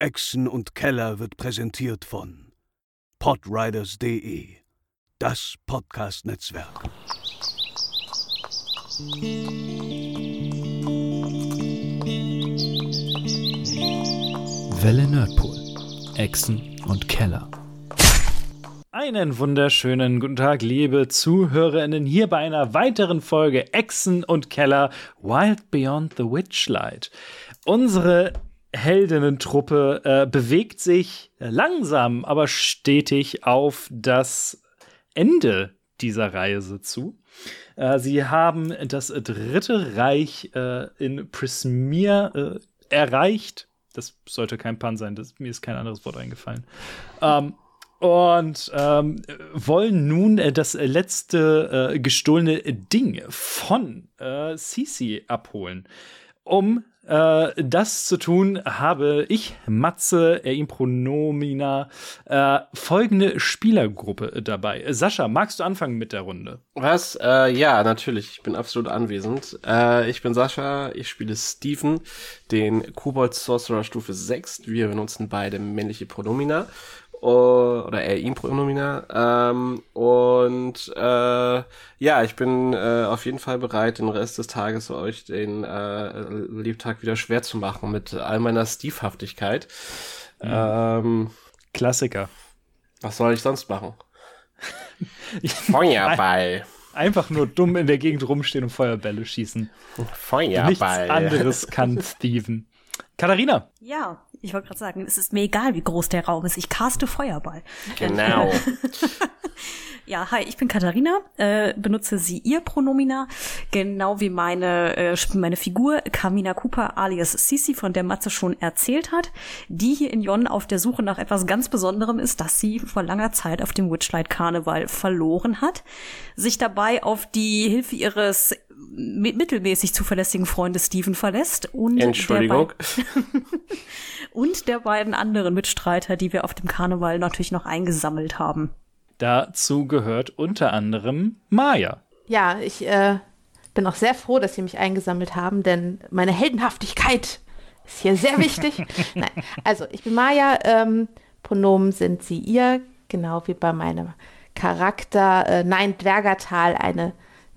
Echsen und Keller wird präsentiert von podriders.de, das Podcast-Netzwerk. Welle Nerdpool, Echsen und Keller. Einen wunderschönen guten Tag, liebe ZuhörerInnen, hier bei einer weiteren Folge Echsen und Keller Wild Beyond the Witchlight. Unsere Heldinnentruppe äh, bewegt sich langsam, aber stetig auf das Ende dieser Reise zu. Äh, sie haben das Dritte Reich äh, in Prismir äh, erreicht. Das sollte kein Pan sein, das, mir ist kein anderes Wort eingefallen. Ähm, und ähm, wollen nun äh, das letzte äh, gestohlene Ding von äh, Sisi abholen, um äh, das zu tun, habe ich, Matze, er ihm Pronomina, äh, folgende Spielergruppe dabei. Sascha, magst du anfangen mit der Runde? Was? Äh, ja, natürlich. Ich bin absolut anwesend. Äh, ich bin Sascha, ich spiele Steven, den Kobold Sorcerer Stufe 6. Wir benutzen beide männliche Pronomina oder er ihm Pronomina. Ähm, und äh, ja, ich bin äh, auf jeden Fall bereit, den Rest des Tages euch den äh, Lebtag wieder schwer zu machen mit all meiner Stiefhaftigkeit. Mhm. Ähm, Klassiker. Was soll ich sonst machen? Feuerball. Einfach nur dumm in der Gegend rumstehen und Feuerbälle schießen. Feuerball. Nichts anderes kann Steven. Katharina. Ja, ich wollte gerade sagen, es ist mir egal, wie groß der Raum ist. Ich caste Feuerball. Genau. ja, hi, ich bin Katharina, äh, benutze sie ihr Pronomina, genau wie meine, äh, meine Figur Kamina Cooper alias Sisi, von der Matze schon erzählt hat, die hier in Jon auf der Suche nach etwas ganz Besonderem ist, das sie vor langer Zeit auf dem Witchlight Karneval verloren hat, sich dabei auf die Hilfe ihres mittelmäßig zuverlässigen Freundes Steven verlässt und Entschuldigung. und der beiden anderen Mitstreiter, die wir auf dem Karneval natürlich noch eingesammelt haben. Dazu gehört unter anderem Maya. Ja, ich äh, bin auch sehr froh, dass Sie mich eingesammelt haben, denn meine Heldenhaftigkeit ist hier sehr wichtig. Nein, also ich bin Maya, ähm, Pronomen sind sie ihr, genau wie bei meinem Charakter äh, Nein Dwergertal, eine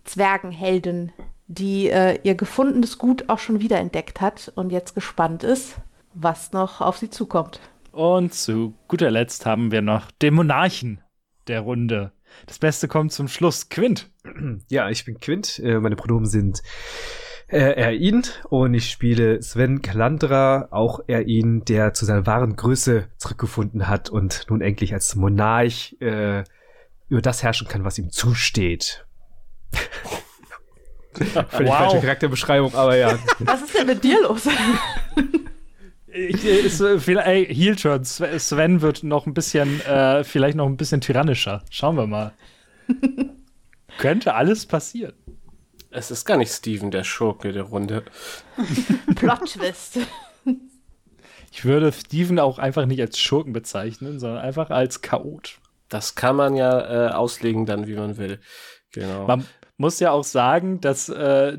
Zwergenheldin, die äh, ihr gefundenes Gut auch schon wieder entdeckt hat und jetzt gespannt ist, was noch auf sie zukommt. Und zu guter Letzt haben wir noch den Monarchen der Runde. Das Beste kommt zum Schluss. Quint. Ja, ich bin Quint. Äh, meine Pronomen sind äh, er ihn und ich spiele Sven Kalandra, auch er ihn, der zu seiner wahren Größe zurückgefunden hat und nun endlich als Monarch äh, über das herrschen kann, was ihm zusteht. Völlig wow. falsche Charakterbeschreibung, aber ja. Was ist denn mit dir los? Ich, ist, ey, hielt schon. Sven wird noch ein bisschen, äh, vielleicht noch ein bisschen tyrannischer. Schauen wir mal. Könnte alles passieren. Es ist gar nicht Steven, der Schurke der Runde. Plot-Twist. Ich würde Steven auch einfach nicht als Schurken bezeichnen, sondern einfach als Chaot. Das kann man ja äh, auslegen dann, wie man will. Genau. Man muss ja auch sagen, dass äh,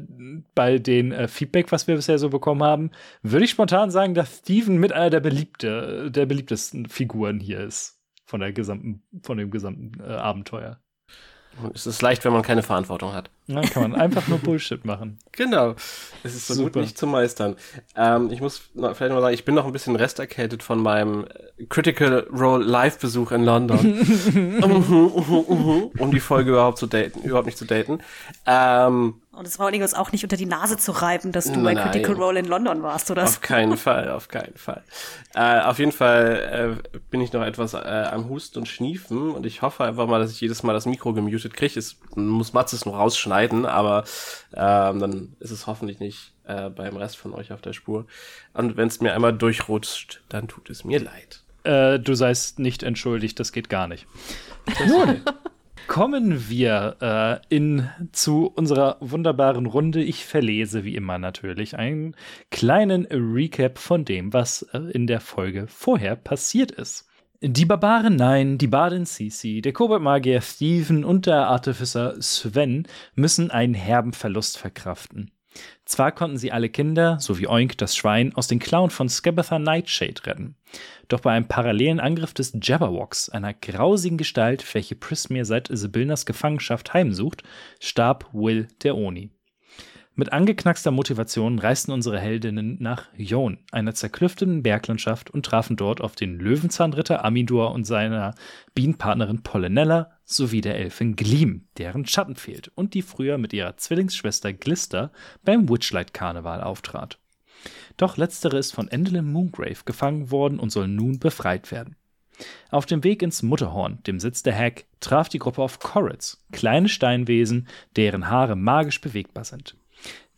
bei den äh, Feedback, was wir bisher so bekommen haben, würde ich spontan sagen, dass Steven mit einer der beliebte, der beliebtesten Figuren hier ist von der gesamten, von dem gesamten äh, Abenteuer. Es ist leicht, wenn man keine Verantwortung hat. Dann kann man einfach nur Bullshit machen. Genau. Es ist so Super. gut nicht zu meistern. Ähm, ich muss noch, vielleicht noch sagen, ich bin noch ein bisschen resterkältet von meinem äh, Critical Role Live-Besuch in London. um die Folge überhaupt zu daten, überhaupt nicht zu daten. Ähm, und es war übrigens auch nicht unter die Nase zu reiben, dass du bei Critical Role in London warst, oder? Auf keinen Fall, auf keinen Fall. Äh, auf jeden Fall äh, bin ich noch etwas äh, am Husten und Schniefen und ich hoffe einfach mal, dass ich jedes Mal das Mikro gemutet kriege. Es muss Mats es noch rausschneiden, aber ähm, dann ist es hoffentlich nicht äh, beim Rest von euch auf der Spur. Und wenn es mir einmal durchrutscht, dann tut es mir leid. Äh, du seist nicht entschuldigt, das geht gar nicht. Nun kommen wir äh, in zu unserer wunderbaren Runde. Ich verlese wie immer natürlich einen kleinen Recap von dem, was äh, in der Folge vorher passiert ist. Die Barbaren Nein, die Badin Sisi, der Koboldmagier Steven und der Artificer Sven müssen einen herben Verlust verkraften. Zwar konnten sie alle Kinder, sowie Oink, das Schwein, aus den Klauen von Scabatha Nightshade retten. Doch bei einem parallelen Angriff des Jabberwocks, einer grausigen Gestalt, welche Prismere seit Sibylnas Gefangenschaft heimsucht, starb Will der Oni. Mit angeknackster Motivation reisten unsere Heldinnen nach Yon, einer zerklüfteten Berglandschaft, und trafen dort auf den Löwenzahnritter Amidor und seiner Bienenpartnerin Pollinella sowie der Elfin Gleam, deren Schatten fehlt und die früher mit ihrer Zwillingsschwester Glister beim Witchlight-Karneval auftrat. Doch letztere ist von Endelin Moongrave gefangen worden und soll nun befreit werden. Auf dem Weg ins Mutterhorn, dem Sitz der Hag, traf die Gruppe auf Corrits, kleine Steinwesen, deren Haare magisch bewegbar sind.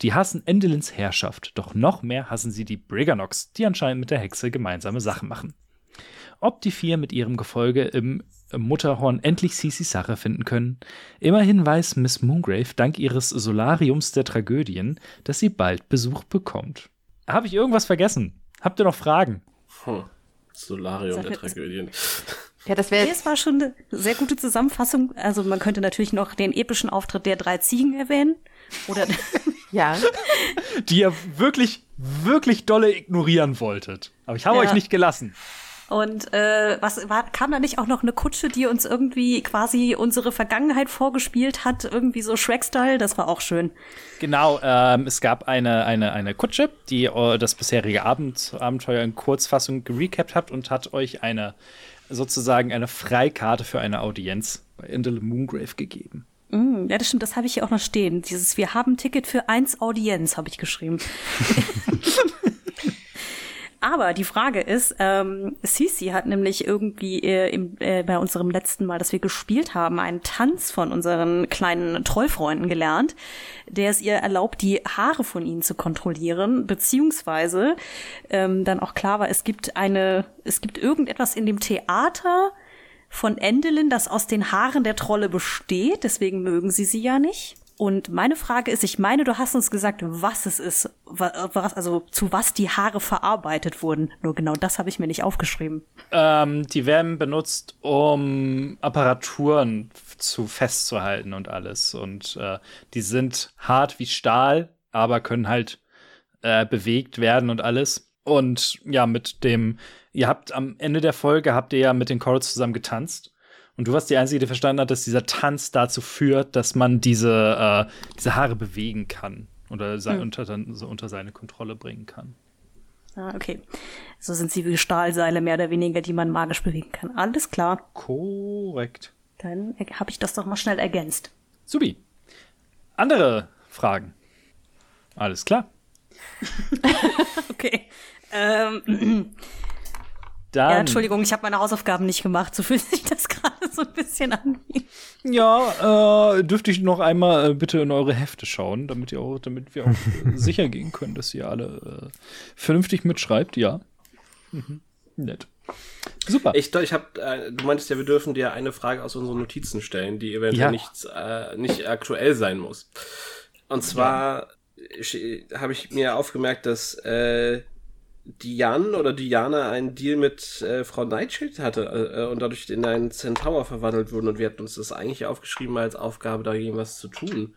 Die hassen Endelins Herrschaft, doch noch mehr hassen sie die Brigganox, die anscheinend mit der Hexe gemeinsame Sachen machen. Ob die vier mit ihrem Gefolge im Mutterhorn endlich Sisis Sache finden können? Immerhin weiß Miss Moongrave dank ihres Solariums der Tragödien, dass sie bald Besuch bekommt. Habe ich irgendwas vergessen? Habt ihr noch Fragen? Hm. Solarium der Tragödien. Ja, das wäre Es war schon eine sehr gute Zusammenfassung. Also man könnte natürlich noch den epischen Auftritt der drei Ziegen erwähnen. Oder ja. Die ihr wirklich, wirklich dolle ignorieren wolltet. Aber ich habe Ja. euch nicht gelassen. Und äh, was war, kam da nicht auch noch eine Kutsche, die uns irgendwie quasi unsere Vergangenheit vorgespielt hat, irgendwie so Shrek-Style? Das war auch schön. Genau, ähm, es gab eine, eine, eine Kutsche, die äh, das bisherige Abend, Abenteuer in Kurzfassung gerecapt hat und hat euch eine sozusagen eine Freikarte für eine Audienz bei Indel Moongrave gegeben. Mm, ja, das stimmt, das habe ich hier auch noch stehen. Dieses Wir haben ein Ticket für eins Audienz, habe ich geschrieben. Aber die Frage ist, ähm, Sisi hat nämlich irgendwie äh, im, äh, bei unserem letzten Mal, dass wir gespielt haben, einen Tanz von unseren kleinen Trollfreunden gelernt, der es ihr erlaubt, die Haare von ihnen zu kontrollieren, beziehungsweise ähm, dann auch klar war, es gibt eine, es gibt irgendetwas in dem Theater von Endelin, das aus den Haaren der Trolle besteht, deswegen mögen sie sie ja nicht. Und meine Frage ist, ich meine, du hast uns gesagt, was es ist, wa- was, also zu was die Haare verarbeitet wurden. Nur genau das habe ich mir nicht aufgeschrieben. Ähm, die werden benutzt, um Apparaturen zu festzuhalten und alles. Und äh, die sind hart wie Stahl, aber können halt äh, bewegt werden und alles. Und ja, mit dem, ihr habt am Ende der Folge, habt ihr ja mit den Chords zusammen getanzt. Und du warst die Einzige, die verstanden hat, dass dieser Tanz dazu führt, dass man diese, äh, diese Haare bewegen kann. Oder sei, unter, dann, so unter seine Kontrolle bringen kann. Ah, okay. So sind sie wie Stahlseile mehr oder weniger, die man magisch bewegen kann. Alles klar. Korrekt. Dann habe ich das doch mal schnell ergänzt. Subi. Andere Fragen? Alles klar. Okay. Ähm, Dann, ja, Entschuldigung, ich habe meine Hausaufgaben nicht gemacht. So fühlt sich das gerade so ein bisschen an. Ja, äh, dürfte ich noch einmal äh, bitte in eure Hefte schauen, damit ihr auch, damit wir auch äh, sicher gehen können, dass ihr alle äh, vernünftig mitschreibt. Ja. Mhm. Nett. Super. Ich, ich hab, äh, du meintest ja, wir dürfen dir eine Frage aus unseren Notizen stellen, die eventuell Ja. nicht, äh, nicht aktuell sein muss. Und zwar äh, habe ich mir aufgemerkt, dass äh, Diane oder Diana einen Deal mit äh, Frau Nightshade hatte äh, und dadurch in einen Centaur verwandelt wurden und wir hatten uns das eigentlich aufgeschrieben als Aufgabe, dagegen was zu tun.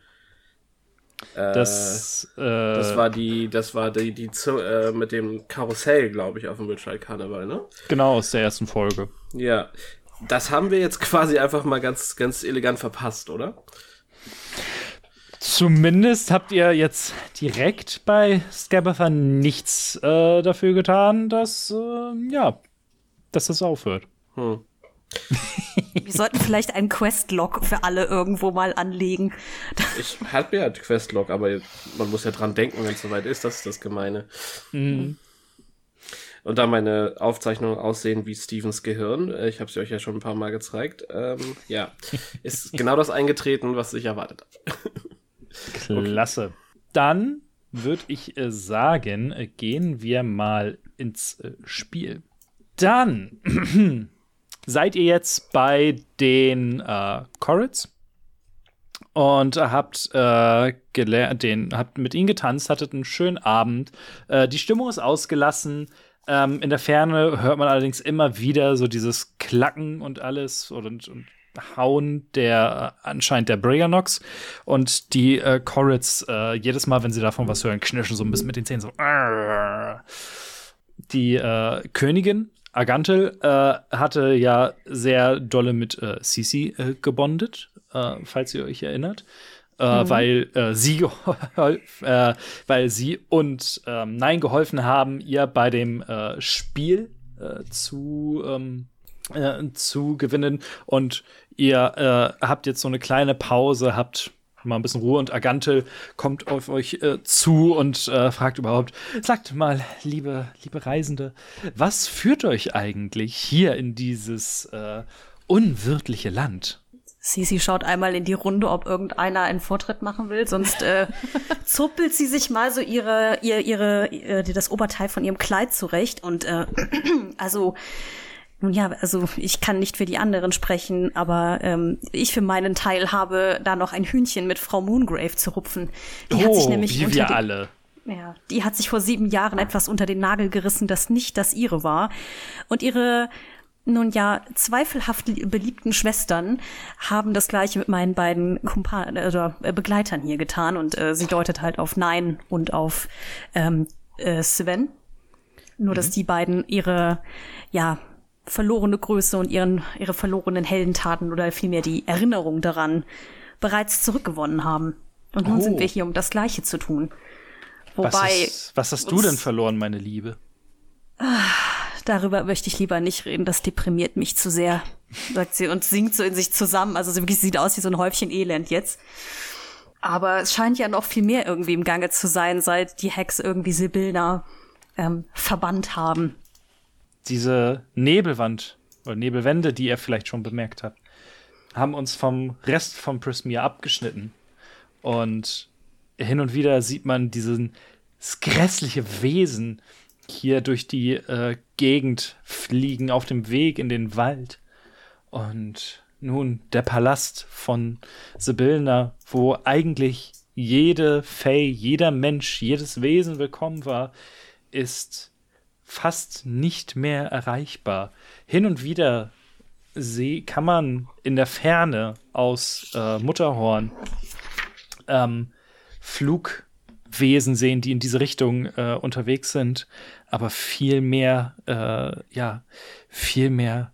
Äh, das, äh, das war die, das war die, die Zo- äh, mit dem Karussell, glaube ich, auf dem Wildschwein Karneval, ne? genau aus der ersten Folge. Ja, das haben wir jetzt quasi einfach mal ganz, ganz elegant verpasst, oder? Zumindest habt ihr jetzt direkt bei Scabatha nichts äh, dafür getan, dass, äh, ja, dass das aufhört. Hm. Wir sollten vielleicht einen Questlog für alle irgendwo mal anlegen. Ich hatte ja Questlog, aber man muss ja dran denken, wenn es soweit ist, das ist das Gemeine. Mhm. Und da meine Aufzeichnungen aussehen wie Stevens Gehirn, äh, ich habe sie euch ja schon ein paar Mal gezeigt, ähm, ja, ist genau das eingetreten, was ich erwartet habe. Klasse. Dann würde ich äh, sagen, äh, gehen wir mal ins äh, Spiel. Dann seid ihr jetzt bei den äh, Corrits und habt äh, gelernt, den habt mit ihnen getanzt, hattet einen schönen Abend. Äh, die Stimmung ist ausgelassen. Ähm, in der Ferne hört man allerdings immer wieder so dieses Klacken und alles und, und hauen der äh, anscheinend der Briganox und die äh, Corrids äh, jedes Mal, wenn sie davon was hören, knirschen so ein bisschen mit den Zähnen so. Die äh, Königin Agantel äh, hatte ja sehr dolle mit äh, Sisi äh, gebondet, äh, falls ihr euch erinnert. Äh, weil sie äh, weil sie und ähm, Nein geholfen haben, ihr bei dem Spiel zu ähm, äh, zu gewinnen und ihr äh, habt jetzt so eine kleine Pause, habt mal ein bisschen Ruhe und Agantel kommt auf euch äh, zu und äh, fragt überhaupt, sagt mal, liebe, liebe Reisende, was führt euch eigentlich hier in dieses äh, unwirtliche Land? Sisi schaut einmal in die Runde, ob irgendeiner einen Vortritt machen will, sonst äh, zuppelt sie sich mal so ihre, ihr, ihre, äh, das Oberteil von ihrem Kleid zurecht und äh, also nun ja, also ich kann nicht für die anderen sprechen, aber ähm, ich für meinen Teil habe da noch ein Hühnchen mit Frau Moongrave zu rupfen. Die oh, hat sich nämlich wie wir alle. Ja, die hat sich vor sieben Jahren etwas unter den Nagel gerissen, das nicht das ihre war. Und ihre, nun ja, zweifelhaft li- beliebten Schwestern haben das gleiche mit meinen beiden Kumpan oder äh, Begleitern hier getan. Und äh, sie deutet halt auf Nein und auf ähm, äh, Sven. Nur, dass die beiden ihre, ja, verlorene Größe und ihren, ihre verlorenen Heldentaten oder vielmehr die Erinnerung daran bereits zurückgewonnen haben. Und nun Oh. sind wir hier, um das Gleiche zu tun. Was, Wobei, ist, was hast du denn verloren, meine Liebe? darüber möchte ich lieber nicht reden, das deprimiert mich zu sehr, sagt sie und sinkt so in sich zusammen. Also sie wirklich sieht aus wie so ein Häufchen Elend jetzt. Aber es scheint ja noch viel mehr irgendwie im Gange zu sein, seit die Hacks irgendwie Sibylla ähm, verbannt haben. Diese Nebelwand oder Nebelwände, die ihr vielleicht schon bemerkt habt, haben uns vom Rest von Prismia abgeschnitten. Und hin und wieder sieht man diesen grässliche Wesen hier durch die äh, Gegend fliegen auf dem Weg in den Wald. Und nun der Palast von Sibyllna, wo eigentlich jede Fey, jeder Mensch, jedes Wesen willkommen war, ist fast nicht mehr erreichbar. Hin und wieder seh, kann man in der Ferne aus äh, Mutterhorn ähm, Flugwesen sehen, die in diese Richtung äh, unterwegs sind, aber viel mehr, äh, ja, viel mehr.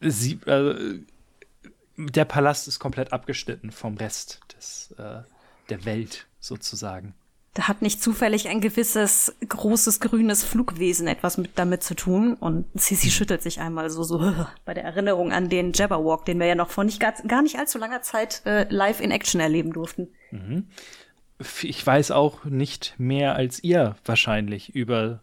Sie, äh, der Palast ist komplett abgeschnitten vom Rest des, äh, der Welt sozusagen. Da hat nicht zufällig ein gewisses großes grünes Flugwesen etwas mit damit zu tun. Und Sissy schüttelt sich einmal so, so bei der Erinnerung an den Jabberwock, den wir ja noch vor nicht gar, gar nicht allzu langer Zeit äh, live in Action erleben durften. ich weiß auch nicht mehr als ihr wahrscheinlich über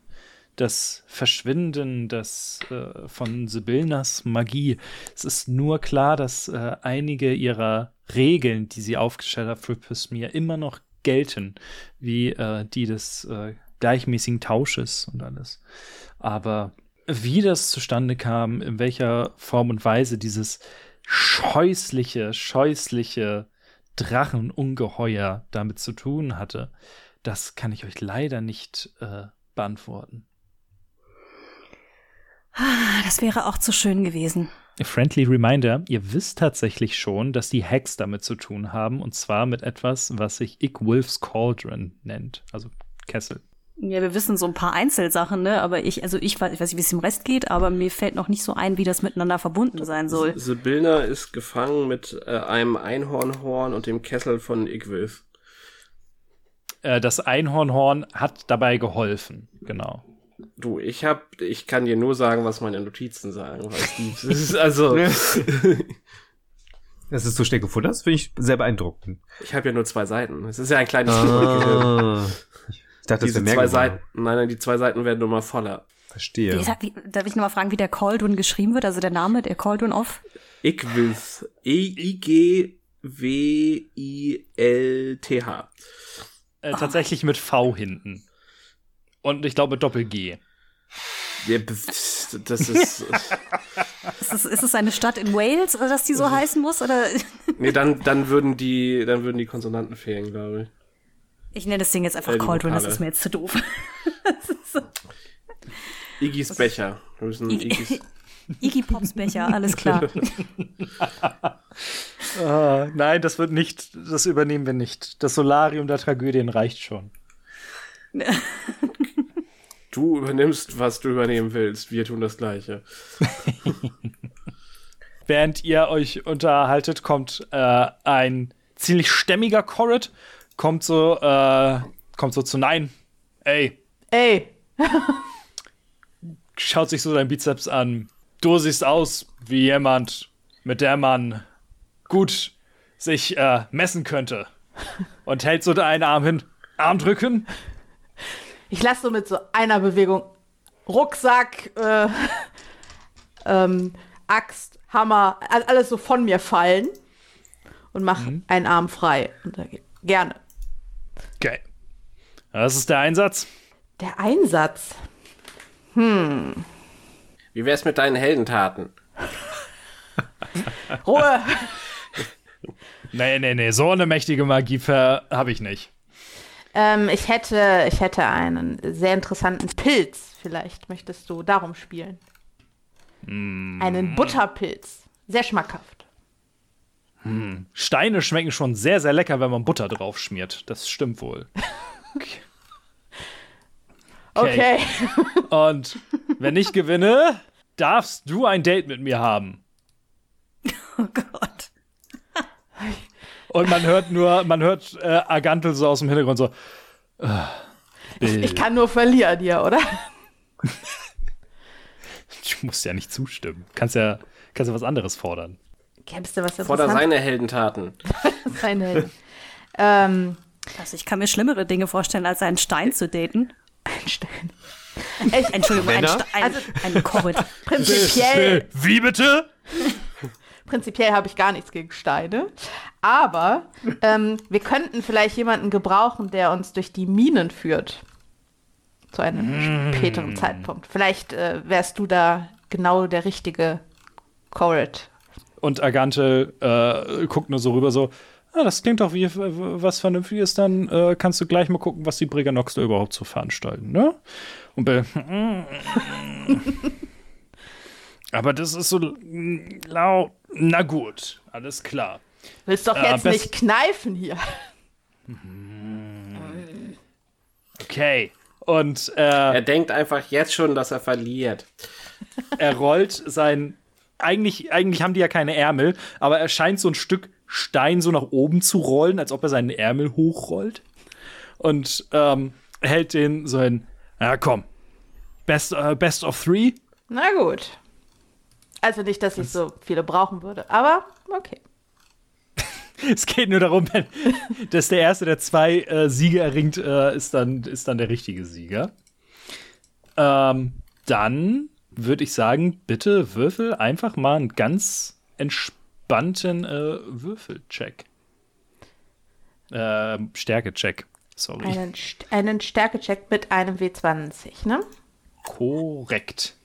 das Verschwinden des, äh, von Sibyllnas Magie. Es ist nur klar, dass äh, einige ihrer Regeln, die sie aufgestellt hat für Pysmir, immer noch gelten, wie äh, die des äh, gleichmäßigen Tausches und alles. Aber wie das zustande kam, in welcher Form und Weise dieses scheußliche, scheußliche Drachenungeheuer damit zu tun hatte, das kann ich euch leider nicht äh, beantworten. Ah, Das wäre auch zu schön gewesen. Friendly reminder, ihr wisst tatsächlich schon, dass die Hacks damit zu tun haben, und zwar mit etwas, was sich Ick Wolf's Cauldron nennt, also Kessel. Ja, wir wissen so ein paar Einzelsachen, ne? Aber ich, also ich weiß, ich weiß nicht, wie es im Rest geht, aber mir fällt noch nicht so ein, wie das miteinander verbunden sein soll. Sibyllna ist gefangen mit äh, einem Einhornhorn und dem Kessel von Igwilf. Äh, das Einhornhorn hat dabei geholfen, genau. Du, ich hab, ich kann dir nur sagen, was meine Notizen sagen, weil Steve, das ist also, Dass du es so schnell gefunden hast, finde ich sehr beeindruckend. ich habe ja nur zwei Seiten. Es ist ja ein kleines. Ah. Ich dachte, das Diese wäre mehr zwei. Seiten, nein, nein, die zwei Seiten werden nur mal voller. Verstehe. Wie, wie, darf ich noch mal fragen, wie der Cauldron geschrieben wird? Also der Name, der Cauldron of? Igwilf. E-I-G-W-I-L-T-H. Äh, tatsächlich mit V hinten. Und ich glaube Doppel-G. Ja, Das ist, Ist es, ist es eine Stadt in Wales, dass die so heißen muss? Oder nee, dann, dann würden die, dann würden die Konsonanten fehlen, glaube ich. ich nenne das Ding jetzt einfach Äh, Cauldron, das ist mir jetzt zu doof. Iggy's Becher. Wir müssen Iggy's. Iggy Pops Becher, alles klar. Ah, nein, das wird nicht, das übernehmen wir nicht. Das Solarium der Tragödien reicht schon. Du übernimmst, was du übernehmen willst. Wir tun das Gleiche. Während ihr euch unterhaltet, kommt äh, ein ziemlich stämmiger Corrid, kommt so, äh, kommt so zu Nein. Ey, Ey, schaut sich so dein Bizeps an. Du siehst aus wie jemand, mit der man gut sich äh, messen könnte. Und hält so deinen Arm hin. Arm drücken. Ich lasse so mit so einer Bewegung Rucksack, äh, ähm, Axt, Hammer, all- alles so von mir fallen und mache einen Arm frei. Und sage, gerne. Okay. Das ist der Einsatz. Der Einsatz. Wie wär's mit deinen Heldentaten? Ruhe. Nee, nee, nee, so eine mächtige Magie habe ich nicht. Ähm, ich, hätte, ich hätte einen sehr interessanten Pilz. Vielleicht möchtest du darum spielen. Einen Butterpilz. Sehr schmackhaft. Steine schmecken schon sehr, sehr lecker, wenn man Butter drauf schmiert. Das stimmt wohl. Okay. Und wenn ich gewinne, darfst du ein Date mit mir haben. Oh Gott. Und man hört nur, man hört äh, Agantel so aus dem Hintergrund so. äh, Bill, Ich kann nur verlieren hier, oder? du musst ja nicht zustimmen. Kannst ja, kannst ja was anderes fordern. Gäbst du was Fordere Interessantes? seine Heldentaten. Seine. ähm, Also ich kann mir schlimmere Dinge vorstellen, als einen Stein zu daten. Einstein. Entschuldigung, ein, Männer? Stein, Also- ein Corrid. Prinzipiell, wie bitte? Prinzipiell habe ich gar nichts gegen Steine. Aber ähm, wir könnten vielleicht jemanden gebrauchen, der uns durch die Minen führt. Zu einem späteren Zeitpunkt. Vielleicht äh, wärst du da genau der richtige Corrid. Und Agantel äh, guckt nur so rüber, so. Ah, das klingt doch wie was Vernünftiges, dann äh, kannst du gleich mal gucken, was die Briganox da überhaupt zu veranstalten, ne? Und Bill, aber das ist so laut. Na gut, alles klar. Willst doch Ja, jetzt best- nicht kneifen hier. Okay. Und äh, Er denkt einfach jetzt schon, dass er verliert. er rollt sein. Eigentlich, eigentlich haben die ja keine Ärmel, aber er scheint so ein Stück Stein so nach oben zu rollen, als ob er seinen Ärmel hochrollt. Und ähm, hält den so hin. Ja, komm. Best, äh, best of three? Na gut. Also nicht, dass ich so viele brauchen würde, aber okay. Es geht nur darum, wenn, dass der Erste, der zwei äh, Siege erringt, äh, ist, dann, ist dann der richtige Sieger. Ähm, dann würde ich sagen, bitte würfel einfach mal einen ganz entspannten äh, Würfelcheck. Äh, Stärkecheck. Sorry. Einen, St- einen Stärkecheck mit einem W20, ne? Korrekt.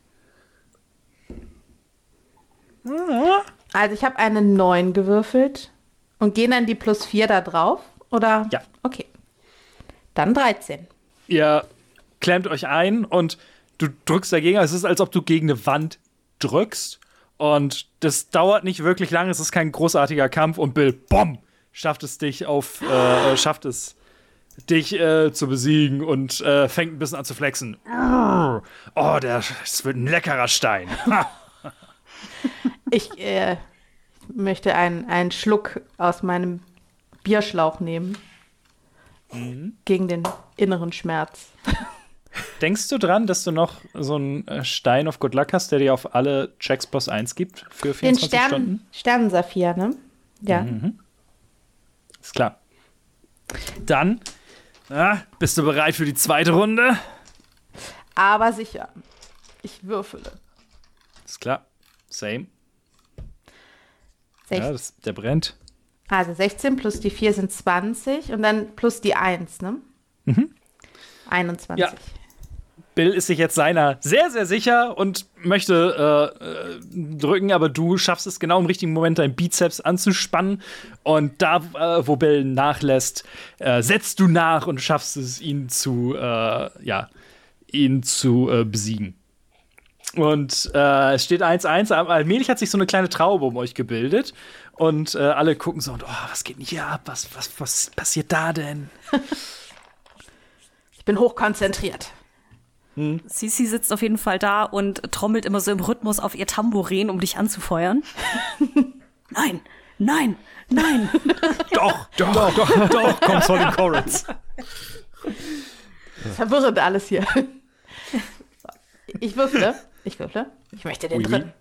Also ich habe einen 9 gewürfelt und gehen dann die plus 4 da drauf? Oder? Ja. Okay. Dann 13. Ihr klemmt euch ein und du drückst dagegen. Es ist, als ob du gegen eine Wand drückst. Und das dauert nicht wirklich lange. Es ist kein großartiger Kampf. Und Bill, bom, schafft es dich auf, äh, schafft es dich äh, zu besiegen und äh, fängt ein bisschen an zu flexen. Oh, der, das wird ein leckerer Stein. Ich äh, möchte einen, einen Schluck aus meinem Bierschlauch nehmen. Gegen den inneren Schmerz. Denkst du dran, dass du noch so einen äh, Stein auf Good Luck hast, der dir auf alle Checks plus 1 gibt für Den 24 Stern, Stunden? Sternensaphir, ne? Ja. Ist klar. Dann, ja, bist du bereit für die zweite Runde? Aber sicher. Ich würfele. Ist klar. Same. Sech- Ja, das, der brennt. Also 16 plus die 4 sind 20 und dann plus die 1, ne? 21. Ja. Bill ist sich jetzt seiner sehr, sehr sicher und möchte äh, äh, drücken, aber du schaffst es genau im richtigen Moment, deinen Bizeps anzuspannen. Und da, äh, wo Bill nachlässt, äh, setzt du nach und schaffst es, ihn zu, äh, ja, ihn zu äh, besiegen. Und äh, es steht 1-1. Allmählich hat sich so eine kleine Traube um euch gebildet. Und äh, alle gucken so, und, oh, was geht denn hier ab? Was, was, was passiert da denn? Ich bin hochkonzentriert. Sisi sitzt auf jeden Fall da und trommelt immer so im Rhythmus auf ihr Tambourin, um dich anzufeuern. nein, nein, nein. doch, doch, doch, doch, doch, kommt von den Chorus. Verwirrend alles hier. Ich würfle. Ich würfle. Ich möchte den oui. dritten.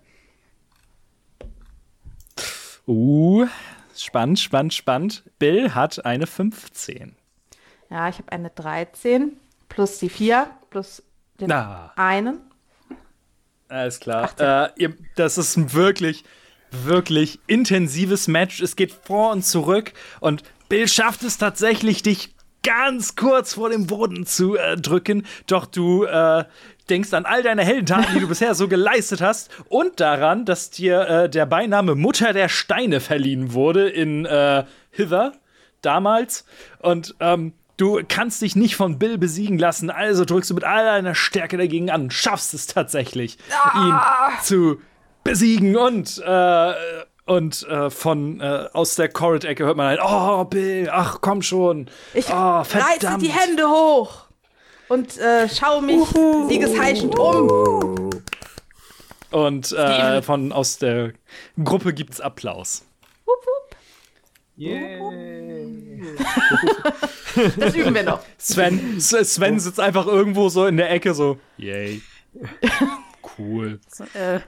Uh, spannend, spannend, spannend. Bill hat eine 15. Ja, ich habe eine 13 plus die 4 plus den Ah. einen. Alles klar. Äh, ihr, das ist ein wirklich, wirklich intensives Match. Es geht vor und zurück und Bill schafft es tatsächlich, dich ganz kurz vor dem Boden zu äh, drücken. Doch du äh, denkst an all deine Heldentaten, die du bisher so geleistet hast und daran, dass dir äh, der Beiname Mutter der Steine verliehen wurde in äh, Hither damals. Und ähm, du kannst dich nicht von Bill besiegen lassen, also drückst du mit all deiner Stärke dagegen an, schaffst es tatsächlich, ihn zu besiegen und äh, und äh, von äh, aus der Corrid-Ecke hört man ein, oh Bill, ach komm schon, Ich oh reiße verdammt. die Hände hoch und äh, schaue mich siegesheischend um. Und äh, von aus der Gruppe gibt's Applaus. Wupp, wupp. Das üben wir noch. Sven, Sven sitzt einfach irgendwo so in der Ecke so, yay. Cool. Äh,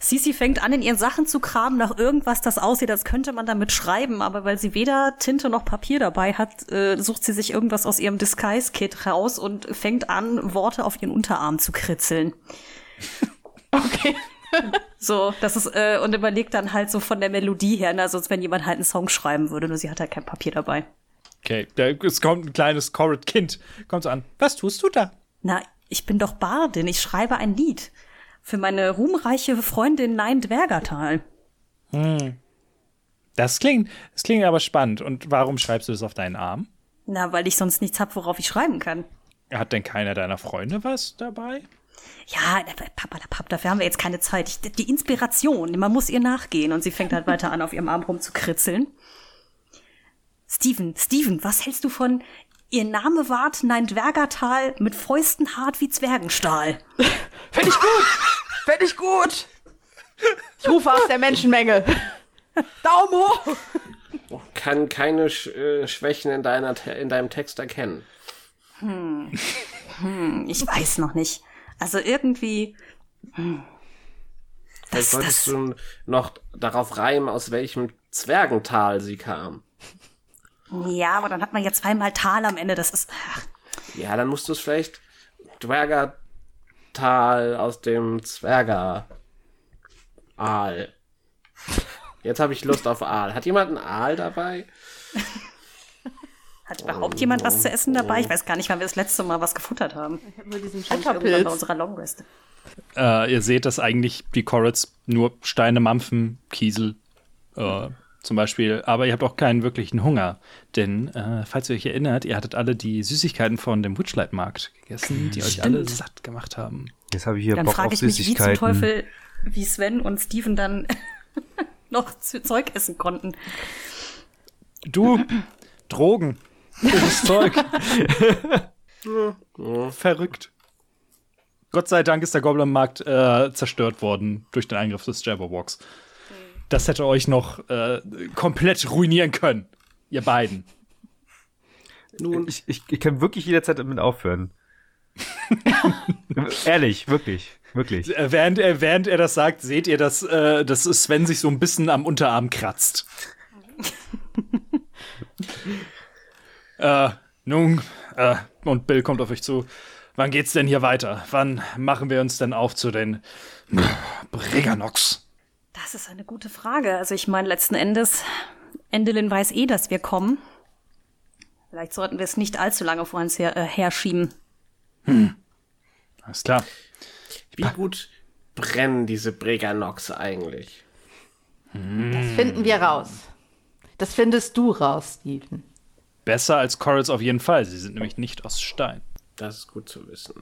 Sisi fängt an, in ihren Sachen zu kramen nach irgendwas, das aussieht, als könnte man damit schreiben, aber weil sie weder Tinte noch Papier dabei hat, äh, sucht sie sich irgendwas aus ihrem Disguise-Kit raus und fängt an, Worte auf ihren Unterarm zu kritzeln. Okay. So, das ist, äh, und überlegt dann halt so von der Melodie her, ne, also als wenn jemand halt einen Song schreiben würde, nur sie hat halt kein Papier dabei. Okay, da, es kommt ein kleines Corrid-Kind, kommt so an. Was tust du da? Na, ich bin doch Bardin, ich schreibe ein Lied. Für meine ruhmreiche Freundin Nein Dwergertal. Das klingt, das klingt aber spannend. Und warum schreibst du das auf deinen Arm? Na, weil ich sonst nichts hab, worauf ich schreiben kann. Hat denn keiner deiner Freunde was dabei? Ja, Papa, Papa, dafür haben wir jetzt keine Zeit. Ich, die Inspiration, man muss ihr nachgehen. Und sie fängt halt weiter an, auf ihrem Arm rumzukritzeln. Steven, Steven, was hältst du von Ihr Name ward Nein Dwergertal mit Fäusten hart wie Zwergenstahl? Finde ich gut. Finde ich gut. Ich rufe aus der Menschenmenge. Daumen hoch. Kann keine Sch äh, Schwächen in, deiner, in deinem Text erkennen. Ich weiß noch nicht. Also irgendwie. hm. Vielleicht Das, solltest das, du noch darauf reimen, aus welchem Zwergental sie kam. Ja, aber dann hat man ja zweimal Tal am Ende. Das ist. Ach, Ja, dann musst du es vielleicht Dwergertal aus dem Zwerger Aal. Jetzt habe ich Lust auf Aal. Hat jemand einen Aal dabei? hat überhaupt jemand was zu essen dabei? Ich weiß gar nicht, wann wir das letzte Mal was gefuttert haben. Nur diesen irgendwann bei unserer Longrest. Äh, ihr seht, dass eigentlich die Corrids nur Steine, Mampfen, Kiesel äh, zum Beispiel, aber ihr habt auch keinen wirklichen Hunger. Denn, äh, falls ihr euch erinnert, ihr hattet alle die Süßigkeiten von dem Witchlight-Markt gegessen, die euch alle Stimmt. satt gemacht haben. Jetzt habe ich hier Dann Bock frage ich mich, wie zum. Teufel, wie Sven und Steven dann noch zu Zeug essen konnten. Du, Drogen, das Zeug. Verrückt. Gott sei Dank ist der Goblin-Markt äh, zerstört worden durch den Eingriff des Jabberwocks. Das hätte euch noch äh, komplett ruinieren können. Ihr beiden. Nun, Ich, ich, ich kann wirklich jederzeit damit aufhören. Ehrlich, wirklich, wirklich. Äh, während, er, während er das sagt, seht ihr, dass, äh, dass Sven sich so ein bisschen am Unterarm kratzt. äh, nun, äh, und Bill kommt auf euch zu. Wann geht's denn hier weiter? Wann machen wir uns denn auf zu den Briganox? Das ist eine gute Frage. Also ich meine, letzten Endes, Endelin weiß eh, dass wir kommen. Vielleicht sollten wir es nicht allzu lange vor uns her, äh, herschieben. Alles klar. wie gut brennen diese Breganox eigentlich? Das finden wir raus. Das findest du raus, Steven. Besser als Corals auf jeden Fall. Sie sind nämlich nicht aus Stein. Das ist gut zu wissen.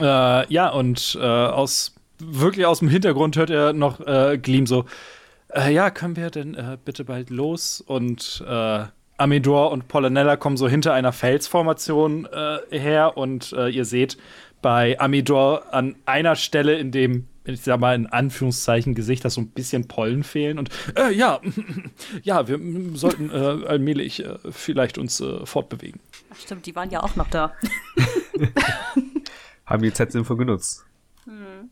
Äh, ja, und äh, aus wirklich aus dem Hintergrund hört er noch äh, Gleam so, äh, ja, können wir denn äh, bitte bald los? Und äh, Amidor und Polonella kommen so hinter einer Felsformation äh, her und äh, ihr seht bei Amidor an einer Stelle, in dem ich sag mal in Anführungszeichen Gesicht, dass so ein bisschen Pollen fehlen und äh, ja, ja, wir sollten äh, allmählich äh, vielleicht uns äh, fortbewegen. Ach, stimmt, die waren ja auch noch da. Haben die Z-Info genutzt.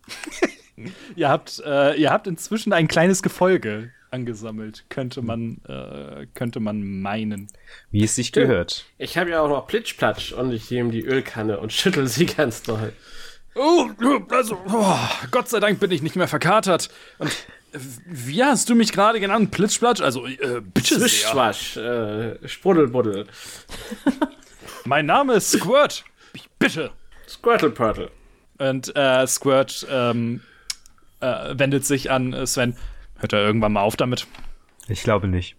Ihr habt, äh, ihr habt inzwischen ein kleines Gefolge angesammelt, könnte man, äh, könnte man meinen. Wie es sich gehört. Ich habe ja auch noch Plitschplatsch und ich nehme die Ölkanne und schüttel sie ganz doll. Oh, also, oh, Gott sei Dank bin ich nicht mehr verkatert. Und wie hast du mich gerade genannt? Plitzplatsch? Also, äh, bitte sehr. Zwischwasch, äh, Spruddelbuddel, Mein Name ist Squirt. Ich bitte. Squirtle-Purtle. Und äh, Squirt ähm, äh, wendet sich an äh, Sven. Hört er irgendwann mal auf damit? Ich glaube nicht.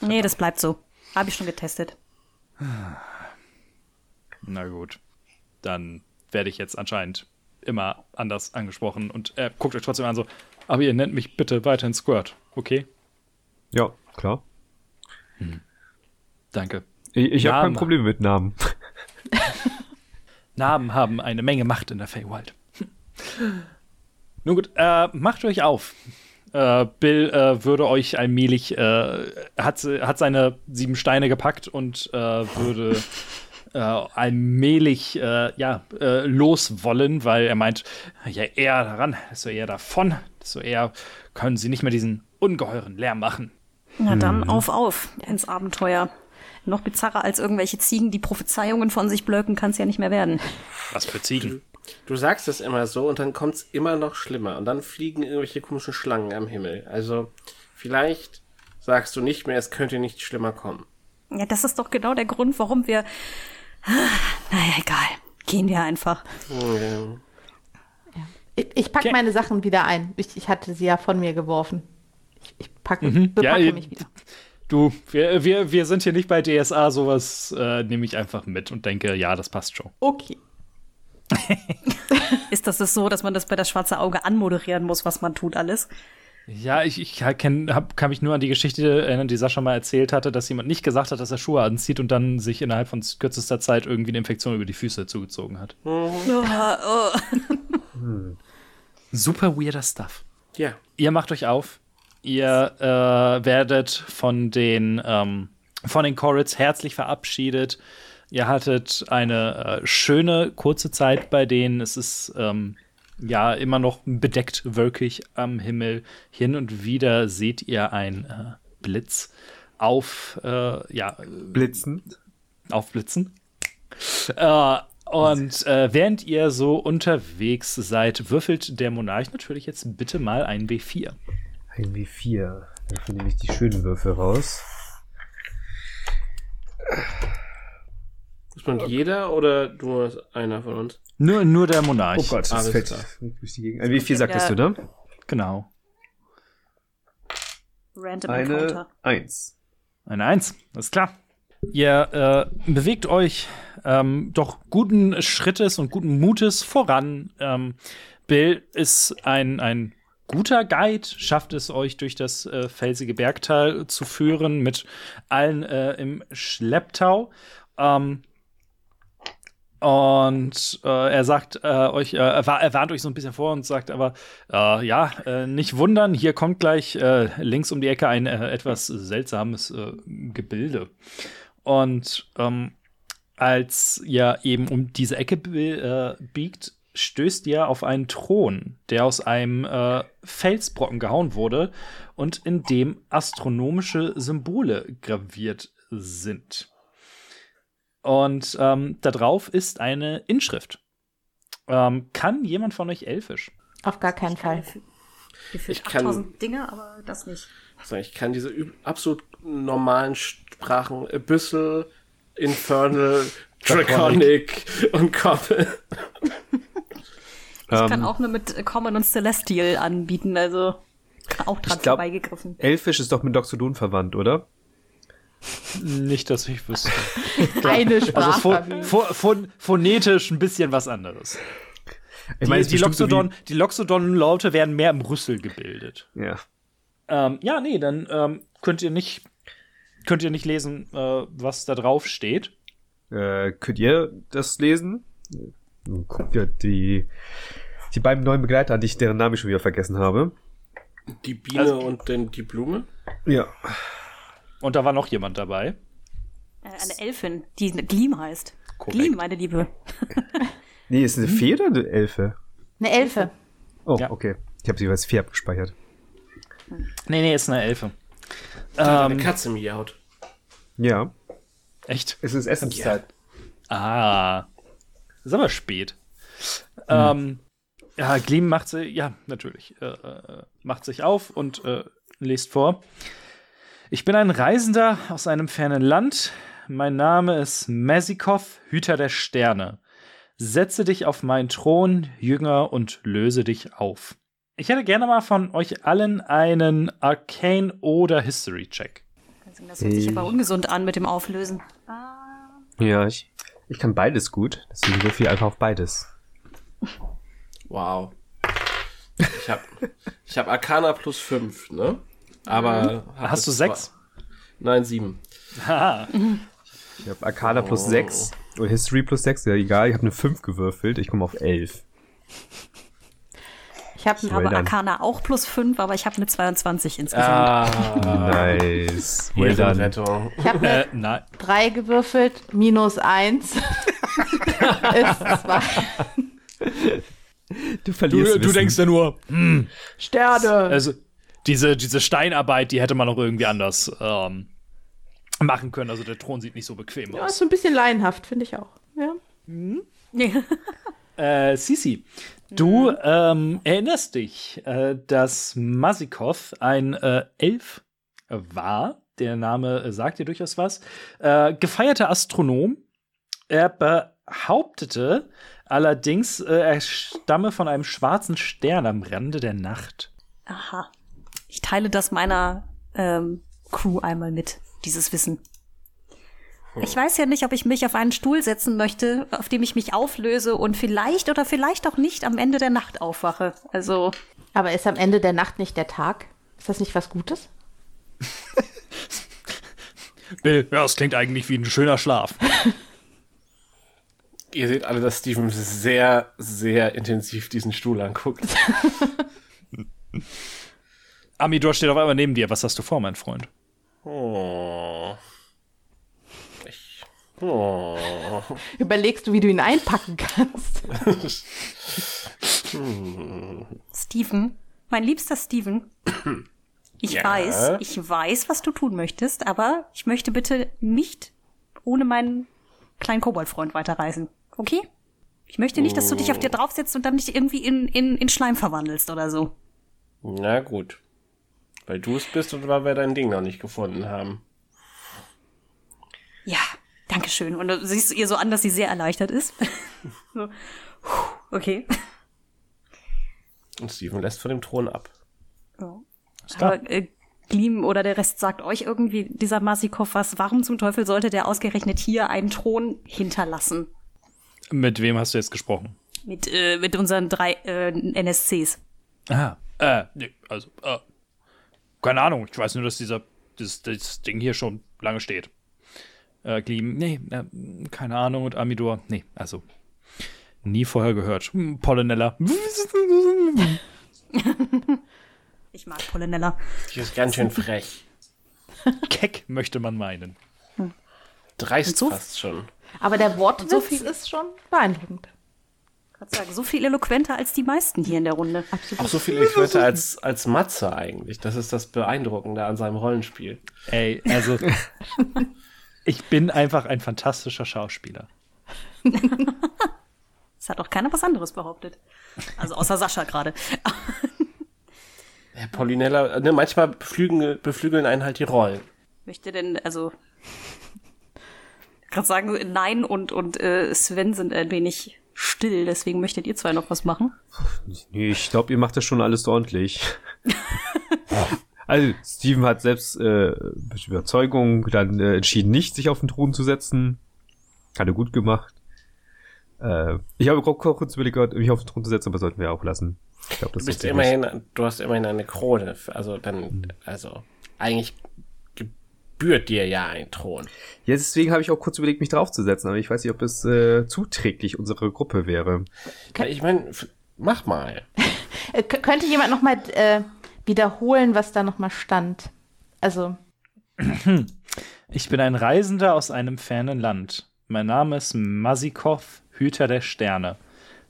Nee, das bleibt so. Habe ich schon getestet. Na gut. Dann werde ich jetzt anscheinend immer anders angesprochen. Und er guckt euch trotzdem an so, aber ihr nennt mich bitte weiterhin Squirt, okay? Ja, klar. Danke. Ich, ich habe kein. Problem mit Namen. Namen haben eine Menge Macht in der Feywild. Nun gut, äh, macht euch auf. Äh, Bill äh, würde euch allmählich, äh, hat, hat seine sieben Steine gepackt und äh, würde äh, allmählich äh, ja, äh, loswollen, weil er meint, je eher daran, desto eher davon, desto eher können sie nicht mehr diesen ungeheuren Lärm machen. Na dann auf, auf ins Abenteuer. Noch bizarrer als irgendwelche Ziegen, die Prophezeiungen von sich blöken, kann es ja nicht mehr werden. Was für Ziegen. Du sagst es immer so und dann kommt's immer noch schlimmer und dann fliegen irgendwelche komischen Schlangen am Himmel. Also vielleicht sagst du nicht mehr, es könnte nicht schlimmer kommen. Ja, das ist doch genau der Grund, warum wir. Naja, egal. Gehen wir einfach. Ja. Ich, ich packe Okay. meine Sachen wieder ein. Ich, ich hatte sie ja von mir geworfen. Ich, ich packe, Mhm. bepacke Ja, mich wieder. Du, wir, wir, wir sind hier nicht bei DSA, sowas äh, nehme ich einfach mit und denke, ja, das passt schon. Okay. Ist das so, dass man das bei das schwarze Auge anmoderieren muss, was man tut alles? Ja, ich, ich kenn, hab, kann mich nur an die Geschichte erinnern, die Sascha mal erzählt hatte, dass jemand nicht gesagt hat, dass er Schuhe anzieht und dann sich innerhalb von kürzester Zeit irgendwie eine Infektion über die Füße zugezogen hat. Oh, oh. Super weirder Stuff. ja. Ihr macht euch auf. Ihr äh, werdet von den, ähm, von den Corits herzlich verabschiedet. Ihr hattet eine äh, schöne kurze Zeit bei denen. Es ist ähm, ja immer noch bedeckt wolkig am Himmel. Hin und wieder seht ihr ein äh, Blitz auf, äh, ja, Blitzend. aufblitzen. Äh, und äh, während ihr so unterwegs seid, würfelt der Monarch natürlich jetzt bitte mal ein W4. Ein W4. Dafür nehme ich die schönen Würfel raus. Ist man jeder oder nur einer von uns? Nur, nur der Monarch. Oh Gott, das fällt durch die Gegend. Ein W4 sagtest du, ne? Genau. Random Eine Encounter. Eins. Eine Eins, ist klar. Ihr äh, bewegt euch ähm, doch guten Schrittes und guten Mutes voran. Ähm, Bill ist ein, ein guter Guide, schafft es euch durch das äh, felsige Bergtal zu führen, mit allen äh, im Schlepptau. Ähm, und äh, er sagt äh, euch, äh, er, wa- er warnt euch so ein bisschen vor und sagt aber, äh, ja, nicht wundern, hier kommt gleich links um die Ecke ein etwas seltsames Gebilde. Und ähm, als ihr eben um diese Ecke biegt, stößt ihr auf einen Thron, der aus einem äh, Felsbrocken gehauen wurde und in dem astronomische Symbole graviert sind. Und ähm, da drauf ist eine Inschrift. Ähm, kann jemand von euch Elfisch? Auf gar keinen Fall. Gefühlt Ich kann- 8000 Dinge, aber das nicht. Also ich kann diese absolut normalen Sprachen Abyssal, Infernal, Draconic und Common. Ich kann Ähm, auch nur mit Common und Celestial anbieten, also auch dran glaub- vorbeigegriffen. Elfisch ist doch mit Doxodon verwandt, oder? Nicht, dass ich wüsste. Eine Also Sprache. pho pho phon phonetisch ein bisschen was anderes. Ich meine, die, die, so Loxodon, Loxodon-Laute werden mehr im Rüssel gebildet. Ja. Ähm, ja, nee, dann ähm, könnt ihr nicht könnt ihr nicht lesen, äh, was da drauf steht. Äh, könnt ihr das lesen? Guckt ihr die, die beiden neuen Begleiter an, die ich deren Namen ich schon wieder vergessen habe. Die Biene Also- und den, die Blume? Ja. Und da war noch jemand dabei. Äh, eine Elfin, die Gleam heißt. Korrekt. Gleam, meine Liebe. Nee, ist eine Fee oder eine Elfe? Eine Elfe. Oh, Ja. okay. Ich habe sie als Fee abgespeichert. Nee, nee, ist eine Elfe. Da hat Ähm, eine Katze miaut. Ja. echt? Es ist Essenszeit. Ah. Ist aber spät. Ähm, ja, Gleam macht sie, ja, natürlich, äh, äh, macht sich auf und äh, liest vor. Ich bin ein Reisender aus einem fernen Land. Mein Name ist Mesikov, Hüter der Sterne. Setze dich auf meinen Thron, Jünger, und löse dich auf. Ich hätte gerne mal von euch allen einen Arcane oder History Check. Das hört sich Ich- aber ungesund an mit dem Auflösen. Ja, ich, ich kann beides gut. Deswegen so viel einfach auf beides. Wow. Ich hab, ich hab Arcana plus 5, ne? Aber. hab Hast du jetzt sechs? zwar- Nein, sieben. Haha. Ich habe Arcana plus Oh. 6 oder History plus 6, ja egal. Ich habe eine 5 gewürfelt. Ich komme auf 11. Ich habe habe done. Arcana auch plus 5, aber ich habe eine 22 insgesamt. Ah, Nice. Well done. Ehrenrettung. ich hab eine äh, nein. 3 gewürfelt, minus 1 ist 2 Du verlierst Wissen. ja nur, Sterne. Also, diese, diese Steinarbeit, die hätte man auch irgendwie anders ähm, machen können. Also, der Thron sieht nicht so bequem ja, aus. ist so ein bisschen laienhaft, finde ich auch. Ja. Äh, Sisi, du ähm, erinnerst dich, äh, dass Masikov ein äh, Elf war. Der Name äh, sagt dir durchaus was. Äh, gefeierter Astronom. Er behauptete allerdings, äh, er stamme von einem schwarzen Stern am Rande der Nacht. Aha. Ich teile das meiner ähm, Crew einmal mit, dieses Wissen. Ich weiß ja nicht, ob ich mich auf einen Stuhl setzen möchte, auf dem ich mich auflöse und vielleicht oder vielleicht auch nicht am Ende der Nacht aufwache. Also, Aber ist am Ende der Nacht nicht der Tag? Ist das nicht was Gutes? Bill, ja, das klingt eigentlich wie ein schöner Schlaf. Ihr seht alle, dass Steven sehr, sehr intensiv diesen Stuhl anguckt. Amidor steht auf einmal neben dir. Was hast du vor, mein Freund? Oh. Oh. Überlegst du, wie du ihn einpacken kannst? Steven, mein liebster Steven, ich Ja? weiß, ich weiß, was du tun möchtest, aber ich möchte bitte nicht ohne meinen kleinen Koboldfreund weiterreisen. Okay? Ich möchte nicht, dass du dich auf dir draufsetzt und dann dich irgendwie in, in, in Schleim verwandelst oder so. Na gut. Weil du es bist und weil wir dein Ding noch nicht gefunden haben. Ja, danke schön. Und du siehst ihr so an, dass sie sehr erleichtert ist. so. puh, Okay. Und Steven lässt von dem Thron ab. Ja. Aber äh, Gleam oder der Rest sagt euch irgendwie dieser Masikov was. Warum zum Teufel sollte der ausgerechnet hier einen Thron hinterlassen? Mit wem hast du jetzt gesprochen? Mit, äh, mit unseren drei äh, NSCs. Ah, äh, nee, also, äh, keine Ahnung. Ich weiß nur, dass dieser, dieses, dieses Ding hier schon lange steht. Äh, Gleam, nee, äh, keine Ahnung. Und Amidor, nee, also, nie vorher gehört. Hm, Pollenella. Ich mag Pollenella. Die ist ganz schön frech. Keck, möchte man meinen. Dreist so- fast schon. Aber der Wortwitz so viel- ist schon beeindruckend. Ich kann sagen, so viel eloquenter als die meisten hier in der Runde. Auch so viele Leute als, als Matze eigentlich. Das ist das Beeindruckende an seinem Rollenspiel. Ey, also, ich bin einfach ein fantastischer Schauspieler. Es hat auch keiner was anderes behauptet. Also außer Sascha gerade. Herr Polinella, ne, manchmal beflügeln, beflügeln einen halt die Rollen. Möchte denn, also gerade sagen, nein und, und äh, Sven sind ein wenig still, deswegen möchtet ihr zwei noch was machen. Nee, ich glaube, ihr macht das schon alles ordentlich. also, Steven hat selbst äh, mit Überzeugung dann äh, entschieden, nicht sich auf den Thron zu setzen. Hat er gut gemacht. Äh, ich habe auch kurz überlegt, mich auf den Thron zu setzen, aber sollten wir auch lassen. Ich glaube, das Du bist ist immerhin, du hast immerhin eine Krone. Also dann, also eigentlich gebührt dir ja ein Thron. Ja, deswegen habe ich auch kurz überlegt, mich draufzusetzen, aber ich weiß nicht, ob es äh, zuträglich unserer Gruppe wäre. Ich meine, mach mal. Könnte jemand noch mal äh, wiederholen, was da noch mal stand? Also, Ich bin ein Reisender aus einem fernen Land. Mein Name ist Masikov, Hüter der Sterne.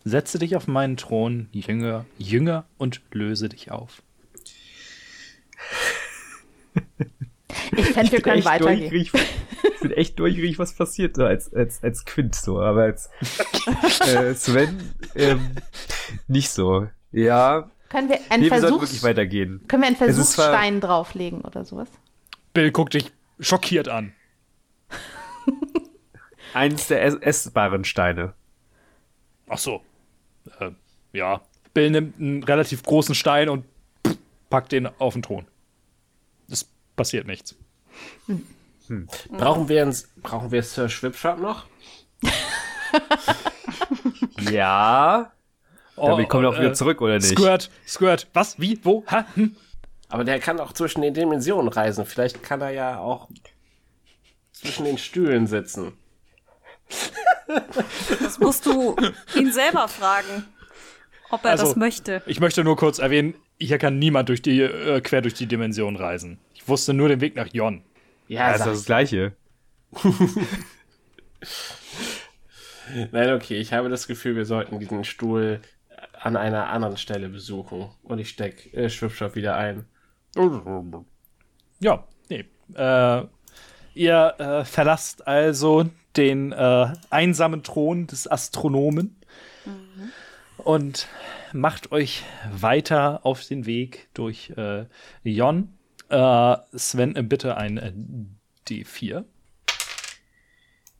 Setze dich auf meinen Thron, Jünger, Jünger und löse dich auf. ich fände, wir können weitergehen. ich bin echt neugierig, was passiert so als, als, als Quint so, aber als äh, Sven ähm, nicht so. Ja, Können wir einen nee, wir Versuchs wirklich weitergehen. können wir einen Versuchsstein drauflegen oder sowas? Bill guckt dich schockiert an. Eins der ess essbaren Steine. Ach so. Äh, ja. Bill nimmt einen relativ großen Stein und packt den auf den Thron. Es passiert nichts. Brauchen wir, ein, brauchen wir Sir Schwipschwap noch? Ja. Oh, wir kommen auch wieder äh, zurück, oder nicht? Squirt, Squirt, was, wie, wo, ha, hm? Aber der kann auch zwischen den Dimensionen reisen. Vielleicht kann er ja auch zwischen den Stühlen sitzen. Das musst du ihn selber fragen, ob er Also- das möchte. Ich möchte nur kurz erwähnen, hier kann niemand durch die, äh, quer durch die Dimension reisen. Ich wusste nur den Weg nach Jon. Ja, das ist das Gleiche. ich. Nein, okay, ich habe das Gefühl, wir sollten diesen Stuhl an einer anderen Stelle besuchen. Und ich steck äh, Schwipschwap wieder ein. Ja, nee. Äh, ihr äh, verlasst also den äh, einsamen Thron des Astronomen und macht euch weiter auf den Weg durch äh, Jon. Äh, Sven, äh, bitte ein äh, D4.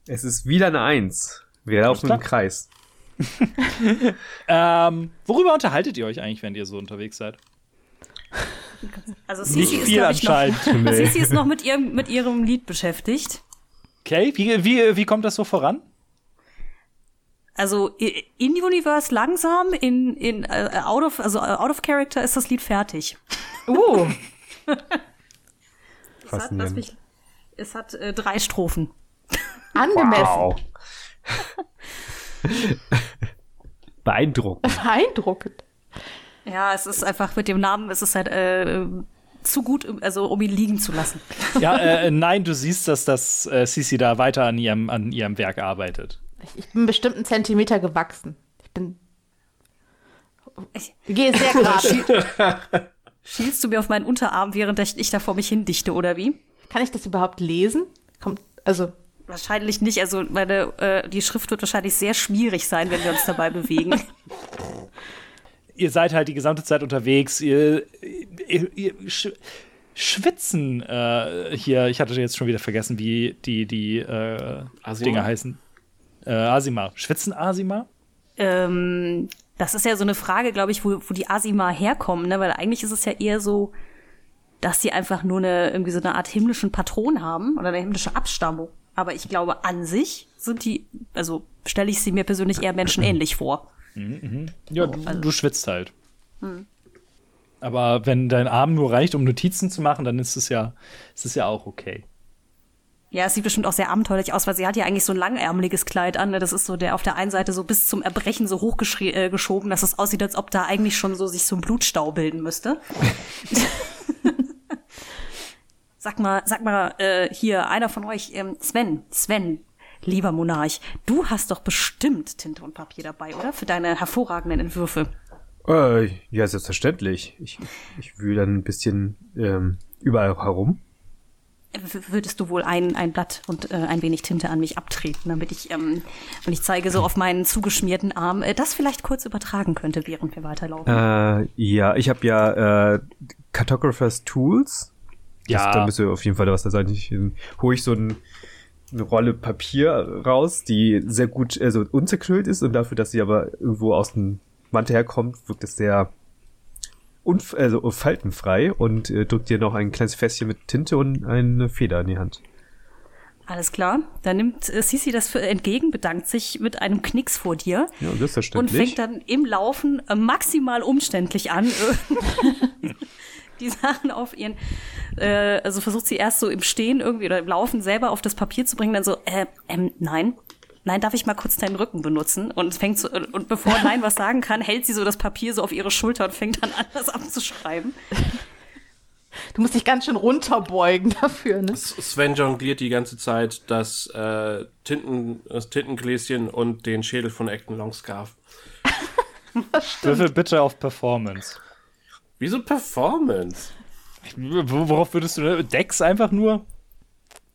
Es ist wieder eine Eins. Wir laufen im Kreis. Ähm, worüber unterhaltet ihr euch eigentlich, wenn ihr so unterwegs seid? Also Sisi ist, ich, noch, anscheinend. Sisi ist noch mit ihrem, mit ihrem Lied beschäftigt. Okay, wie, wie, wie kommt das so voran? Also in Universe langsam, in, in äh, out of, also äh, out of character ist das Lied fertig. Uh, Es hat, mich, es hat äh, drei Strophen. angemessen. Beeindruckend. Beeindruckend. Ja, es ist einfach mit dem Namen, es ist halt äh, zu gut, also um ihn liegen zu lassen. Ja, äh, nein, du siehst, dass das äh, Sisi da weiter an ihrem, an ihrem Werk arbeitet. Ich, ich bin bestimmt einen Zentimeter gewachsen. Ich bin. Ich- gehe sehr gerade. Schielst du mir auf meinen Unterarm, während ich, ich da vor mich hindichte, oder wie? Kann ich das überhaupt lesen? Kommt, also, Wahrscheinlich nicht. Also meine, äh, die Schrift wird wahrscheinlich sehr schwierig sein, wenn wir uns dabei bewegen. Ihr seid halt die gesamte Zeit unterwegs. Ihr, ihr, ihr sch schwitzen äh, hier. Ich hatte jetzt schon wieder vergessen, wie die, die äh, Asima? Dinge heißen. Äh, Asima. Schwitzen Asima? ähm, das ist ja so eine Frage, glaube ich, wo, wo die Asima herkommen, ne? Weil eigentlich ist es ja eher so, dass sie einfach nur eine, irgendwie so eine Art himmlischen Patron haben oder eine himmlische Abstammung. Aber ich glaube, an sich sind die, also stelle ich sie mir persönlich eher menschenähnlich vor. Ja, du, du schwitzt halt. Aber wenn dein Arm nur reicht, um Notizen zu machen, dann ist es ja, ist es ja auch okay. Ja, es sieht bestimmt auch sehr abenteuerlich aus, weil sie hat ja eigentlich so ein langärmeliges Kleid an. Ne? Das ist so der auf der einen Seite so bis zum Erbrechen so hochgeschoben, äh, dass es aussieht, als ob da eigentlich schon so sich so ein Blutstau bilden müsste. sag mal, sag mal, äh, hier, einer von euch, ähm, Sven, Sven, lieber Monarch, du hast doch bestimmt Tinte und Papier dabei, oder? Für deine hervorragenden Entwürfe. Äh, ja, selbstverständlich. Ich, ich wühle dann ein bisschen ähm, überall herum. W- Würdest du wohl ein, ein Blatt und äh, ein wenig Tinte an mich abtreten, damit ich, ähm, und ich zeige so auf meinen zugeschmierten Arm, äh, das vielleicht kurz übertragen könnte, während wir weiterlaufen. Äh, ja, ich habe ja äh, Cartographers Tools. Das, Ja. Da müsste auf jeden Fall was da sein. Ich, ähm, hole ich so ein, eine Rolle Papier raus, die sehr gut also unzerknüllt ist und dafür, dass sie aber irgendwo aus dem Mantel herkommt, wirkt es sehr unf also faltenfrei und äh, drückt dir noch ein kleines Fässchen mit Tinte und eine Feder in die Hand. Alles klar. Dann nimmt äh, Sisi das für entgegen, bedankt sich mit einem Knicks vor dir Ja, und selbstverständlich. fängt dann im Laufen maximal umständlich an. die Sachen auf ihren, äh, also versucht sie erst so im Stehen irgendwie oder im Laufen selber auf das Papier zu bringen, dann so, äh, ähm, nein. Nein, darf ich mal kurz deinen Rücken benutzen? Und fängt so, und bevor Nein was sagen kann, hält sie so das Papier so auf ihre Schulter und fängt dann an, das abzuschreiben. Du musst dich ganz schön runterbeugen dafür, ne? Sven jongliert die ganze Zeit das, äh, Tinten, das Tintengläschen und den Schädel von Acton Longscarf. Würfel bitte auf Performance. Wieso Performance? Worauf würdest du Dex einfach nur?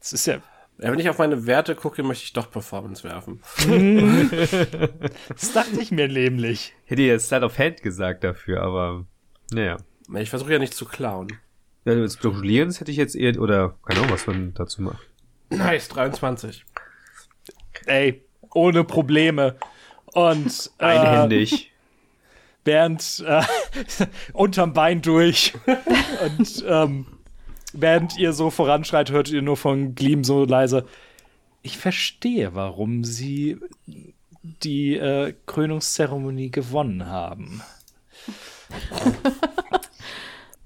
Das ist ja. Ja, wenn ich auf meine Werte gucke, möchte ich doch Performance werfen. Das dachte ich mir nämlich. Hätte ich jetzt Slide of Hand gesagt dafür, aber naja. Ich versuche ja nicht zu klauen. Ja, das Jonglieren das hätte ich jetzt eher, oder keine Ahnung, was man dazu macht. Nice, 23. Ey, ohne Probleme. Und äh, Einhändig. Während äh, unterm Bein durch und ähm, während ihr so voranschreit, hört ihr nur von Gleam so leise. Ich verstehe, warum sie die äh, Krönungszeremonie gewonnen haben.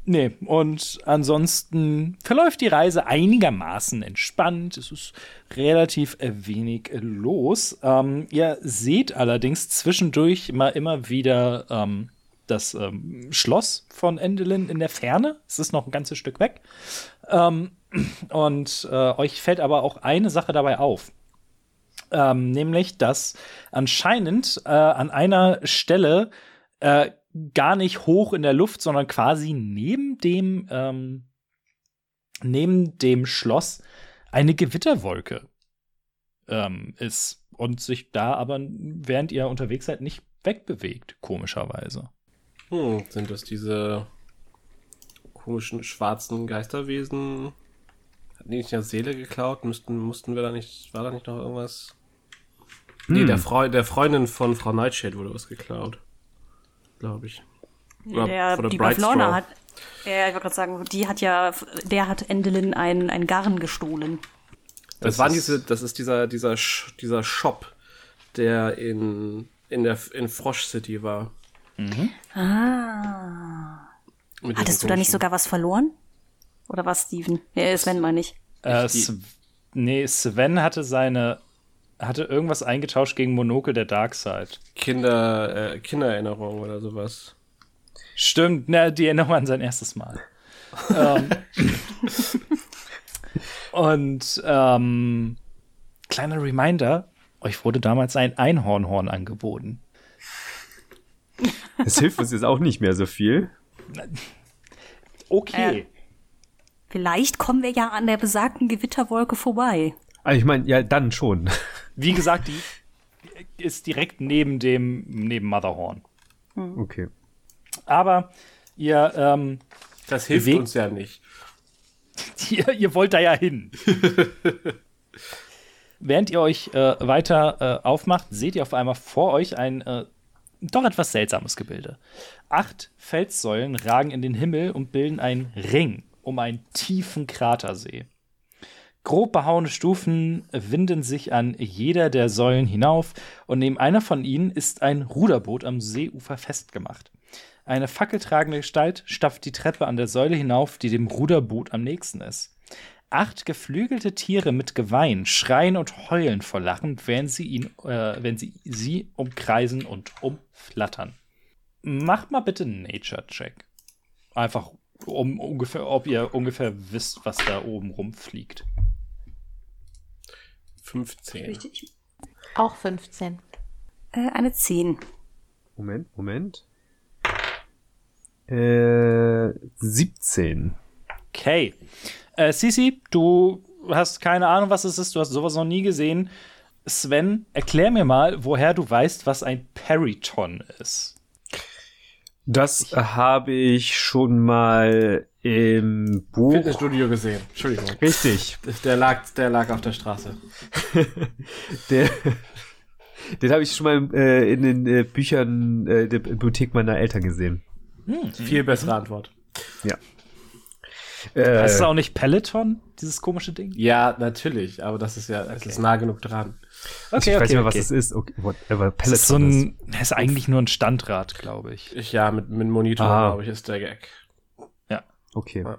Nee, und ansonsten verläuft die Reise einigermaßen entspannt. Es ist relativ äh, wenig äh, los. Ähm, ihr seht allerdings zwischendurch immer, immer wieder ähm, das ähm, Schloss von Endelin in der Ferne. Es ist noch ein ganzes Stück weg. Ähm, und äh, euch fällt aber auch eine Sache dabei auf. Ähm, nämlich, dass anscheinend äh, an einer Stelle äh, gar nicht hoch in der Luft, sondern quasi neben dem, ähm, neben dem Schloss eine Gewitterwolke ähm, ist und sich da aber, während ihr unterwegs seid, nicht wegbewegt, komischerweise. Hm, sind das diese komischen schwarzen Geisterwesen? Hatten die nicht eine Seele geklaut? Müssten, mussten wir da nicht, war da nicht noch irgendwas? Nee, der, Freu der Freundin von Frau Nightshade wurde was geklaut. Glaube ich. Oder der die Straw. hat, ja, ich wollte gerade sagen, die hat ja, der hat Endelin ein, ein Garn gestohlen. Das, Das waren ist- diese, das ist dieser, dieser, Sch- dieser Shop, der in, in der, in Frosch City war. Ah. Mit Hattest du da nicht sogar was verloren? Oder was, Steven? Ja, Sven meine ich. Äh, Sv nee, Sven hatte seine, hatte irgendwas eingetauscht gegen Monokel der Darkseid. Kinder, äh, Kindererinnerung oder sowas. Stimmt, na, die Erinnerung an sein erstes Mal. ähm, und ähm, kleiner Reminder, euch wurde damals ein Einhornhorn angeboten. Das hilft uns jetzt auch nicht mehr so viel. Okay. Vielleicht kommen wir ja an der besagten Gewitterwolke vorbei. Also ich meine, ja, dann schon. Wie gesagt, die ist direkt neben dem, neben Motherhorn. Okay. Aber ihr, ähm, Das hilft Bewegt- uns ja nicht. ihr, ihr wollt da ja hin. Während ihr euch äh, weiter äh, aufmacht, seht ihr auf einmal vor euch ein äh, doch etwas seltsames Gebilde. Acht Felssäulen ragen in den Himmel und bilden einen Ring um einen tiefen Kratersee. Grob behauene Stufen winden sich an jeder der Säulen hinauf und neben einer von ihnen ist ein Ruderboot am Seeufer festgemacht. Eine fackeltragende Gestalt stapft die Treppe an der Säule hinauf, die dem Ruderboot am nächsten ist. Acht geflügelte Tiere mit Geweih schreien und heulen vor Lachen, während sie ihn, äh, wenn sie sie umkreisen und umflattern. Macht mal bitte einen Nature-Check. Einfach, um ungefähr, ob ihr ungefähr wisst, was da oben rumfliegt. 15. Auch 15. Äh, eine 10. Moment, Moment. Äh, 17. Okay. Äh, Sisi, du hast keine Ahnung, was es ist. Du hast sowas noch nie gesehen. Sven, erklär mir mal, woher du weißt, was ein Periton ist. Das habe ich schon mal im Buch. Fitnessstudio gesehen. Entschuldigung. Richtig. Der lag, der lag auf der Straße. Der, den habe ich schon mal äh, in den äh, Büchern äh, der Bibliothek meiner Eltern gesehen. Viel bessere Antwort. Ja. Äh, Heißt es auch nicht Peloton, dieses komische Ding? Ja, natürlich, aber das ist ja, es ist nah genug dran. also ich weiß nicht mehr, was es ist. Okay, whatever. Das ist so ein, ist eigentlich nur ein Standrad, glaube ich. Ich, ja, mit, mit Monitor, Ah. glaube ich, ist der Gag. Okay. Ja.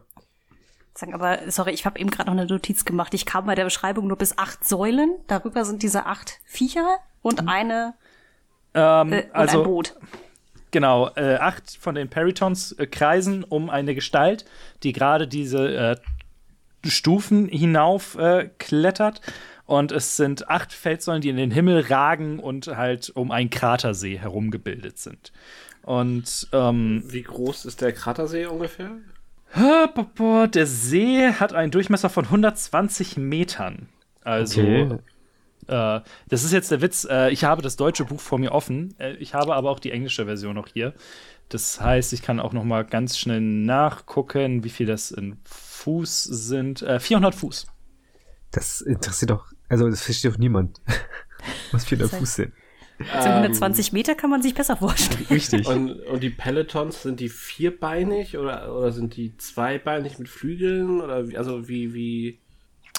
Sagen, aber sorry, ich habe eben gerade noch eine Notiz gemacht. Ich kam bei der Beschreibung nur bis acht Säulen. Darüber sind diese acht Viecher und eine Ähm, äh, und also ein Boot. Genau, äh, acht von den Peritons äh, kreisen um eine Gestalt, die gerade diese äh, Stufen hinauf äh, klettert. Und es sind acht Felssäulen, die in den Himmel ragen und halt um einen Kratersee herumgebildet sind. Und ähm, Wie groß ist der Kratersee ungefähr? Der See hat einen Durchmesser von 120 Metern. Also, Okay. äh, das ist jetzt der Witz. Äh, ich habe das deutsche Buch vor mir offen. Äh, ich habe aber auch die englische Version noch hier. Das heißt, ich kann auch noch mal ganz schnell nachgucken, wie viel das in Fuß sind. Äh, 400 Fuß. Das interessiert doch, also das versteht doch niemand. Was für der Fuß sind. Also 120 Meter kann man sich besser vorstellen. Richtig. Und, und die Pelotons, sind die vierbeinig oder, oder sind die zweibeinig mit Flügeln? Oder wie, also wie, wie.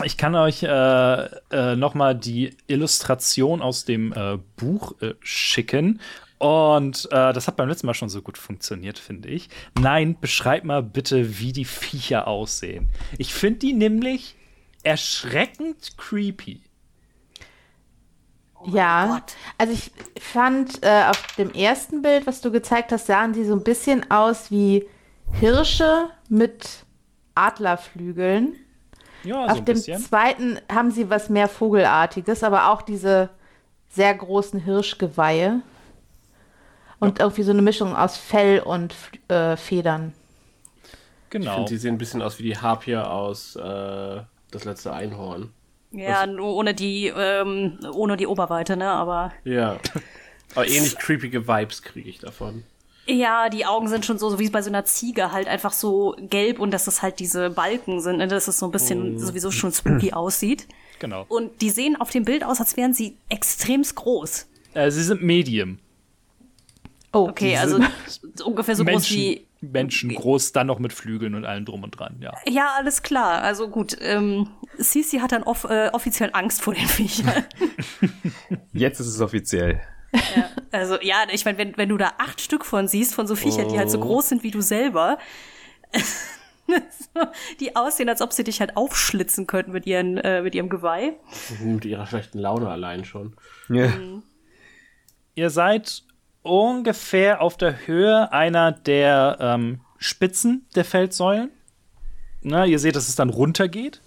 Ich kann euch äh, äh, noch mal die Illustration aus dem äh, Buch äh, schicken. Und äh, das hat beim letzten Mal schon so gut funktioniert, finde ich. Nein, beschreib mal bitte, wie die Viecher aussehen. Ich finde die nämlich erschreckend creepy. Ja, Gott. also ich fand äh, auf dem ersten Bild, was du gezeigt hast, sahen die so ein bisschen aus wie Hirsche mit Adlerflügeln. Ja, auf dem zweiten haben sie was mehr Vogelartiges, aber auch diese sehr großen Hirschgeweihe. Und irgendwie so eine Mischung aus Fell und äh, Federn. Ich Genau. finde, die sehen ein bisschen aus wie die Harpier aus äh, Das letzte Einhorn. Ja, nur ohne die, ähm, ohne die Oberweite, ne? Aber Ja. Aber ähnlich creepige Vibes kriege ich davon. ja, die Augen sind schon so, so wie bei so einer Ziege, halt einfach so gelb und dass das halt diese Balken sind, ne? dass es so ein bisschen sowieso schon spooky aussieht. genau. Und die sehen auf dem Bild aus, als wären sie extremst groß. Äh, sie sind Medium. Oh, Okay, also so ungefähr so groß Menschen, wie. Menschen groß, dann noch mit Flügeln und allem drum und dran, ja. Ja, alles klar. Also gut, ähm, Sisi hat dann off äh, offiziell Angst vor den Viechern. Jetzt ist es offiziell. Also ja, ich meine, wenn, wenn du da acht Stück von siehst, von so Viechern, die halt so groß sind wie du selber, die aussehen, als ob sie dich halt aufschlitzen könnten mit, ihren, äh, mit ihrem Geweih. Mit ihrer schlechten Laune allein schon. Ja. Ihr seid ungefähr auf der Höhe einer der ähm, Spitzen der Feldsäulen. Na, ihr seht, dass es dann runtergeht.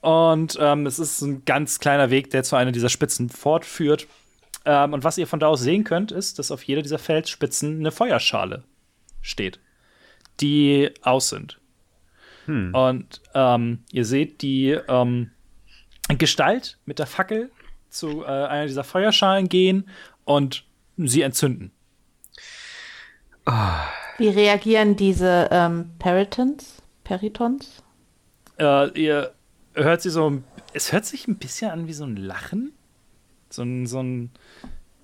Und ähm, es ist ein ganz kleiner Weg, der zu einer dieser Spitzen fortführt. Ähm, und was ihr von da aus sehen könnt, ist, dass auf jeder dieser Felsspitzen eine Feuerschale steht, die aus sind. Und ähm, ihr seht die ähm, Gestalt mit der Fackel zu äh, einer dieser Feuerschalen gehen und sie entzünden. Wie reagieren diese ähm, Peritons? Peritons? Äh, ihr hört sie so, es hört sich ein bisschen an wie so ein Lachen. So ein, so ein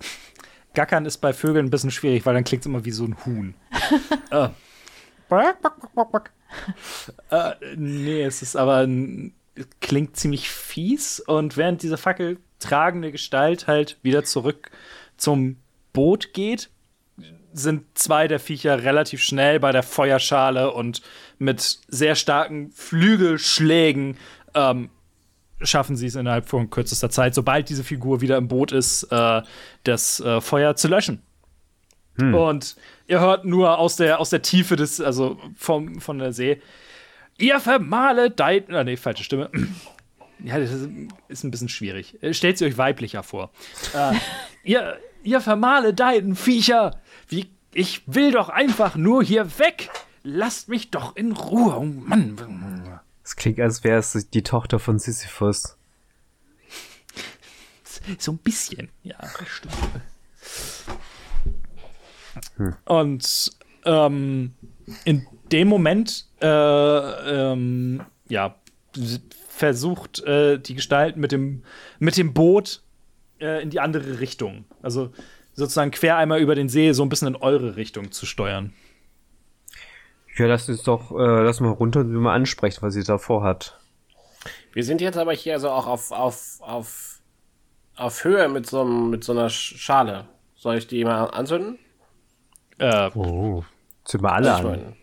Gackern ist bei Vögeln ein bisschen schwierig, weil dann klingt es immer wie so ein Huhn. äh. äh, nee, es ist aber ein, klingt ziemlich fies und während diese Fackel tragende Gestalt halt wieder zurück zum Boot geht, sind zwei der Viecher relativ schnell bei der Feuerschale und mit sehr starken Flügelschlägen ähm, schaffen sie es innerhalb von kürzester Zeit, sobald diese Figur wieder im Boot ist, äh, das äh, Feuer zu löschen. Und ihr hört nur aus der, aus der Tiefe des, also vom, von der See, ihr vermaledeit, ah, nee, falsche Stimme. Ja, das ist, ist ein bisschen schwierig. Äh, Stellt sie euch weiblicher vor. äh, ihr, ihr vermaledeiten Viecher! Wie, ich will doch einfach nur hier weg! Lasst mich doch in Ruhe! Oh Mann! Es klingt, als wäre es die Tochter von Sisyphus. So ein bisschen, ja, stimmt. Und ähm, in dem Moment, äh, ähm, ja, versucht äh, die Gestalt mit dem, mit dem Boot äh, in die andere Richtung. Also sozusagen quer einmal über den See, so ein bisschen in eure Richtung zu steuern. Ja, lass uns doch, äh, lass mal runter und wir mal ansprechen, was sie da vorhat. Wir sind jetzt aber hier also auch auf, auf, auf, auf Höhe mit so, einem, mit so einer Schale. Soll ich die mal anzünden? Äh, Oh. Sind wir alle Also an.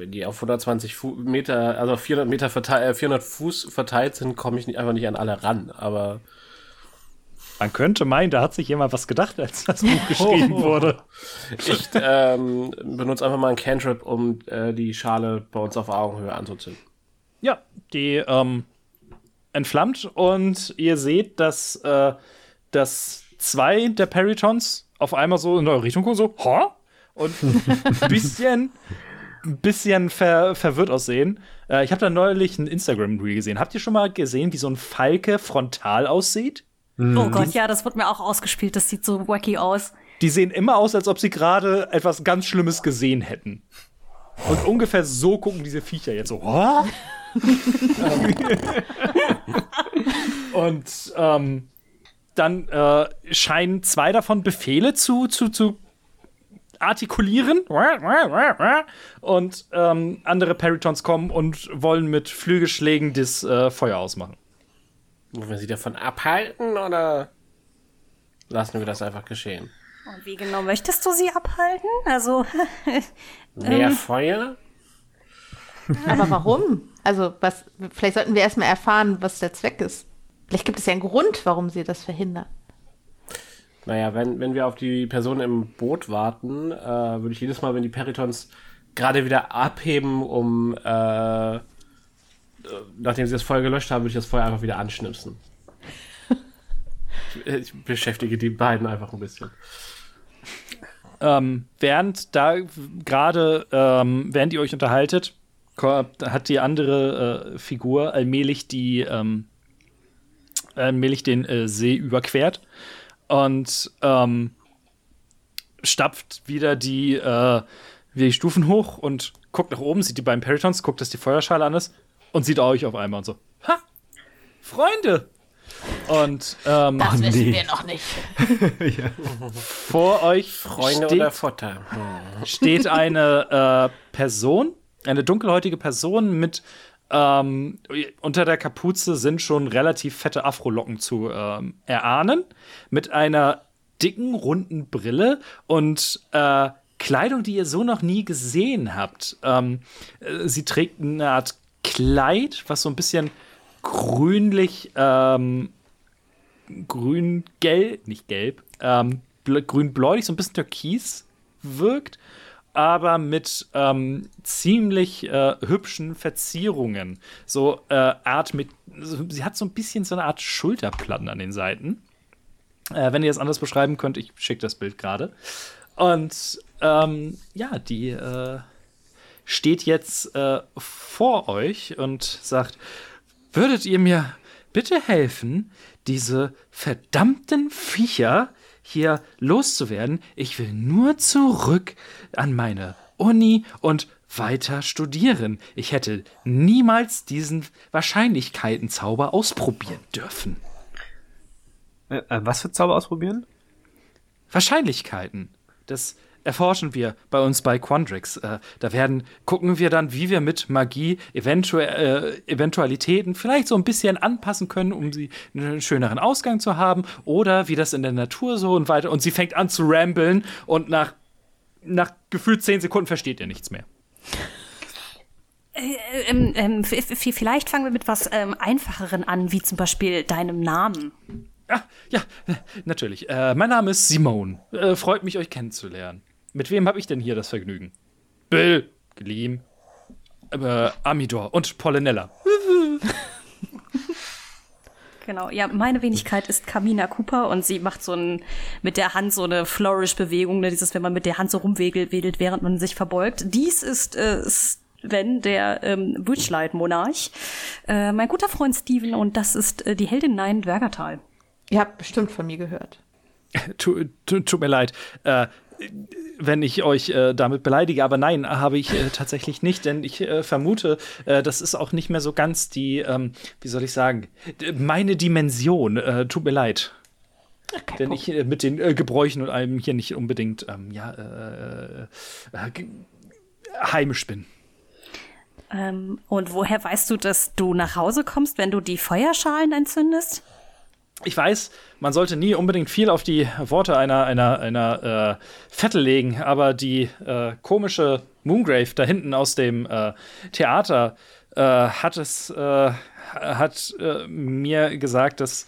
Wenn die auf 120 Fu Meter, also 400 Meter verteilt, äh, 400 Fuß verteilt sind, komme ich nicht, einfach nicht an alle ran. Aber man könnte meinen, da hat sich jemand was gedacht, als das Buch geschrieben wurde. ich ähm, benutze einfach mal einen Cantrip, um äh, die Schale bei uns auf Augenhöhe anzuzünden. Ja, die ähm, entflammt und ihr seht, dass, äh, dass zwei der Peritons auf einmal so in eure Richtung gucken, so, ha? Und ein bisschen, ein bisschen ver verwirrt aussehen. Äh, ich habe da neulich ein Instagram-Reel gesehen. Habt ihr schon mal gesehen, wie so ein Falke frontal aussieht? Oh Gott, ja, das wird mir auch ausgespielt. Das sieht so wacky aus. Die sehen immer aus, als ob sie gerade etwas ganz Schlimmes gesehen hätten. Und ungefähr so gucken diese Viecher jetzt so. "Hä?" Und ähm, dann äh, scheinen zwei davon Befehle zu, zu, zu artikulieren. Und ähm, andere Peritons kommen und wollen mit Flügelschlägen das äh, Feuer ausmachen. Wollen wir sie davon abhalten oder lassen wir das einfach geschehen? Und wie genau möchtest du sie abhalten? Also, Mehr Feuer? Aber warum? Also, was, vielleicht sollten wir erstmal erfahren, was der Zweck ist. Vielleicht gibt es ja einen Grund, warum sie das verhindern. Naja, wenn, wenn wir auf die Person im Boot warten, äh, würde ich jedes Mal, wenn die Peritons gerade wieder abheben, um äh, äh, nachdem sie das Feuer gelöscht haben, würde ich das Feuer einfach wieder anschnipsen. ich, ich beschäftige die beiden einfach ein bisschen. Ähm, während da gerade, ähm, während ihr euch unterhaltet, hat die andere äh, Figur allmählich die, ähm, allmählich den äh, See überquert und ähm, stapft wieder die, äh, wieder die Stufen hoch und guckt nach oben, sieht die beiden Peritons, guckt, dass die Feuerschale an ist und sieht euch auf einmal und so, ha, Freunde! Und ähm, Das wissen nee. wir noch nicht. vor euch Freunde steht, oder Futter? Hm. steht eine äh, Person, eine dunkelhäutige Person mit ähm, unter der Kapuze sind schon relativ fette Afrolocken zu ähm, erahnen, mit einer dicken, runden Brille und äh, Kleidung, die ihr so noch nie gesehen habt. Ähm, äh, sie trägt eine Art Kleid, was so ein bisschen grünlich, ähm, grün-gelb, nicht gelb, ähm, bl- grün-bläulich, so ein bisschen türkis wirkt, aber mit ähm, ziemlich äh, hübschen Verzierungen. So äh, Art mit, sie hat so ein bisschen so eine Art Schulterplatten an den Seiten. Äh, wenn ihr es anders beschreiben könnt, ich schicke das Bild gerade. Und ähm, ja, die äh, steht jetzt äh, vor euch und sagt, würdet ihr mir bitte helfen, diese verdammten Viecher hier loszuwerden? Ich will nur zurück an meine Uni und weiter studieren. Ich hätte niemals diesen Wahrscheinlichkeitenzauber ausprobieren dürfen. Äh, äh, was für Zauber ausprobieren? Wahrscheinlichkeiten. Das erforschen wir bei uns bei Quandrix. Äh, da werden, gucken wir dann, wie wir mit Magie eventu äh, Eventualitäten vielleicht so ein bisschen anpassen können, um sie einen schöneren Ausgang zu haben. Oder wie das in der Natur so und weiter. Und sie fängt an zu ramblen und nach, nach gefühlt zehn Sekunden versteht ihr nichts mehr. ähm, ähm, f- vielleicht fangen wir mit was ähm, Einfacheren an, wie zum Beispiel deinem Namen. Ah, ja, äh, natürlich. Äh, mein Name ist Simone. Äh, freut mich, euch kennenzulernen. Mit wem habe ich denn hier das Vergnügen? Bill, Gleam, äh, Amidor und Pollinella. Genau, ja, meine Wenigkeit ist Kamina Cooper und sie macht so ein, mit der Hand so eine Flourish-Bewegung, ne, dieses, wenn man mit der Hand so rumwedelt, wedelt, während man sich verbeugt. Dies ist äh, Sven, der ähm, Witchlight-Monarch, äh, mein guter Freund Steven und das ist äh, die Heldin Nein Dwergertal. Ihr habt bestimmt von mir gehört. Tu- tu- Tut mir leid, äh, wenn ich euch äh, damit beleidige, aber nein, habe ich äh, tatsächlich nicht, denn ich äh, vermute, äh, das ist auch nicht mehr so ganz die, ähm, wie soll ich sagen, meine Dimension. Äh, tut mir leid. Okay, Denn ich äh, mit den Gebräuchen und allem hier nicht unbedingt ähm, ja, heimisch bin. Ähm, und woher weißt du, dass du nach Hause kommst, wenn du die Feuerschalen entzündest? Ich weiß, man sollte nie unbedingt viel auf die Worte einer, einer, einer äh, Vettel legen, aber die äh, komische Moongrave da hinten aus dem äh, Theater äh, hat es äh, hat äh, mir gesagt, dass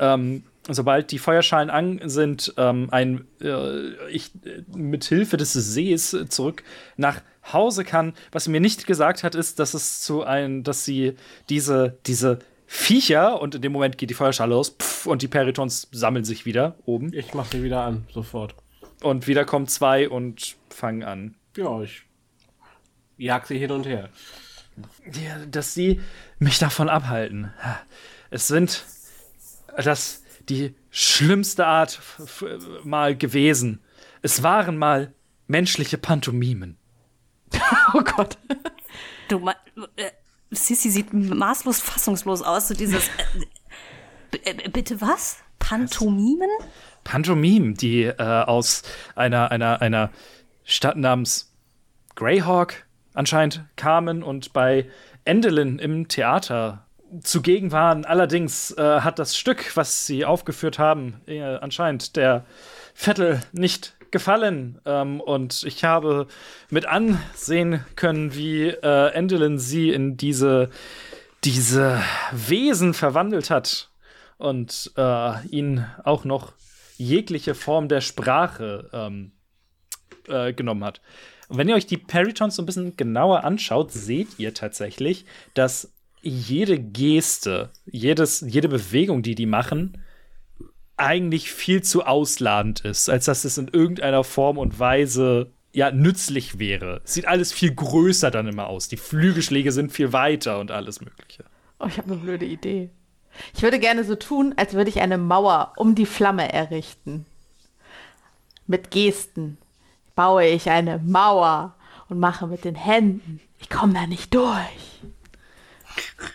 ähm, sobald die Feuerschalen an sind, ähm, ein, ich mit Hilfe des Sees zurück nach Hause kann. Was sie mir nicht gesagt hat, ist, dass es zu ein, dass sie diese, diese Viecher und in dem Moment geht die Feuerschale los pff, und die Peritons sammeln sich wieder oben. Ich mach sie wieder an, sofort. Und wieder kommen zwei und fangen an. Ja, ich jag sie hin und her. Ja, dass sie mich davon abhalten. Es sind das die schlimmste Art mal gewesen. Es waren mal menschliche Pantomimen. oh Gott. Du, äh, Sissy sieht maßlos fassungslos aus. So dieses. Äh, äh, bitte was? Pantomimen? Pantomimen, die äh, aus einer, einer, einer Stadt namens Greyhawk anscheinend kamen und bei Endelin im Theater zugegen waren. Allerdings äh, hat das Stück, was sie aufgeführt haben, äh, anscheinend der Vettel nicht gefallen. Ähm, und ich habe mit ansehen können, wie äh, Endelin sie in diese, diese Wesen verwandelt hat und äh, ihnen auch noch jegliche Form der Sprache ähm, äh, genommen hat. Und wenn ihr euch die Peritons so ein bisschen genauer anschaut, seht ihr tatsächlich, dass jede Geste, jedes, jede Bewegung, die die machen, eigentlich viel zu ausladend ist, als dass es in irgendeiner Form und Weise ja nützlich wäre. Sieht alles viel größer dann immer aus. Die Flügelschläge sind viel weiter und alles Mögliche. Oh, ich habe eine blöde Idee. Ich würde gerne so tun, als würde ich eine Mauer um die Flamme errichten. Mit Gesten baue ich eine Mauer und mache mit den Händen. Ich komme da nicht durch.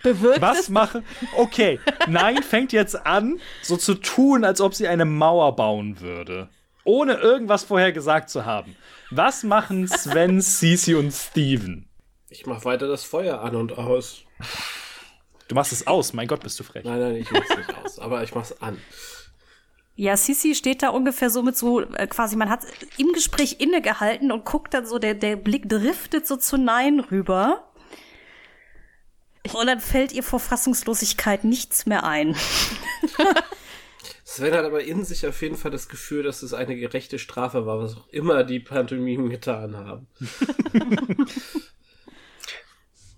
Bewirkt Was mache? Okay, nein, fängt jetzt an, so zu tun, als ob sie eine Mauer bauen würde. Ohne irgendwas vorher gesagt zu haben. Was machen Sven, Sisi und Steven? Ich mach weiter das Feuer an und aus. Du machst es aus, mein Gott, bist du frech. Nein, nein, ich mach's nicht aus, aber ich mach's an. Ja, Sisi steht da ungefähr so mit so, äh, quasi, man hat im Gespräch innegehalten und guckt dann so, der, der Blick driftet so zu Nein rüber. Und dann fällt ihr vor Fassungslosigkeit nichts mehr ein. Sven hat aber in sich auf jeden Fall das Gefühl, dass es eine gerechte Strafe war, was auch immer die Pantomimen getan haben.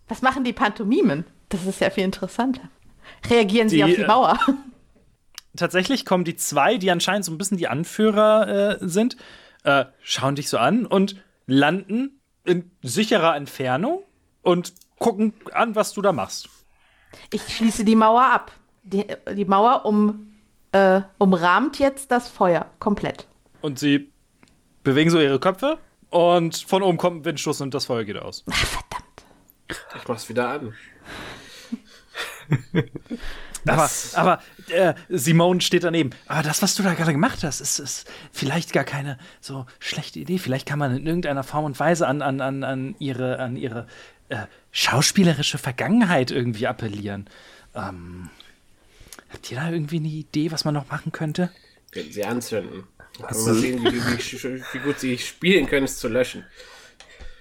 was machen die Pantomimen? Das ist ja viel interessanter. Reagieren die, sie auf die Mauer? tatsächlich kommen die zwei, die anscheinend so ein bisschen die Anführer äh, sind, äh, schauen dich so an und landen in sicherer Entfernung und gucken an, was du da machst. Ich schließe die Mauer ab. Die, die Mauer um, äh, umrahmt jetzt das Feuer komplett. Und sie bewegen so ihre Köpfe und von oben kommt ein Windstoß und das Feuer geht aus. Ach, verdammt. Ich mach's wieder an. aber aber äh, Simone steht daneben. Aber das, was du da gerade gemacht hast, ist, ist vielleicht gar keine so schlechte Idee. Vielleicht kann man in irgendeiner Form und Weise an, an, an, an ihre, an ihre äh, schauspielerische Vergangenheit irgendwie appellieren. Ähm, habt ihr da irgendwie eine Idee, was man noch machen könnte? Können sie anzünden. Hast mal sehen, wie, wie, wie, gut sie spielen können, es zu löschen.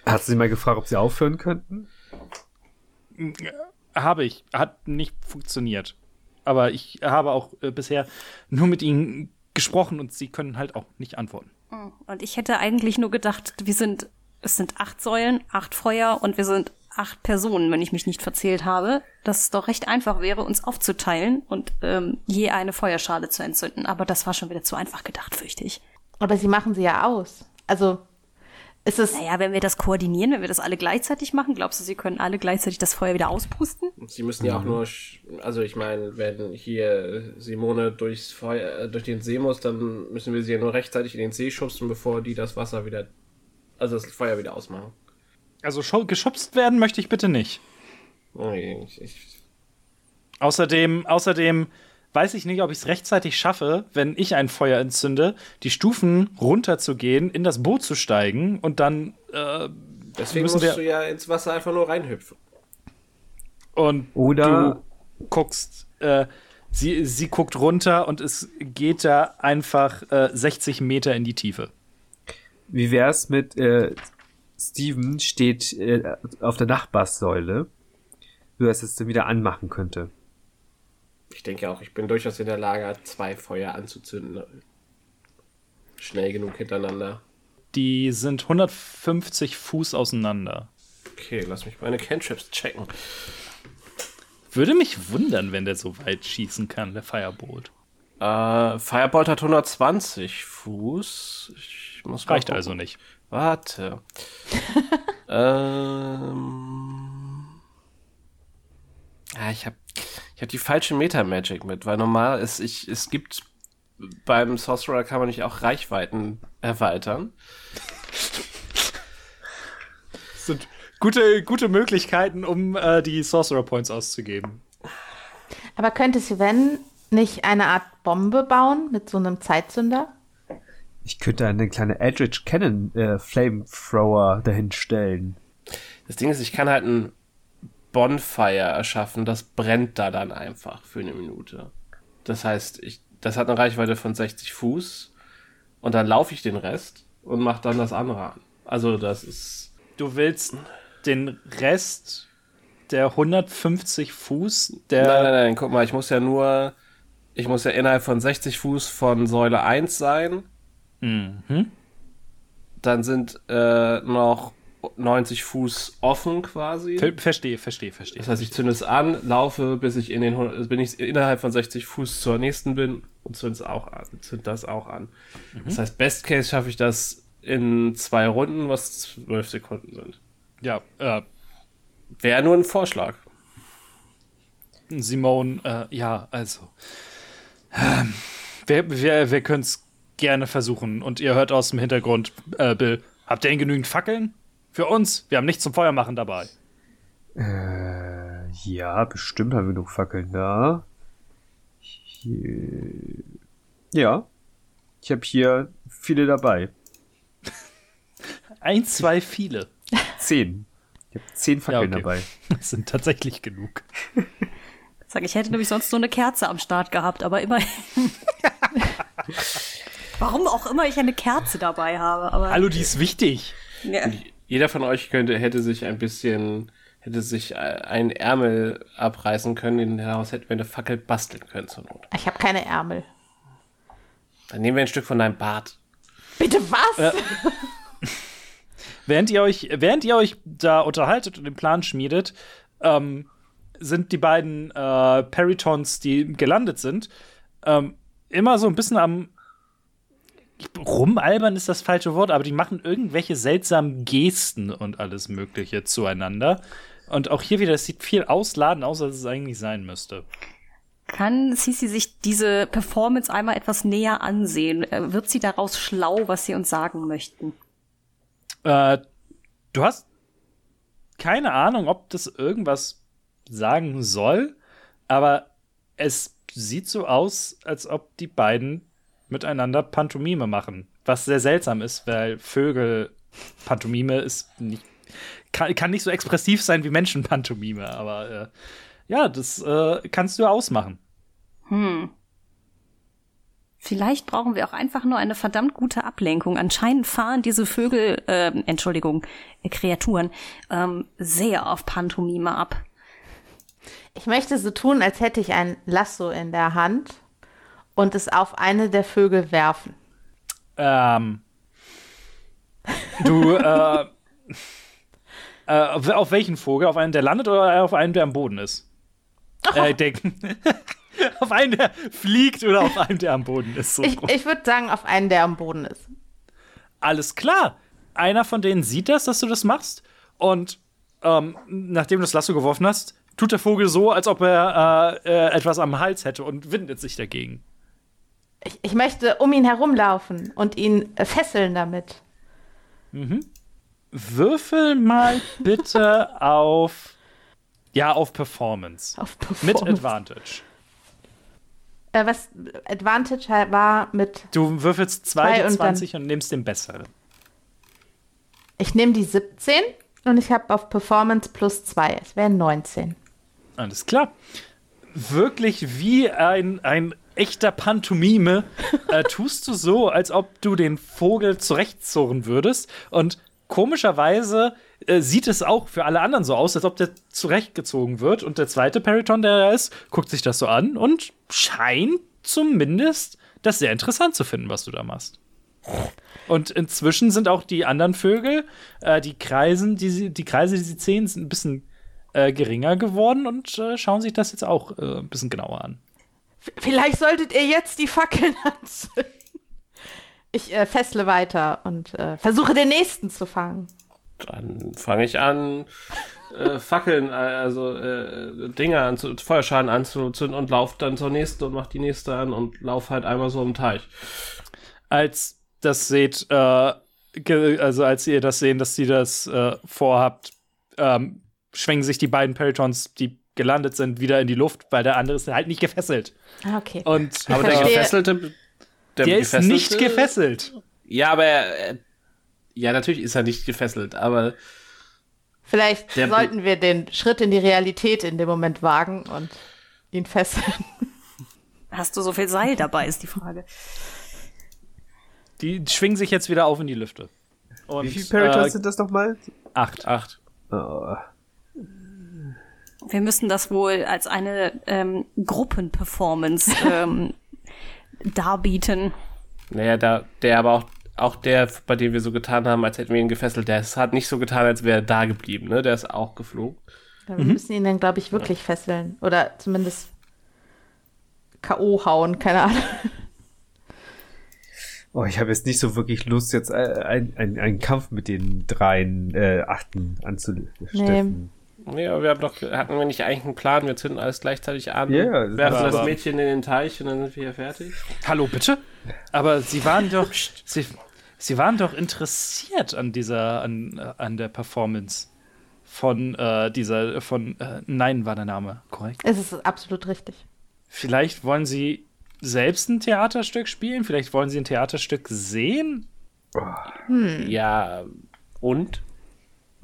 Hat sie mal gefragt, ob sie aufhören könnten? Habe ich. Hat nicht funktioniert. Aber ich habe auch äh, bisher nur mit ihnen gesprochen und sie können halt auch nicht antworten. Und ich hätte eigentlich nur gedacht, wir sind es sind acht Säulen, acht Feuer und wir sind acht Personen, wenn ich mich nicht verzählt habe, dass es doch recht einfach wäre, uns aufzuteilen und ähm, je eine Feuerschale zu entzünden. Aber das war schon wieder zu einfach gedacht, fürchte ich. Aber sie machen sie ja aus. Also ist es. Naja, wenn wir das koordinieren, wenn wir das alle gleichzeitig machen, glaubst du, sie können alle gleichzeitig das Feuer wieder auspusten? Sie müssen ja auch nur, also ich meine, wenn hier Simone durchs Feuer, äh, durch den See muss, dann müssen wir sie ja nur rechtzeitig in den See schubsen, bevor die das Wasser wieder also das Feuer wieder ausmachen. Also geschubst werden möchte ich bitte nicht. Okay, ich, ich außerdem, außerdem weiß ich nicht, ob ich es rechtzeitig schaffe, wenn ich ein Feuer entzünde, die Stufen runterzugehen, in das Boot zu steigen und dann äh, Deswegen musst wir- du ja ins Wasser einfach nur reinhüpfen. und Oder du guckst, äh, sie, sie guckt runter und es geht da einfach äh, 60 Meter in die Tiefe. Wie wär's mit äh, Steven steht äh, auf der Nachbarsäule, so dass es dann wieder anmachen könnte. Ich denke auch, ich bin durchaus in der Lage, zwei Feuer anzuzünden. Schnell genug hintereinander. Die sind 150 Fuß auseinander. Okay, lass mich meine Cantrips checken. Würde mich wundern, wenn der so weit schießen kann, der Firebolt. Äh, Firebolt hat 120 Fuß. Ich muss mal Reicht gucken. also nicht. Warte. ähm. Ah, ich habe ich hab die falsche Meta-Magic mit, weil normal ist, ich, es gibt beim Sorcerer kann man nicht auch Reichweiten erweitern. Das sind gute, gute Möglichkeiten, um äh, die Sorcerer Points auszugeben. Aber könnte Sven nicht eine Art Bombe bauen mit so einem Zeitzünder? Ich könnte eine kleine Eldritch Cannon äh, Flamethrower dahin stellen. Das Ding ist, ich kann halt ein Bonfire erschaffen, das brennt da dann einfach für eine Minute. Das heißt, ich, das hat eine Reichweite von 60 Fuß und dann laufe ich den Rest und mache dann das andere an. Also das ist Du willst den Rest der 150 Fuß der. Nein, nein, nein, guck mal, ich muss ja nur, ich muss ja innerhalb von 60 Fuß von Säule 1 sein. Mhm. Dann sind äh, noch 90 Fuß offen quasi. Ver verstehe, verstehe, verstehe. Das heißt, ich zünde es an, laufe, bis ich in den, bin ich innerhalb von 60 Fuß zur nächsten bin und zünde es auch an, zünd das auch an. Das heißt, Best Case schaffe ich das in zwei Runden, was zwölf Sekunden sind. ja, äh, Wäre nur ein Vorschlag. Simone, äh, ja, also. Ähm, wir wir, wir können es gerne versuchen. Und ihr hört aus dem Hintergrund, äh, Bill, habt ihr denn genügend Fackeln? Für uns? Wir haben nichts zum Feuermachen dabei. Äh, ja, bestimmt haben wir genug Fackeln da. Hier, ja, ich habe hier viele dabei. Eins, zwei, viele. Zehn. Ich habe zehn Fackeln okay. dabei. Das sind tatsächlich genug. Sag, ich hätte nämlich sonst nur eine Kerze am Start gehabt, aber immerhin. Warum auch immer ich eine Kerze dabei habe, aber. Hallo, die ist wichtig. Ja. Jeder von euch könnte, hätte sich ein bisschen, hätte sich äh, einen Ärmel abreißen können, in daraus hätten wir eine Fackel basteln können zur Not. Ich habe keine Ärmel. Dann nehmen wir ein Stück von deinem Bart. Bitte was? Während ihr euch, während ihr euch da unterhaltet und den Plan schmiedet, ähm, sind die beiden äh, Peritons, die gelandet sind, ähm, immer so ein bisschen am rumalbern ist das falsche Wort, aber die machen irgendwelche seltsamen Gesten und alles Mögliche zueinander. Und auch hier wieder, es sieht viel ausladend aus, als es eigentlich sein müsste. Kann Sisi sich diese Performance einmal etwas näher ansehen? Äh, Wird sie daraus schlau, was sie uns sagen möchten? Äh, du hast keine Ahnung, ob das irgendwas sagen soll, aber es sieht so aus, als ob die beiden miteinander Pantomime machen. Was sehr seltsam ist, weil Vögel Pantomime ist nicht kann, kann nicht so expressiv sein wie Menschenpantomime, aber äh, ja, das äh, kannst du ausmachen. Vielleicht brauchen wir auch einfach nur eine verdammt gute Ablenkung. Anscheinend fahren diese Vögel, äh, Entschuldigung, Kreaturen, ähm, sehr auf Pantomime ab. Ich möchte so tun, als hätte ich ein Lasso in der Hand und es auf eine der Vögel werfen. Ähm, du, äh, äh, auf welchen Vogel? Auf einen, der landet oder auf einen, der am Boden ist? Äh, der, auf einen, der fliegt oder auf einen, der am Boden ist. So Ich, ich würde sagen, auf einen, der am Boden ist. Alles klar. Einer von denen sieht das, dass du das machst. Und ähm, nachdem du das Lasso geworfen hast, tut der Vogel so, als ob er äh, äh, etwas am Hals hätte und windet sich dagegen. Ich, ich möchte um ihn herumlaufen und ihn äh, fesseln damit. Würfel mal bitte auf. Ja, auf Performance. Auf Mit Performance. Advantage. Äh, was Advantage halt war mit. Du würfelst Zwei 2 und 20 und, nimmst den besseren. Ich nehme die 17 und ich habe auf Performance plus 2. Es wären 19. Alles klar. Wirklich wie ein, ein echter Pantomime äh, tust du so, als ob du den Vogel zurechtzurren würdest. Und komischerweise äh, sieht es auch für alle anderen so aus, als ob der zurechtgezogen wird. Und der zweite Periton, der da ist, guckt sich das so an und scheint zumindest das sehr interessant zu finden, was du da machst. Und inzwischen sind auch die anderen Vögel, äh, die Kreisen, die, sie, die Kreise, die sie sehen, sind ein bisschen äh, geringer geworden und äh, schauen sich das jetzt auch äh, ein bisschen genauer an. Vielleicht solltet ihr jetzt die Fackeln anzünden. Ich äh, fessle weiter und äh, versuche den nächsten zu fangen. Dann fange ich an, äh, Fackeln, äh, also äh, Dinger anzu Feuerschalen anzuzünden und lauf dann zur nächsten und mach die nächste an und lauf halt einmal so im Teich. Als das seht, äh, also als ihr das sehen, dass sie das äh, vorhabt, ähm, schwenken sich die beiden Peritons, die gelandet sind, wieder in die Luft, weil der andere ist halt nicht gefesselt. Ah, okay. Und Aber der gefesselte, der ist Gefesselte- nicht gefesselt. Ja, aber er, er- ja, natürlich ist er nicht gefesselt, aber Vielleicht Der- sollten wir den Schritt in die Realität in dem Moment wagen und ihn fesseln. Hast du so viel Seil dabei, ist die Frage. Die schwingen sich jetzt wieder auf in die Lüfte. Und, Wie viele Peritons äh, sind das nochmal? Acht. acht. Oh. Wir müssen das wohl als eine ähm, Gruppenperformance ähm, darbieten. Naja, da, der aber auch, auch der, bei dem wir so getan haben, als hätten wir ihn gefesselt, der ist, hat nicht so getan, als wäre er da geblieben, ne? Der ist auch geflogen. Ja, Wir müssen ihn dann, glaube ich, wirklich fesseln. Oder zumindest K.O. hauen, keine Ahnung. Oh, ich habe jetzt nicht so wirklich Lust, jetzt äh, ein- ein- einen Kampf mit den dreien äh, Achten anzustiften. Nee, aber wir haben doch, hatten wir nicht eigentlich einen Plan, wir zünden alles gleichzeitig an, Ja, das werfen das Mädchen in den Teich und dann sind wir hier fertig. Hallo, bitte? Aber sie waren doch, sie, sie waren doch interessiert an dieser, an, äh, an der Performance von äh, dieser, von, äh, nein war der Name, korrekt? Es ist absolut richtig. Vielleicht wollen sie selbst ein Theaterstück spielen? Vielleicht wollen sie ein Theaterstück sehen? Ja, und?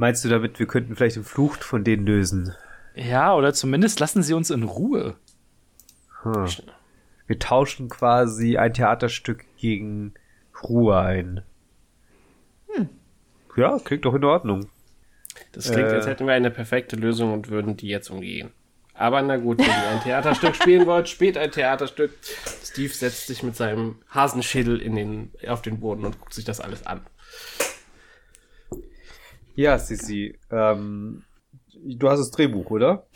Meinst du damit, wir könnten vielleicht den Fluch von denen lösen? Ja, oder zumindest lassen sie uns in Ruhe. Hm. Wir tauschen quasi ein Theaterstück gegen Ruhe ein. Ja, klingt doch in Ordnung. Das klingt, Äh. als hätten wir eine perfekte Lösung und würden die jetzt umgehen. Aber na gut, wenn ihr ein Theaterstück spielen wollt, spielt ein Theaterstück. Steve setzt sich mit seinem Hasenschädel in den, auf den Boden und guckt sich das alles an. Ja, Sissi, ähm, du hast das Drehbuch, oder?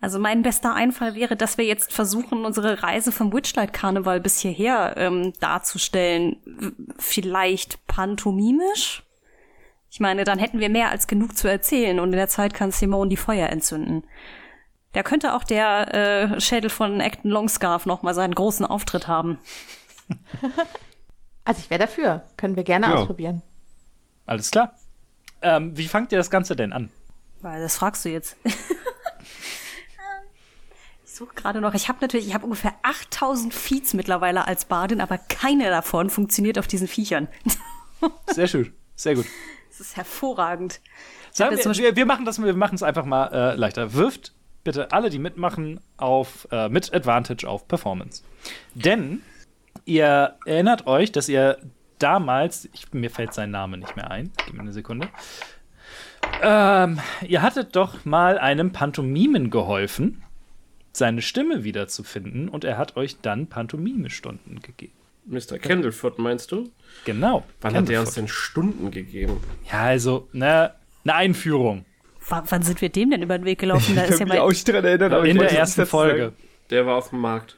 Also mein bester Einfall wäre, dass wir jetzt versuchen, unsere Reise vom Witchlight Karneval bis hierher ähm, darzustellen. Vielleicht pantomimisch? Ich meine, dann hätten wir mehr als genug zu erzählen und in der Zeit kann Simone die Feuer entzünden. Da könnte auch der äh, Schädel von Acton Longscarf noch mal seinen großen Auftritt haben. Also ich wäre dafür. Können wir gerne Ja. ausprobieren. Alles klar. Ähm, wie fangt ihr das Ganze denn an? Weil das fragst du jetzt. ich suche gerade noch. Ich habe natürlich, ich habe ungefähr 8000 Feeds mittlerweile als Bardin, aber keine davon funktioniert auf diesen Viechern. Sehr schön. Sehr gut. Das ist hervorragend. Sagen wir, wir, wir machen das, wir machen es einfach mal äh, leichter. Wirft bitte alle, die mitmachen, auf äh, mit Advantage auf Performance. Denn ihr erinnert euch, dass ihr damals, ich, mir fällt sein Name nicht mehr ein, gib mir eine Sekunde. Ähm, ihr hattet doch mal einem Pantomimen geholfen, seine Stimme wiederzufinden, und er hat euch dann Pantomime-Stunden gegeben. Mr. Candlefoot, meinst du? Genau. Wann hat der Candlefoot. uns denn Stunden gegeben? Ja, also, ne, eine Einführung. W wann sind wir dem denn über den Weg gelaufen? Da ich ist ja kann mich mal, auch nicht dran erinnern, aber ich In der ersten Folge. sagen. Der war auf dem Markt.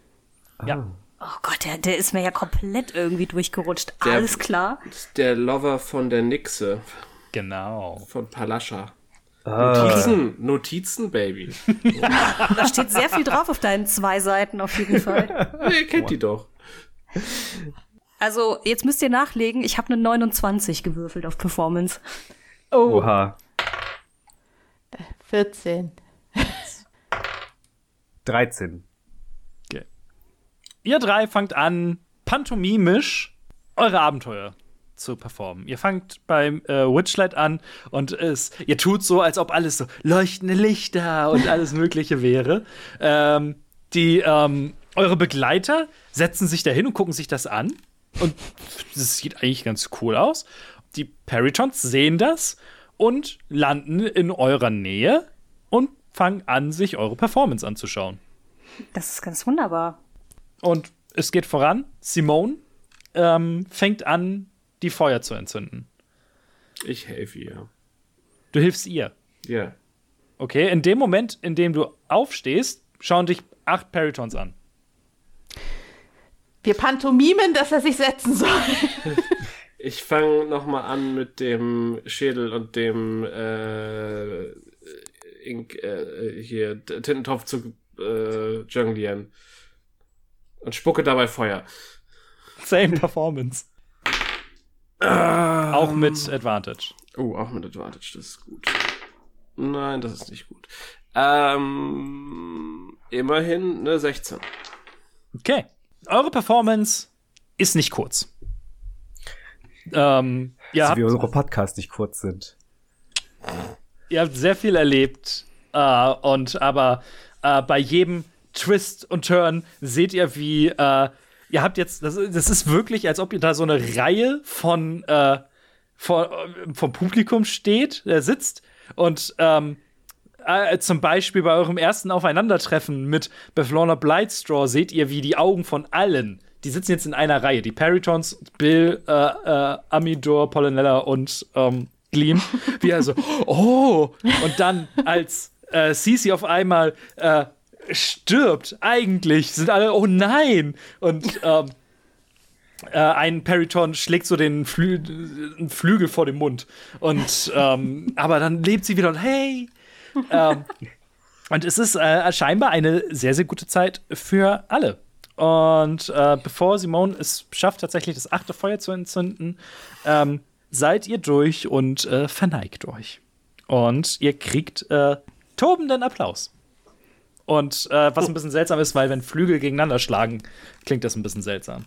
Ja. Oh Gott, der, der ist mir ja komplett irgendwie durchgerutscht. Der- Alles klar. Der Lover von der Nixe, Genau. von Palascha. Ah, Notizen, Notizen, Baby. Da steht sehr viel drauf auf deinen zwei Seiten auf jeden Fall. Ja, ihr kennt die doch. Also, jetzt müsst ihr nachlegen. Ich habe eine 29 gewürfelt auf Performance. oha. 14. 13. ihr drei fangt an, pantomimisch eure Abenteuer zu performen. Ihr fangt beim äh, Witchlight an und es, ihr tut so, als ob alles so leuchtende Lichter und alles Mögliche wäre. Ähm, die, ähm, eure Begleiter setzen sich dahin und gucken sich das an. Und das sieht eigentlich ganz cool aus. Die Peritons sehen das und landen in eurer Nähe und fangen an, sich eure Performance anzuschauen. Das ist ganz wunderbar. Und es geht voran. Simone ähm, fängt an, die Feuer zu entzünden. Ich helfe ihr. Du hilfst ihr. Ja. Okay, in dem Moment, in dem du aufstehst, schauen dich acht Peritons an. Wir pantomimen, dass er sich setzen soll. Ich fange nochmal an mit dem Schädel und dem äh, Ink, äh, hier Tintentopf zu äh, jonglieren. Und spucke dabei Feuer. Same Performance. Auch mit Advantage. Oh, auch mit Advantage, das ist gut. Nein, das ist nicht gut. Ähm, immerhin eine 16. Okay. Eure Performance ist nicht kurz. Ähm, ihr, Also habt, wie unsere Podcasts nicht kurz sind. ihr habt sehr viel erlebt. Äh, und aber äh, bei jedem Twist und Turn seht ihr, wie äh, ihr habt jetzt, das, das ist wirklich, als ob ihr da so eine Reihe von, äh, von vom Publikum steht, äh, sitzt und ähm, äh, zum Beispiel bei eurem ersten Aufeinandertreffen mit Beflorna Blightstraw seht ihr, wie die Augen von allen, die sitzen jetzt in einer Reihe, die Peritons, Bill, äh, äh, Amidor, Pollinella und ähm, Gleam, wie also, oh, und dann als äh, Cece auf einmal äh, stirbt, eigentlich sind alle, oh nein, und ähm, äh, ein Periton schlägt so den Flü Flügel vor dem Mund. Und ähm, aber dann lebt sie wieder und hey. ähm, und es ist äh, scheinbar eine sehr, sehr gute Zeit für alle. Und äh, bevor Simone es schafft, tatsächlich das achte Feuer zu entzünden, ähm, seid ihr durch und äh, verneigt euch. Und ihr kriegt äh, tobenden Applaus. Und äh, was ein bisschen seltsam ist, weil wenn Flügel gegeneinander schlagen, klingt das ein bisschen seltsam.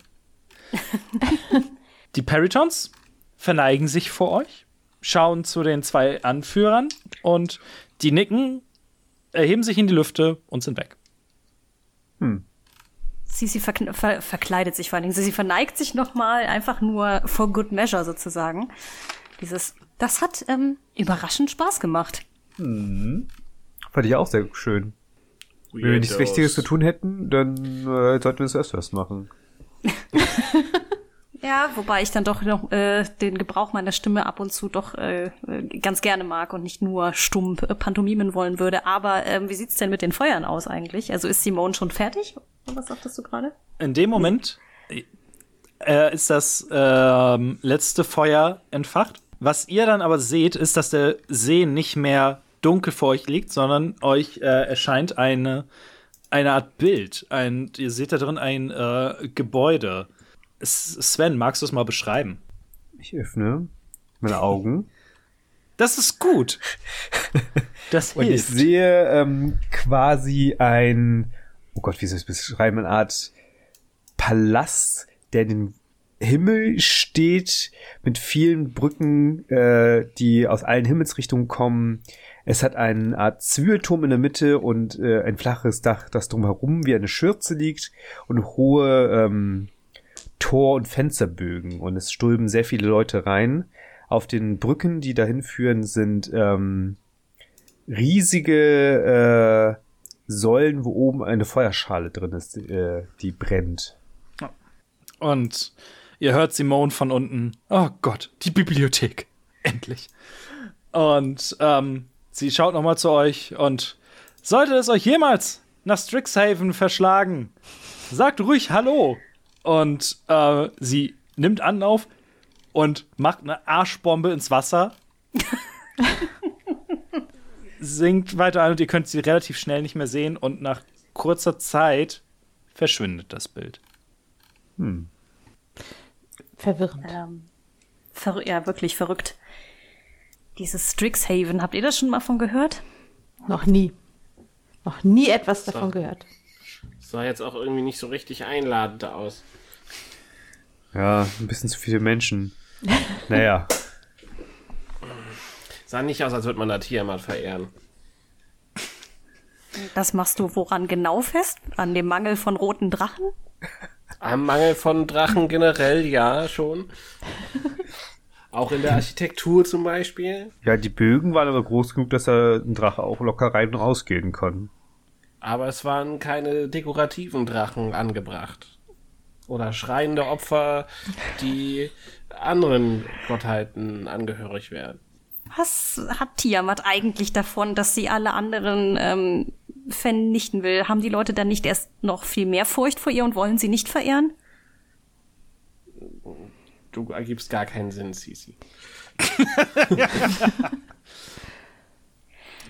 Die Peritons verneigen sich vor euch, schauen zu den zwei Anführern und die nicken, erheben sich in die Lüfte und sind weg. Sisi verkn- ver verkleidet sich vor allen Dingen. Sie verneigt sich noch mal einfach nur for good measure sozusagen. Dieses, das hat ähm, überraschend Spaß gemacht. Fand ich auch sehr schön. Wenn wir nichts Weirdos. Wichtiges zu tun hätten, dann äh, sollten wir es erst was machen. Ja, wobei ich dann doch noch äh, den Gebrauch meiner Stimme ab und zu doch äh, äh, ganz gerne mag und nicht nur stumpf äh, pantomimen wollen würde. Aber ähm, wie sieht's denn mit den Feuern aus eigentlich? Also ist Simone schon fertig? Was sagtest du gerade? In dem Moment äh, ist das ähm, letzte Feuer entfacht. Was ihr dann aber seht, ist, dass der See nicht mehr dunkel vor euch liegt, sondern euch äh, erscheint eine, eine Art Bild. Ein, ihr seht da drin ein äh, Gebäude. S Sven, magst du es mal beschreiben? Ich öffne meine Augen Das ist gut. Das und ich sehe ähm, quasi ein, oh Gott, wie soll ich es beschreiben, eine Art Palast, der in den Himmel steht, mit vielen Brücken, äh, die aus allen Himmelsrichtungen kommen. Es hat eine Art Zwiebelturm in der Mitte und äh, ein flaches Dach, das drumherum wie eine Schürze liegt und hohe ähm, Tor- und Fensterbögen. Und es stülpen sehr viele Leute rein. Auf den Brücken, die dahin führen, sind ähm, riesige äh, Säulen, wo oben eine Feuerschale drin ist, äh, die brennt. Und ihr hört Simone von unten. Oh Gott, die Bibliothek. Endlich. Und ähm, sie schaut noch mal zu euch und sollte es euch jemals nach Strixhaven verschlagen, sagt ruhig Hallo. Und äh, sie nimmt Anlauf und macht eine Arschbombe ins Wasser. Sinkt weiter an und ihr könnt sie relativ schnell nicht mehr sehen und nach kurzer Zeit verschwindet das Bild. Verwirrend. Ähm, verrü ja, wirklich verrückt. Dieses Strixhaven, habt ihr das schon mal von gehört? Noch nie. Noch nie etwas davon gehört. Sah jetzt auch irgendwie nicht so richtig einladend aus. Ja, ein bisschen zu viele Menschen. naja. Sah nicht aus, als würde man da Tiamat verehren. Das machst du woran genau fest? An dem Mangel von roten Drachen? Am Mangel von Drachen generell, ja, schon. Auch in der Architektur zum Beispiel. Ja, die Bögen waren aber groß genug, dass er ein Drache auch locker rein und rausgehen kann. Aber es waren keine dekorativen Drachen angebracht. Oder schreiende Opfer, die anderen Gottheiten angehörig werden. Was hat Tiamat eigentlich davon, dass sie alle anderen ähm, vernichten will? Haben die Leute dann nicht erst noch viel mehr Furcht vor ihr und wollen sie nicht verehren? Du ergibst gar keinen Sinn, Sisi.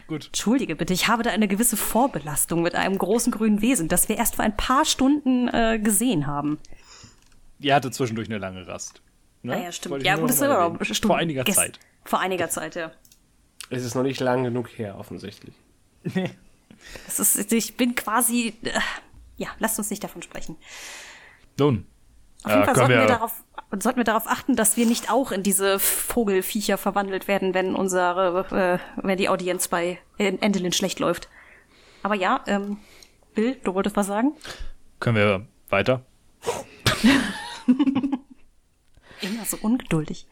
Gut. Entschuldige bitte, ich habe da eine gewisse Vorbelastung mit einem großen grünen Wesen, das wir erst vor ein paar Stunden äh, gesehen haben. Ihr hattet zwischendurch eine lange Rast. Ne? Ah ja, stimmt. Ja, gut, das ist aber. Stunden. Vor einiger Gest- Zeit. Vor einiger Zeit, ja. Es ist noch nicht lang genug her, offensichtlich. Das ist, ich bin quasi, äh, ja, lasst uns nicht davon sprechen. Nun. Auf jeden äh, Fall sollten wir, wir, darauf, sollten wir darauf achten, dass wir nicht auch in diese Vogelviecher verwandelt werden, wenn unsere, äh, wenn die Audienz bei Endelin schlecht läuft. Aber ja, ähm, Bill, du wolltest was sagen? können wir weiter? Immer so ungeduldig.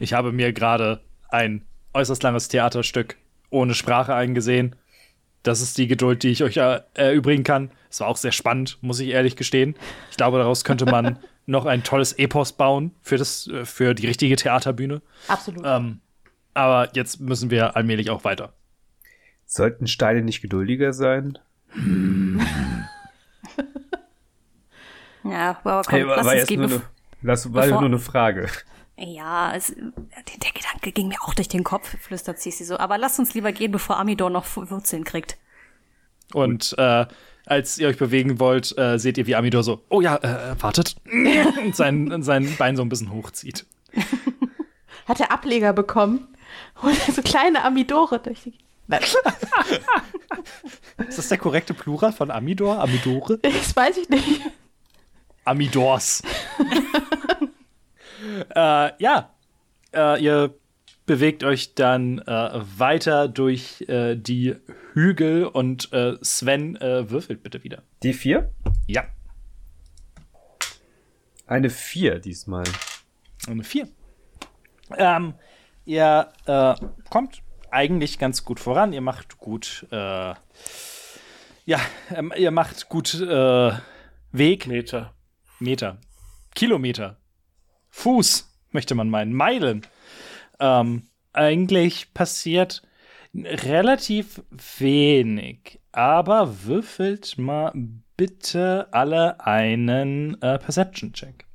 Ich habe mir gerade ein äußerst langes Theaterstück ohne Sprache eingesehen. Das ist die Geduld, die ich euch äh, erübrigen kann. Es war auch sehr spannend, muss ich ehrlich gestehen. Ich glaube, daraus könnte man noch ein tolles Epos bauen für, das, äh, für die richtige Theaterbühne. Absolut. Ähm, aber jetzt müssen wir allmählich auch weiter. Sollten Steine nicht geduldiger sein? Ja, aber komm, Hey, war, lass war uns jetzt gehen. nur eine, das war nur eine Frage. Ja, es, der, der Gedanke ging mir auch durch den Kopf, flüstert Cici so. Aber lasst uns lieber gehen, bevor Amidor noch Wurzeln kriegt. Und äh, als ihr euch bewegen wollt, äh, seht ihr, wie Amidor so, oh ja, äh, wartet, und sein, sein Bein so ein bisschen hochzieht. Hat er Ableger bekommen? Und so kleine Amidore durch die. Ist das der korrekte Plural von Amidor? Amidore? das weiß ich nicht. Amidors. Äh, ja, äh, ihr bewegt euch dann äh, weiter durch äh, die Hügel und äh, Sven äh, würfelt bitte wieder. Die vier? Ja, Eine vier diesmal. eine 4. Ähm, ihr äh, kommt eigentlich ganz gut voran. Ihr macht gut, äh, ja, ähm, ihr macht gut äh, Weg. Meter. Meter. Kilometer. Fuß, möchte man meinen. Meilen. Ähm, eigentlich passiert relativ wenig. Aber würfelt mal bitte alle einen äh, Perception-Check.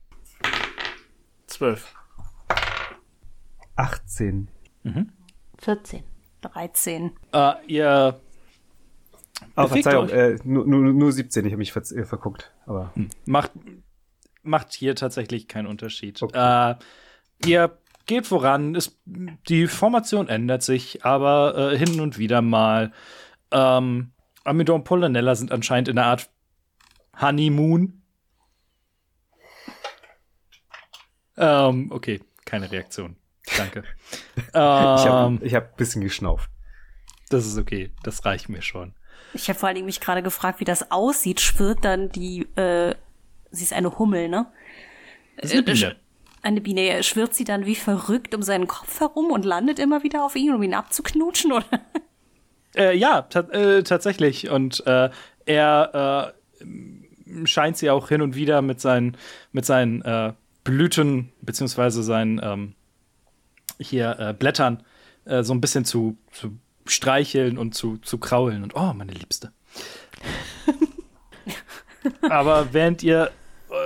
Zwölf. 18. 14. 13. Äh, ihr Oh, Verzeihung, euch. äh, nur, nur, nur 17, ich habe mich verz- äh, verguckt. Aber macht, macht hier tatsächlich keinen Unterschied. Okay. Äh, ihr geht voran, es, die Formation ändert sich, aber äh, hin und wieder mal. Ähm, Amidor und Polonella sind anscheinend in einer Art Honeymoon. Ähm, okay, keine Reaktion. Danke. ich habe ähm, ich hab ein bisschen geschnauft. das ist okay, das reicht mir schon. Ich habe vor allen Dingen mich gerade gefragt, wie das aussieht. Schwirrt dann die, äh, sie ist eine Hummel, ne? Das ist eine Äh, Biene. Eine Biene. Ja, Schwirrt sie dann wie verrückt um seinen Kopf herum und landet immer wieder auf ihn, um ihn abzuknutschen, oder? Äh, ja, ta äh, tatsächlich. Und äh, er äh, scheint sie auch hin und wieder mit seinen, mit seinen äh, Blüten, beziehungsweise seinen ähm, hier äh, Blättern äh, so ein bisschen zu, zu streicheln und zu, zu kraulen. Und oh, meine Liebste. Aber während ihr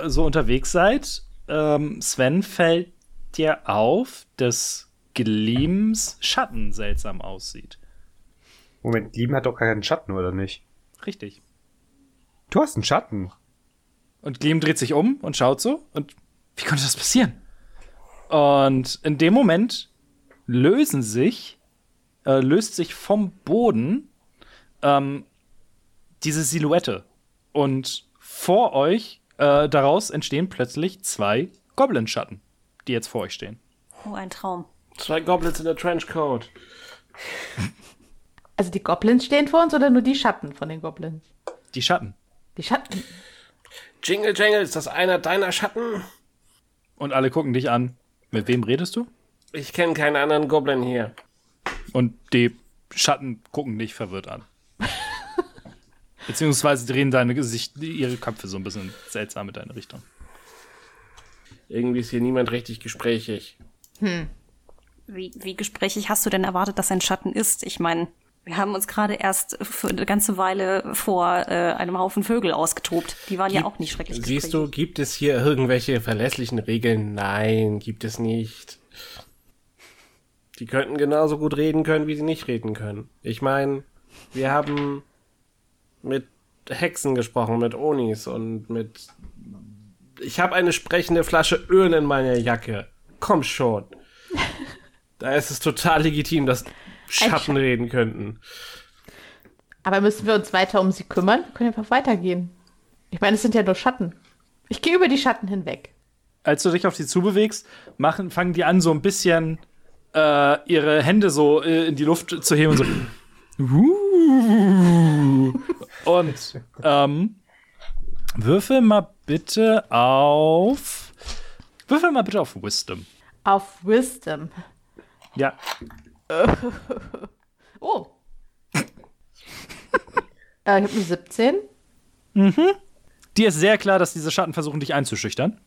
so unterwegs seid, ähm, Sven fällt dir auf, dass Gleams Schatten seltsam aussieht. Moment, Lieben hat doch keinen Schatten, oder nicht? Richtig. Du hast einen Schatten. Und Gleam dreht sich um und schaut so. Und wie konnte das passieren? Und in dem Moment lösen sich, äh, löst sich vom Boden ähm, diese Silhouette. Und vor euch, äh, daraus entstehen plötzlich zwei Goblin-Schatten, die jetzt vor euch stehen. Oh, ein Traum. Zwei Goblins in der Trenchcoat. Also die Goblins stehen vor uns oder nur die Schatten von den Goblins? Die Schatten. Die Schatten. Jingle Jangle, ist das einer deiner Schatten? Und alle gucken dich an. Mit wem redest du? Ich kenne keinen anderen Goblin hier. Und die Schatten gucken dich verwirrt an. Beziehungsweise drehen deine Gesicht, ihre Köpfe so ein bisschen seltsam in deine Richtung. Irgendwie ist hier niemand richtig gesprächig. Wie, wie gesprächig hast du denn erwartet, dass ein Schatten ist? Ich meine, wir haben uns gerade erst für eine ganze Weile vor äh, einem Haufen Vögel ausgetobt. Die waren ja auch nicht schrecklich Siehst du, gibt es hier irgendwelche verlässlichen Regeln? Nein, gibt es nicht. Die könnten genauso gut reden können, wie sie nicht reden können. Ich meine, wir haben mit Hexen gesprochen, mit Onis und mit. Ich habe eine sprechende Flasche Öl in meiner Jacke. Komm schon. Da ist es total legitim, dass Schatten Sch- reden könnten. Aber müssen wir uns weiter um sie kümmern? Wir können einfach weitergehen. Ich meine, es sind ja nur Schatten. Ich gehe über die Schatten hinweg. Als du dich auf sie zubewegst, machen, fangen die an, so ein bisschen äh, ihre Hände so äh, in die Luft zu heben und so. Und ähm, würfel mal bitte auf. Würfel mal bitte auf Wisdom. Auf Wisdom. Ja. Oh. äh, ich habe eine 17. Dir ist sehr klar, dass diese Schatten versuchen, dich einzuschüchtern.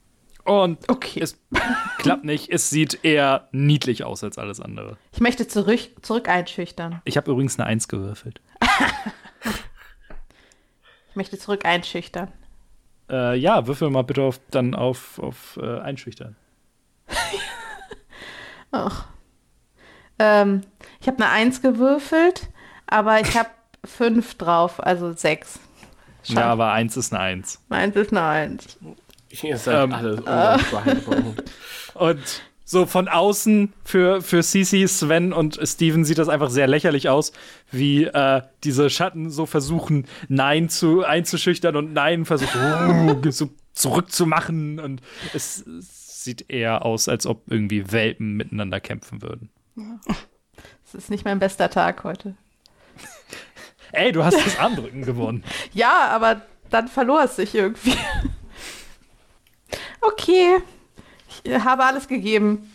Und Okay. es klappt nicht. Es sieht eher niedlich aus als alles andere. Ich möchte zurück, zurück einschüchtern. Ich habe übrigens eine Eins gewürfelt. Ich möchte zurück einschüchtern. Äh, ja, würfel mal bitte auf, dann auf, auf äh, Einschüchtern. Ach. Ähm, ich habe eine 1 gewürfelt, aber ich habe 5 drauf, also 6. Ja, aber eins ist eine Eins. Meins ist eine 1. Ihr seid Ähm, alle beeindruckend. Und so von außen für, für Sisi, Sven und Steven sieht das einfach sehr lächerlich aus, wie äh, diese Schatten so versuchen, Nein zu, einzuschüchtern und Nein versuchen, uh, so zurückzumachen. Und es, es sieht eher aus, als ob irgendwie Welpen miteinander kämpfen würden. Es ist nicht mein bester Tag heute. Ey, du hast das Armdrücken gewonnen. Ja, aber dann verlor es sich irgendwie. Okay. Ich habe alles gegeben.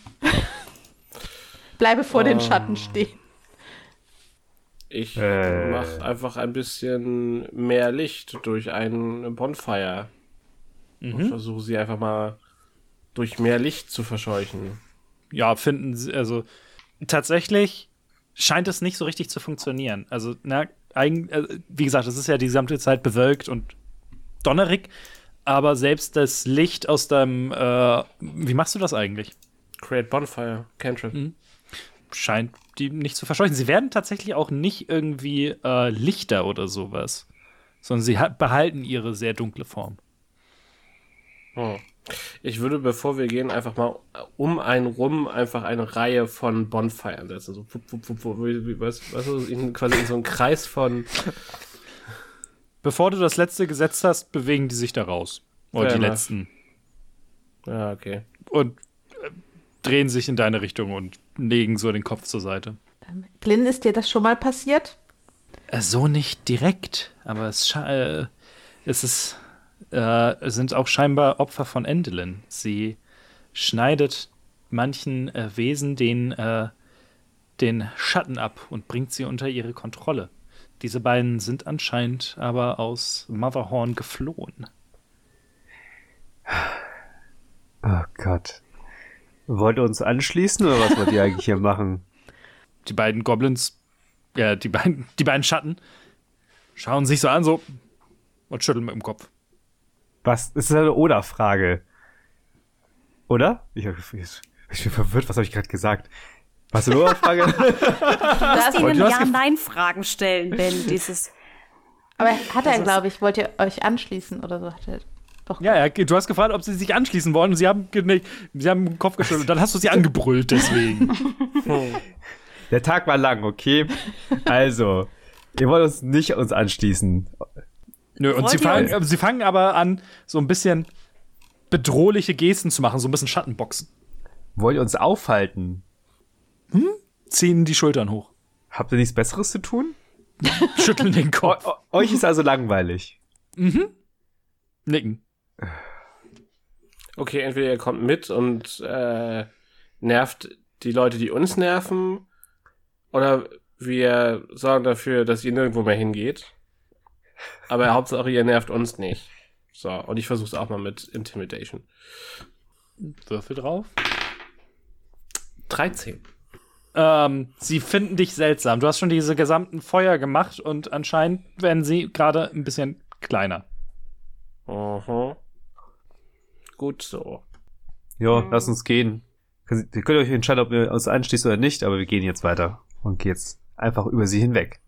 Bleibe vor den Schatten stehen. Ich Äh. mach einfach ein bisschen mehr Licht durch ein Bonfire. Und versuche sie einfach mal durch mehr Licht zu verscheuchen. ja, finden sie, also tatsächlich scheint es nicht so richtig zu funktionieren. Also, na, eigen, äh, wie gesagt, es ist ja die gesamte Zeit bewölkt und donnerig, aber selbst das Licht aus deinem, äh, wie machst du das eigentlich? Create Bonfire, Cantrip. Scheint die nicht zu verscheuchen. Sie werden tatsächlich auch nicht irgendwie äh, Lichter oder sowas, sondern sie ha- behalten ihre sehr dunkle Form. Hm. Ich würde, bevor wir gehen, einfach mal um einen rum einfach eine Reihe von Bonfire setzen. So, wupp, wupp, wupp, was, in, quasi in so einen Kreis von. Bevor du das letzte gesetzt hast, bewegen die sich da raus. Oder Fair die enough. letzten. Ja, okay. und äh, drehen sich in deine Richtung und legen so den Kopf zur Seite. Glyn, ist dir das schon mal passiert? Äh, so nicht direkt, aber es, sche- äh, es ist, äh, sind auch scheinbar Opfer von Endelin. Sie schneidet manchen äh, Wesen den, äh, den Schatten ab und bringt sie unter ihre Kontrolle. Diese beiden sind anscheinend aber aus Motherhorn geflohen. Oh Gott. Wollt ihr uns anschließen oder was wollt ihr eigentlich hier machen? Die beiden Goblins, ja, die beiden, die beiden Schatten, schauen sich so an, so und schütteln mit dem Kopf. Was? Das ist eine Oder-Frage. Oder? Ich, ich, ich bin verwirrt, was habe ich gerade gesagt? Was eine Oder-Frage? Lass Und ihnen du Ja-Nein-Fragen stellen, Ben. Dieses. Aber hat er, glaube ich, wollt ihr euch anschließen oder so? Hat er doch. Ja, ja, du hast gefragt, ob sie sich anschließen wollen und sie haben, genickt, sie haben den Kopf geschüttelt und dann hast du sie angebrüllt deswegen. Der Tag war lang, okay? Also, ihr wollt uns nicht uns anschließen. Nö, und Wollt sie fangen, sie fangen aber an, so ein bisschen bedrohliche Gesten zu machen, so ein bisschen Schattenboxen. Wollt ihr uns aufhalten? Ziehen die Schultern hoch, Habt ihr nichts Besseres zu tun? schütteln den Kopf, eu- euch ist also langweilig. nicken. Okay, entweder ihr kommt mit und äh, nervt die Leute, die uns nerven, oder wir sorgen dafür, dass ihr nirgendwo mehr hingeht. Aber Hauptsache, ihr nervt uns nicht. So, und ich versuch's auch mal mit Intimidation. Würfel drauf. 13. Ähm, sie finden dich seltsam. Du hast schon diese gesamten Feuer gemacht und anscheinend werden sie gerade ein bisschen kleiner. Mhm. Gut so. Jo, lass uns gehen. Ihr könnt euch entscheiden, ob ihr uns einschließt oder nicht, aber wir gehen jetzt weiter und gehen jetzt einfach über sie hinweg.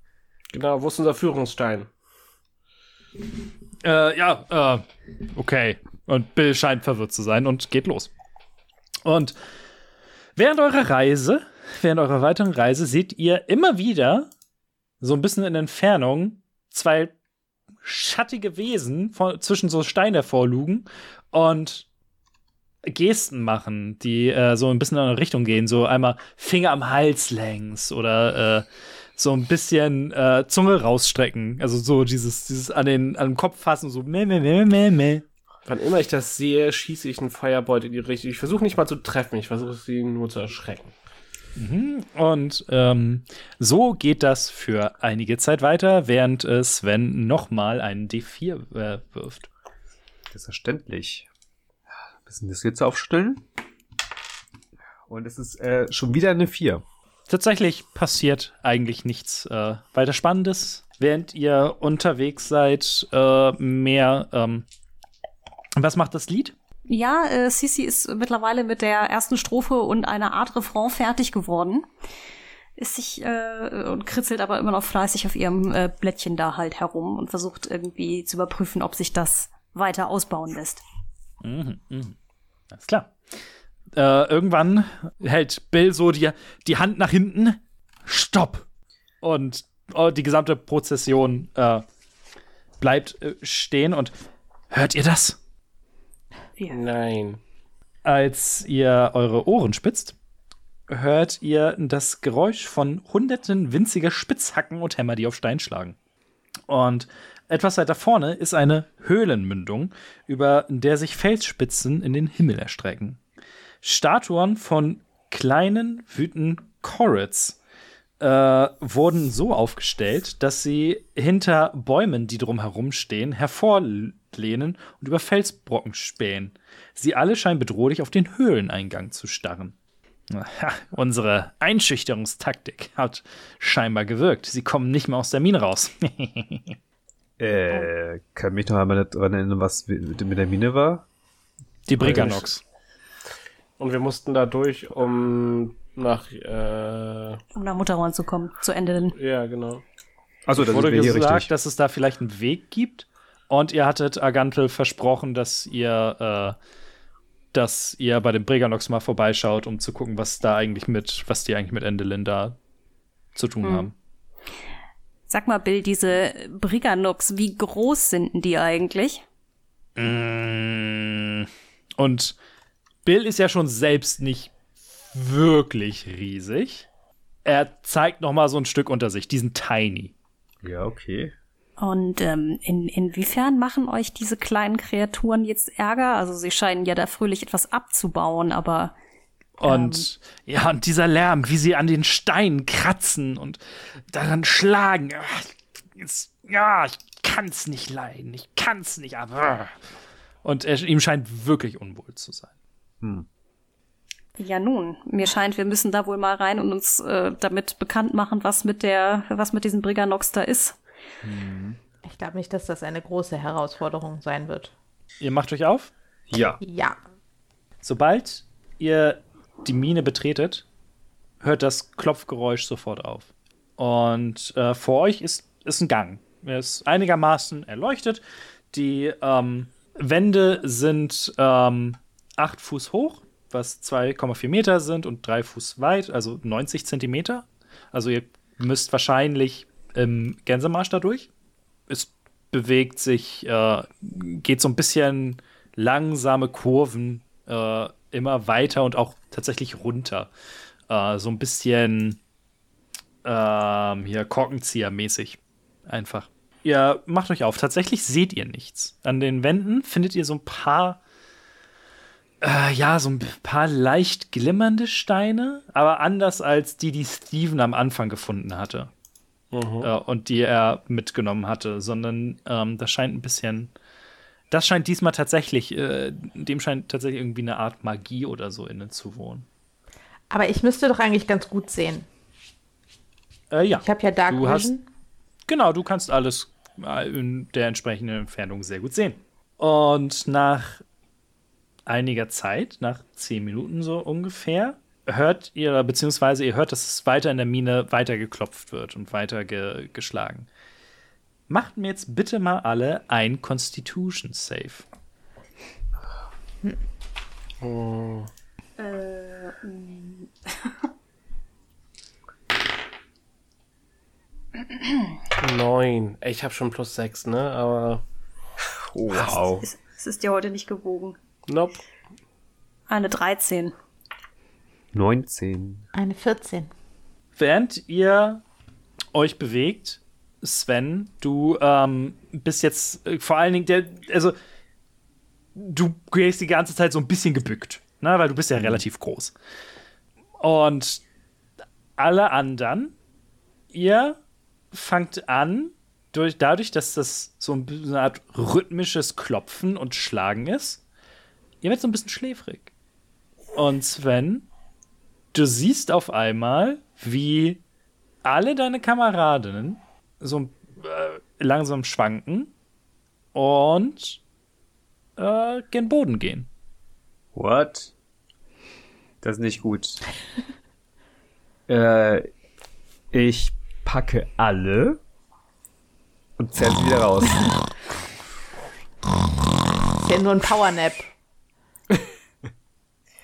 Genau, wo ist unser Führungsstein? Äh, ja, äh, okay. Und Bill scheint verwirrt zu sein und geht los. Und während eurer Reise, während eurer weiteren Reise, seht ihr immer wieder so ein bisschen in Entfernung zwei schattige Wesen von, zwischen so Steinen hervorlugen und Gesten machen, die äh, so ein bisschen in eine Richtung gehen. So einmal Finger am Hals längs oder äh, so ein bisschen äh, Zunge rausstrecken. Also so dieses, dieses an den, an den Kopf fassen, so meh, meh, meh, meh, meh. Wann immer ich das sehe, schieße ich einen Feuerbeut in die Richtung. Ich versuche nicht mal zu treffen, ich versuche sie nur zu erschrecken. Und ähm, so geht das für einige Zeit weiter, während äh, Sven nochmal einen D4 äh, wirft. Selbstverständlich. Ein bisschen das jetzt aufstellen. Und es ist äh, schon wieder eine 4. Tatsächlich passiert eigentlich nichts äh, weiter Spannendes, während ihr unterwegs seid. Äh, mehr. Ähm, was macht das Lied? Ja, äh, Sisi ist mittlerweile mit der ersten Strophe und einer Art Refrain fertig geworden. Ist sich äh, und kritzelt aber immer noch fleißig auf ihrem äh, Blättchen da halt herum und versucht irgendwie zu überprüfen, ob sich das weiter ausbauen lässt. Mhm, mhm. Alles klar. Äh, irgendwann hält Bill so die, die Hand nach hinten. Stopp! Und äh, die gesamte Prozession äh, bleibt äh, stehen und hört ihr das? Nein. Als ihr eure Ohren spitzt, hört ihr das Geräusch von hunderten winziger Spitzhacken und Hämmer, die auf Stein schlagen. Und etwas weiter vorne ist eine Höhlenmündung, über der sich Felsspitzen in den Himmel erstrecken. Statuen von kleinen, wütenden Corets äh, wurden so aufgestellt, dass sie hinter Bäumen, die drumherum stehen, hervorlehnen und über Felsbrocken spähen. Sie alle scheinen bedrohlich auf den Höhleneingang zu starren. Aha, unsere Einschüchterungstaktik hat scheinbar gewirkt. Sie kommen nicht mehr aus der Mine raus. Äh, kann mich noch einmal daran erinnern, was mit der Mine war? Die Briganox. Und wir mussten da durch, um nach, äh, Um nach Mutterhorn zu kommen, zu Ende. ja, genau. Achso, da wurde gesagt, richtig. dass es da vielleicht einen Weg gibt. Und ihr hattet Agantel versprochen, dass ihr, äh, dass ihr bei dem Briganox mal vorbeischaut, um zu gucken, was da eigentlich mit, was die eigentlich mit Endelin da zu tun haben. Sag mal, Bill, diese Briganox, wie groß sind denn die eigentlich? Mm. Und Bill ist ja schon selbst nicht wirklich riesig. Er zeigt noch mal so ein Stück unter sich, diesen Tiny. Ja, okay. Und ähm, in, inwiefern machen euch diese kleinen Kreaturen jetzt Ärger? Also sie scheinen ja da fröhlich etwas abzubauen, aber Und ja, und dieser Lärm, wie sie an den Steinen kratzen und daran schlagen. ach, ist, ja, ich kann's nicht leiden. Ich kann's nicht, aber. Und er, ihm scheint wirklich unwohl zu sein. ja nun, mir scheint, wir müssen da wohl mal rein und uns äh, damit bekannt machen, was mit der, was mit diesem Briganox da ist. Ich glaube nicht, dass das eine große Herausforderung sein wird. Ihr macht euch auf. Ja. Ja. Sobald ihr die Mine betretet, hört das Klopfgeräusch sofort auf. Und äh, vor euch ist, ist ein Gang. Er ist einigermaßen erleuchtet. Die ähm, Wände sind ähm, 8 Fuß hoch, was 2,4 Meter sind und 3 Fuß weit, also 90 Zentimeter. Also ihr müsst wahrscheinlich im Gänsemarsch dadurch. Ist bewegt sich, äh, geht so ein bisschen langsame Kurven äh, immer weiter und auch tatsächlich runter. Äh, so ein bisschen ähm, hier Korkenzieher-mäßig. Einfach. Ihr macht euch auf. Tatsächlich seht ihr nichts. An den Wänden findet ihr so ein paar, äh, ja, so ein paar leicht glimmernde Steine, aber anders als die, die Steven am Anfang gefunden hatte. Äh, und die er mitgenommen hatte, sondern ähm, das scheint ein bisschen. Das scheint diesmal tatsächlich, äh, dem scheint tatsächlich irgendwie eine Art Magie oder so inne zu wohnen. Aber ich müsste doch eigentlich ganz gut sehen. Äh, ja. Ich habe ja Dark Du hast-. Genau, du kannst alles äh, in der entsprechenden Entfernung sehr gut sehen. Und nach einiger Zeit, nach zehn Minuten so ungefähr, hört ihr, beziehungsweise ihr hört, dass es weiter in der Mine weiter geklopft wird und weiter ge geschlagen. Macht mir jetzt bitte mal alle ein Constitution Save. Neun. Ey, Ich habe schon plus sechs, ne? Aber. Wow. Es, es ist dir heute nicht gewogen. Nope. Eine 13. 19. Eine 14. Während ihr euch bewegt, Sven, du ähm, bist jetzt äh, vor allen Dingen der, also du gehst die ganze Zeit so ein bisschen gebückt, ne, weil du bist ja relativ groß. Und alle anderen, ihr fangt an, durch, dadurch, dass das so eine Art rhythmisches Klopfen und Schlagen ist, ihr werdet so ein bisschen schläfrig. Und Sven, du siehst auf einmal, wie alle deine Kameradinnen so äh, langsam schwanken und äh, gen Boden gehen. What? Das ist nicht gut. äh, ich packe alle und zerre sie wieder raus. Ist ja nur ein Powernap.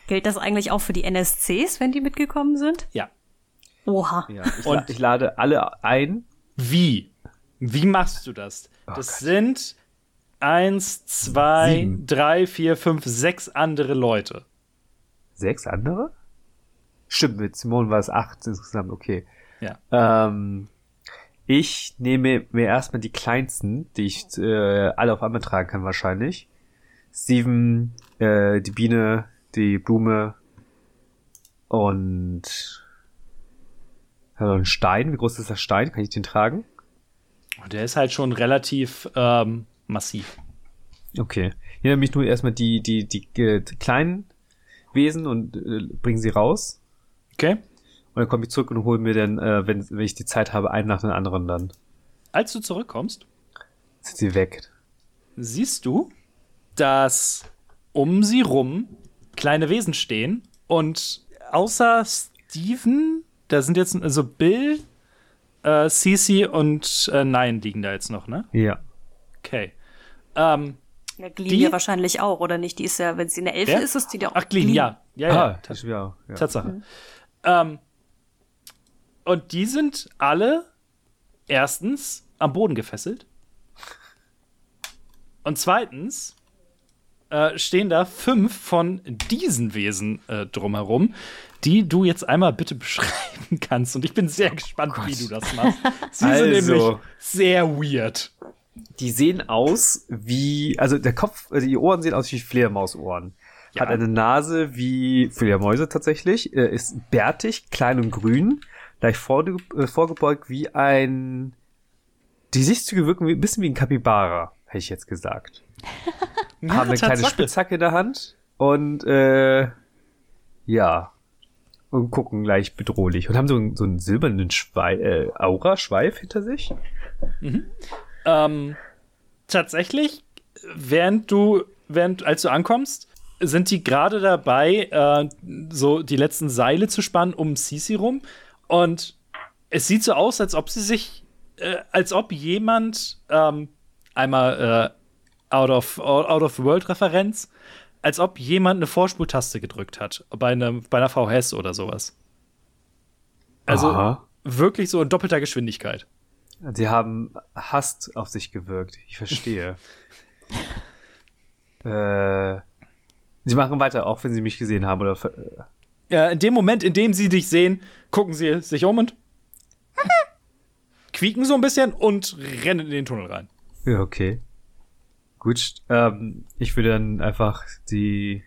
Gilt das eigentlich auch für die NSCs, wenn die mitgekommen sind? Ja. Oha. Ja, ich, la ich lade alle ein. Wie? Wie machst du das? das sind eins, zwei, Sieben. drei, vier, fünf, sechs andere Leute. Sechs andere? Stimmt, mit Simone war es acht insgesamt, okay. Ja. Ähm, ich nehme mir erstmal die kleinsten, die ich äh, alle auf einmal tragen kann wahrscheinlich. Steven, äh, die Biene, die Blume und also ein Stein. Wie groß ist der Stein? Kann ich den tragen? Der ist halt schon relativ ähm, massiv. Okay. Ich nehme mich nur erstmal die, die, die, äh, die kleinen Wesen und äh, bringe sie raus. Okay? Und dann komme ich zurück und hole mir dann, äh, wenn, wenn ich die Zeit habe, einen nach dem anderen dann. Als du zurückkommst, Sind sie weg. siehst du, dass um sie rum kleine Wesen stehen und außer Steven, da sind jetzt also Bill, äh, Cece und äh, Nein liegen da jetzt noch, ne? Ja. Okay. Ähm, Ja, Die- ja wahrscheinlich auch, oder nicht? Die ist ja, wenn sie eine Elfe ist, ist die ja auch. ach, Glean, ja. Ja, ja. ah, ja, ja. Tatsache. Ähm, und die sind alle erstens am Boden gefesselt. Und zweitens äh, stehen da fünf von diesen Wesen äh, drumherum, die du jetzt einmal bitte beschreiben kannst. Und ich bin sehr gespannt, wie du das machst. Sie sind Also. nämlich sehr weird. Die sehen aus wie, also der Kopf, also die Ohren sehen aus wie Fledermausohren. Ja. Hat eine Nase wie Fledermäuse tatsächlich, äh, ist bärtig, klein und grün, leicht vorge äh, vorgebeugt wie ein, die Gesichtszüge wirken wie, ein bisschen wie ein Kapibara, hätte ich jetzt gesagt. Haben eine kleine. Spitzhacke in der Hand und, äh, ja, und gucken leicht bedrohlich und haben so, einen- so einen silbernen Schwei äh, Aura-Schweif hinter sich. Ähm, tatsächlich, während du, während, als du ankommst, sind die gerade dabei, äh, so die letzten Seile zu spannen um Sisi rum. Und es sieht so aus, als ob sie sich, äh, als ob jemand ähm, einmal äh, out of out of world Referenz, als ob jemand eine Vorspultaste gedrückt hat bei einer bei einer VHS oder sowas. Also Aha. wirklich so in doppelter Geschwindigkeit. Sie haben Hass auf sich gewirkt. Ich verstehe. äh, Sie machen weiter, auch wenn Sie mich gesehen haben. Oder ver- Ja, in dem Moment, in dem sie dich sehen, gucken sie sich um und quieken so ein bisschen und rennen in den Tunnel rein. ja, okay. Gut, ähm, ich würde dann einfach die.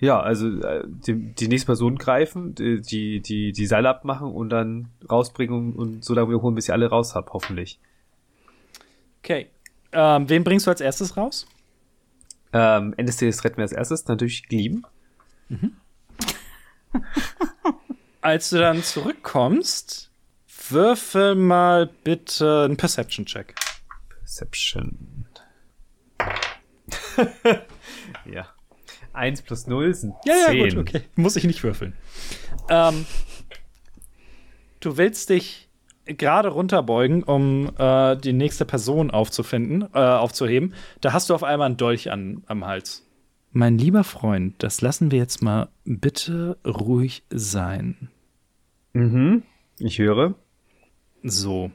Ja, also äh, die, die nächste Person greifen, die, die, die, Seile abmachen und dann rausbringen und, und so lange holen, bis ich alle raus hab, hoffentlich. Okay. Ähm, wen bringst du als erstes raus? Ähm, Tages retten wir als erstes, natürlich Glieben. Als du dann zurückkommst, würfel mal bitte einen Perception-Check. Perception. ja. Eins plus null sind Ja, ja, zehn. gut, okay. Muss ich nicht würfeln. Ähm, du willst dich gerade runterbeugen, um äh, die nächste Person aufzufinden, äh, aufzuheben. Da hast du auf einmal einen Dolch an, am Hals. Mein lieber Freund, das lassen wir jetzt mal bitte ruhig sein. Mhm. Ich höre. So.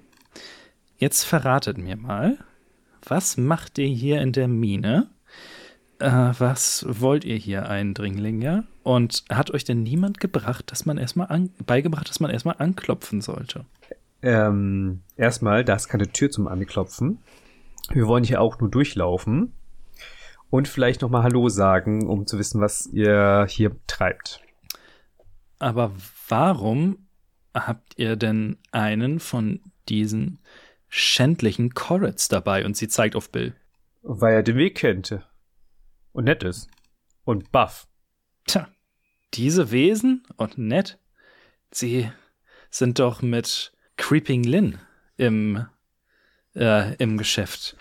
Jetzt verratet mir mal, was macht ihr hier in der Mine? Äh, was wollt ihr hier, Eindringlinge? Und hat euch denn niemand gebracht, dass man erstmal an, beigebracht, dass man erstmal anklopfen sollte? Ähm, erstmal, da ist keine Tür zum Anklopfen. Wir wollen hier auch nur durchlaufen. Und vielleicht nochmal Hallo sagen, um zu wissen, was ihr hier treibt. Aber warum habt ihr denn einen von diesen schändlichen Corets dabei? Und sie zeigt auf Bill. Weil er den Weg kennt. Und nett ist. Und buff. Tja, diese Wesen und nett, sie sind doch mit Creeping Lin im, äh, im Geschäft.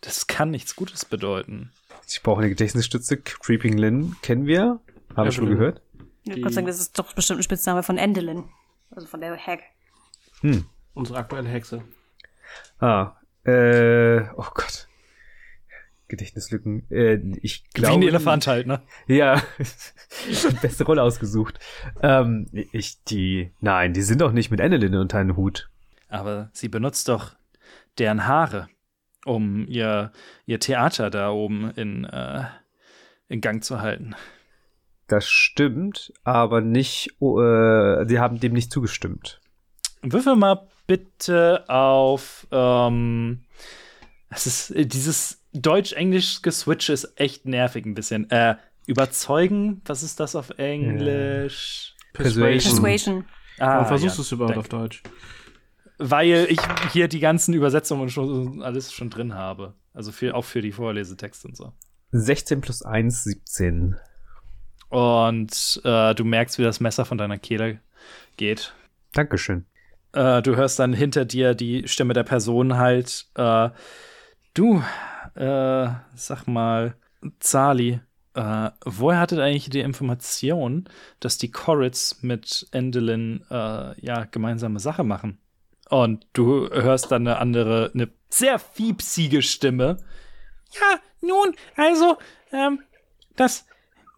Das kann nichts Gutes bedeuten. Ich brauche eine Gedächtnisstütze. Creeping Lynn kennen wir. Haben wir schon gehört. Ich würde sagen, das ist doch bestimmt ein Spitzname von Endelin. Also von der Hack. Hm. Unsere aktuelle Hexe. Ah. Äh, oh Gott. Gedächtnislücken. Äh, ich glaube. Wie ein Elefant halt, ne? Ja, beste Rolle ausgesucht. Ähm, ich, die, nein, die sind doch nicht mit Annelin unter einem Hut. Aber sie benutzt doch deren Haare, um ihr, ihr Theater da oben in, äh, in Gang zu halten. Das stimmt, aber nicht, oh, äh, sie haben dem nicht zugestimmt. Würfel mal bitte auf, ähm, es ist, dieses Deutsch-Englisch-Geswitch ist echt nervig ein bisschen. Äh, überzeugen, was ist das auf Englisch? Persuasion. Persuasion. Ah, Warum versuchst ja, du es überhaupt danke. auf Deutsch? Weil ich hier die ganzen Übersetzungen und schon alles schon drin habe. Also für, auch für die Vorlesetexte und so. 16 plus 1, 17. Und äh, du merkst, wie das Messer von deiner Kehle geht. Dankeschön. Äh, du hörst dann hinter dir die Stimme der Person halt, äh, du, äh, sag mal, Zali, äh, woher hattet eigentlich die Information, dass die Corits mit Endelin, äh, ja, gemeinsame Sache machen? Und du hörst dann eine andere, eine sehr fiepsige Stimme. Ja, nun, also, ähm, das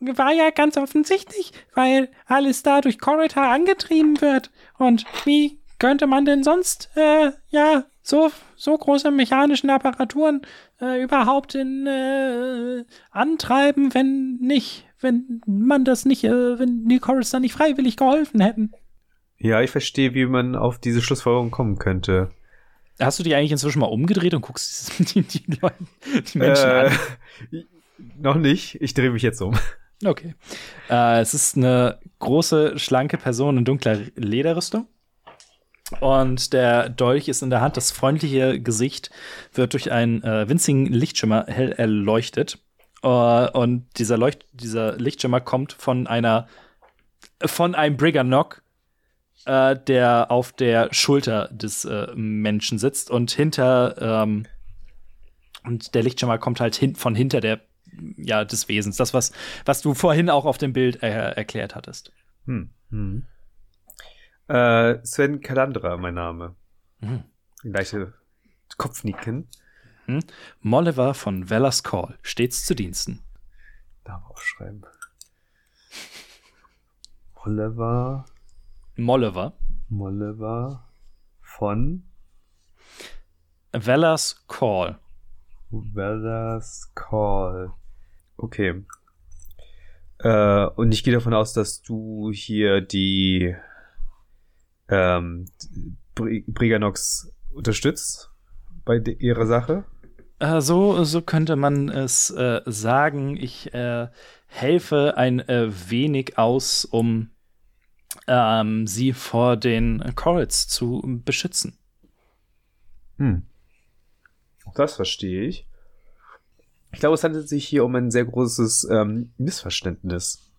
war ja ganz offensichtlich, weil alles da durch Corridor angetrieben wird. Und wie könnte man denn sonst, äh, ja, so, so große mechanischen Apparaturen äh, überhaupt in, äh, antreiben, wenn nicht, wenn man das nicht, äh, wenn die Corridors da nicht freiwillig geholfen hätten? Ja, ich verstehe, wie man auf diese Schlussfolgerung kommen könnte. Hast du dich eigentlich inzwischen mal umgedreht und guckst die, die, die, Leute, die Menschen äh, an? Noch nicht. Ich drehe mich jetzt um. Okay. Äh, es ist eine große, schlanke Person in dunkler Lederrüstung. Und der Dolch ist in der Hand. Das freundliche Gesicht wird durch einen äh, winzigen Lichtschimmer hell erleuchtet. Äh, und dieser, Leucht dieser Lichtschimmer kommt von einer von einem Briganock, äh, der auf der Schulter des äh, Menschen sitzt und hinter ähm, und der Lichtschimmer kommt halt hin, von hinter der ja des Wesens, das was was du vorhin auch auf dem Bild äh, erklärt hattest. Hm. Hm. Äh, Sven Kalandra, mein Name. Mhm. Leichte Kopfnicken. Molliver von Velas Call, stets zu Diensten. Namen aufschreiben. Oliver, Molliver Molliver von Velas Call. Velas Call. Okay. Äh, und ich gehe davon aus, dass du hier die ähm, Bri Briganox unterstützt bei ihrer Sache. Äh, so, so könnte man es äh, sagen. Ich äh, helfe ein äh, wenig aus, um ähm, sie vor den Corals zu beschützen. Hm. Das verstehe ich. Ich glaube, es handelt sich hier um ein sehr großes ähm, Missverständnis.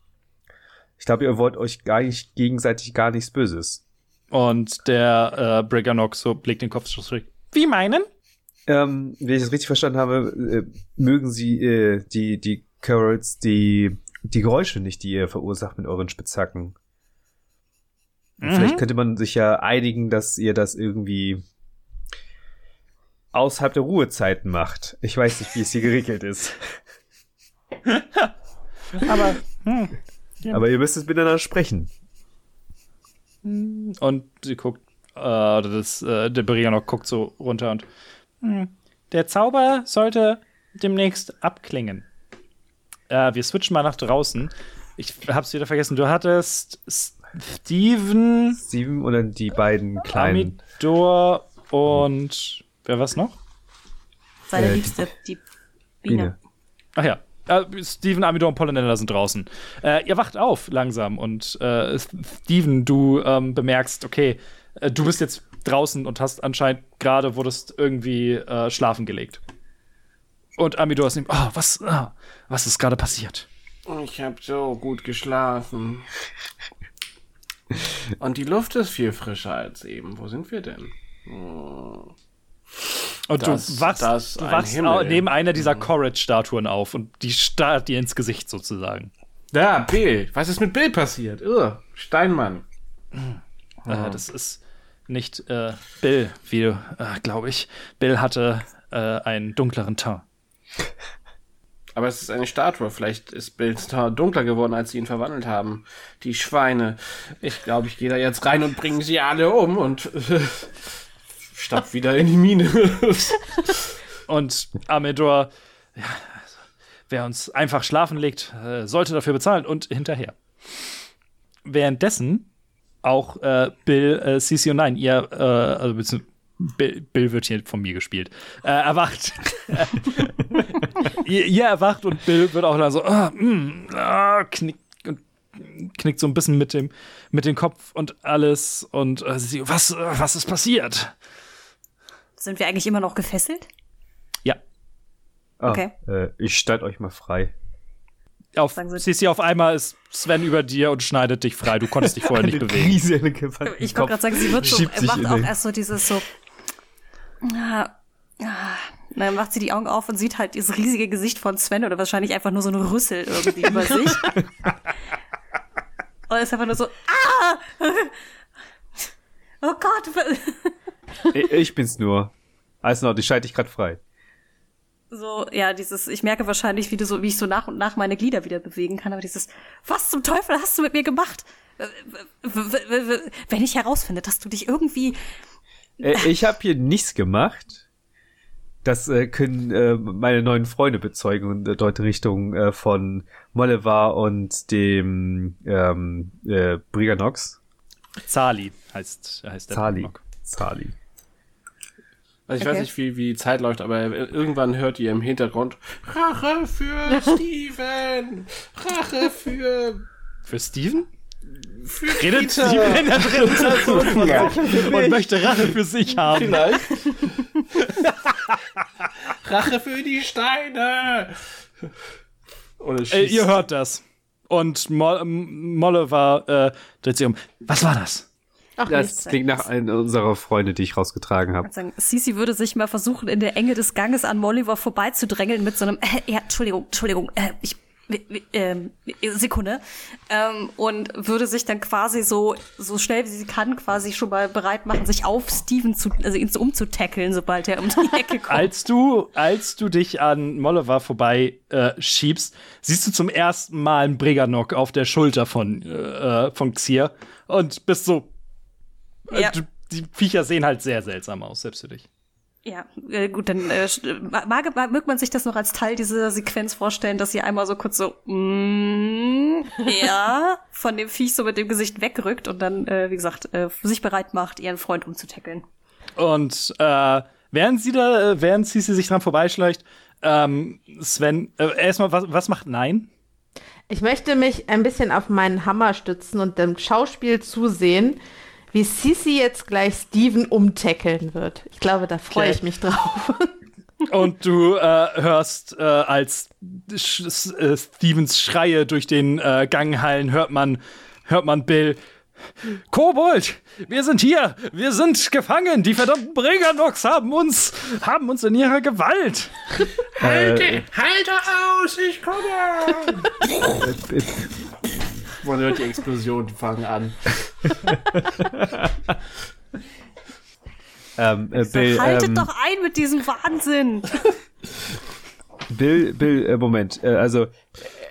Ich glaube, ihr wollt euch gar nicht gegenseitig gar nichts Böses. Und der äh, Briganox so blickt den Kopf zurück. Wie meinen? Ähm, wenn ich das richtig verstanden habe, äh, mögen sie äh, die, die Carrots die, die Geräusche nicht, die ihr verursacht mit euren Spitzhacken. Mhm. Vielleicht könnte man sich ja einigen, dass ihr das irgendwie außerhalb der Ruhezeiten macht. Ich weiß nicht, wie es hier geregelt ist. Aber, hm. Aber ihr müsst es miteinander sprechen. Und sie guckt, äh, oder das, äh, der Briganox guckt so runter und hm, der Zauber sollte demnächst abklingen. Äh, wir switchen mal nach draußen. Ich hab's wieder vergessen. Du hattest Steven, Steven oder die beiden kleinen. Amidor und wer war's noch? Seine Äh, Liebste, die Biene. Ach ja. Äh, Steven, Amidor und Pollenella sind draußen. Äh, ihr wacht auf langsam und äh, Steven, du ähm, bemerkst, okay, äh, du bist jetzt draußen und hast anscheinend gerade wurdest irgendwie äh, schlafen gelegt. Und Amidor ist nicht, oh, was, ah, was ist gerade passiert? Ich habe so gut geschlafen. Und die Luft ist viel frischer als eben. Wo sind wir denn? Hm. Und Das- du wachst, du ein wachst au- neben einer dieser Courage-Statuen auf und die starrt dir ins Gesicht sozusagen. Da, Bill. Was ist mit Bill passiert? Ugh, Steinmann. Äh, das ist nicht äh, Bill, wie du, äh, glaube ich. Bill hatte äh, einen dunkleren Teint. Aber es ist eine Statue. Vielleicht ist Bills Tar dunkler geworden, als sie ihn verwandelt haben. Die Schweine. Ich glaube, ich gehe da jetzt rein und bringe sie alle um und stapp wieder in die Mine. Und Amedor, ja, also, wer uns einfach schlafen legt, äh, sollte dafür bezahlen und hinterher. Währenddessen auch äh, Bill, äh, CC und Nein, ihr, äh, also beziehungsweise Bill, Bill wird hier von mir gespielt, äh, erwacht. ihr, ihr erwacht und Bill wird auch dann so, ah, mm, ah, knickt, knickt so ein bisschen mit dem, mit dem Kopf und alles und äh, sie, was, äh, was ist passiert? Sind wir eigentlich immer noch gefesselt? Ja, Ah, Okay. Äh, ich stelle euch mal frei. Auf, Sissi, auf einmal ist Sven über dir und schneidet dich frei. Du konntest dich vorher nicht bewegen. Riesige Ich wollte gerade sagen, sie wird so, macht auch erst so dieses so. Ah, ah. Und dann macht sie die Augen auf und sieht halt dieses riesige Gesicht von Sven oder wahrscheinlich einfach nur so eine Rüssel irgendwie über sich. Und ist einfach nur so, ah! Oh Gott! Ich, ich bin's nur. Alles Ordnung, ich schalte dich gerade frei. So, ja, dieses, ich merke wahrscheinlich, wie du so, wie ich so nach und nach meine Glieder wieder bewegen kann, aber dieses, was zum Teufel hast du mit mir gemacht? Wenn ich herausfinde, dass du dich irgendwie Äh, ich habe hier nichts gemacht. Das äh, können äh, meine neuen Freunde bezeugen und äh, deute Richtung äh, von Mollevar und dem ähm, äh, Briganox. Zali heißt, heißt der Zali. Block. Zali. Also ich Okay. weiß nicht, wie, wie die Zeit läuft, aber irgendwann hört ihr im Hintergrund Rache für Steven! Rache für, Für Steven? für Redet Peter! Steven in der dritten Person sich und möchte Rache für sich haben. Vielleicht. Rache für die Steine! Äh, ihr hört das. Und Mo Molle war, äh, dreht sich um. Was war das? Ach, Das klingt nach einer unserer Freunde, die ich rausgetragen habe. Sisi würde sich mal versuchen, in der Enge des Ganges an Molliver vorbeizudrängeln mit so einem, äh, ja, Entschuldigung, Entschuldigung, äh, ich, ähm, Sekunde, ähm, und würde sich dann quasi so, so schnell wie sie kann, quasi schon mal bereit machen, sich auf Steven zu, also ihn zu umzutackeln, sobald er um die Ecke kommt. Als du, als du dich an Mollevar vorbei äh, schiebst, siehst du zum ersten Mal einen Briganok auf der Schulter von, äh, von Xier und bist so. Äh, Ja. Die Viecher sehen halt sehr seltsam aus, selbst für dich. Ja, äh, gut, dann äh, mag, mag, mag man sich das noch als Teil dieser Sequenz vorstellen, dass sie einmal so kurz so, mm, ja, von dem Viech so mit dem Gesicht wegrückt und dann, äh, wie gesagt, äh, sich bereit macht, ihren Freund umzutackeln. Und äh, während sie da, äh, während sie sich dran vorbeischleicht, ähm, Sven, äh, erstmal, was, was macht Nein? Ich möchte mich ein bisschen auf meinen Hammer stützen und dem Schauspiel zusehen, wie Sissy jetzt gleich Steven umtackeln wird. Ich glaube, da freue Okay. ich mich drauf. Und du äh, hörst, äh, als Sch äh, Stevens Schreie durch den äh, Gang hallen, hört man, hört man Bill. Kobold, wir sind hier, wir sind gefangen. Die verdammten Briganox haben uns, haben uns in ihrer Gewalt. Halte, halte aus, ich komme! Man hört die Explosion, die fangen an. ähm, äh, Bill, Haltet ähm, doch ein mit diesem Wahnsinn! Bill, Bill, äh, Moment. Äh, also,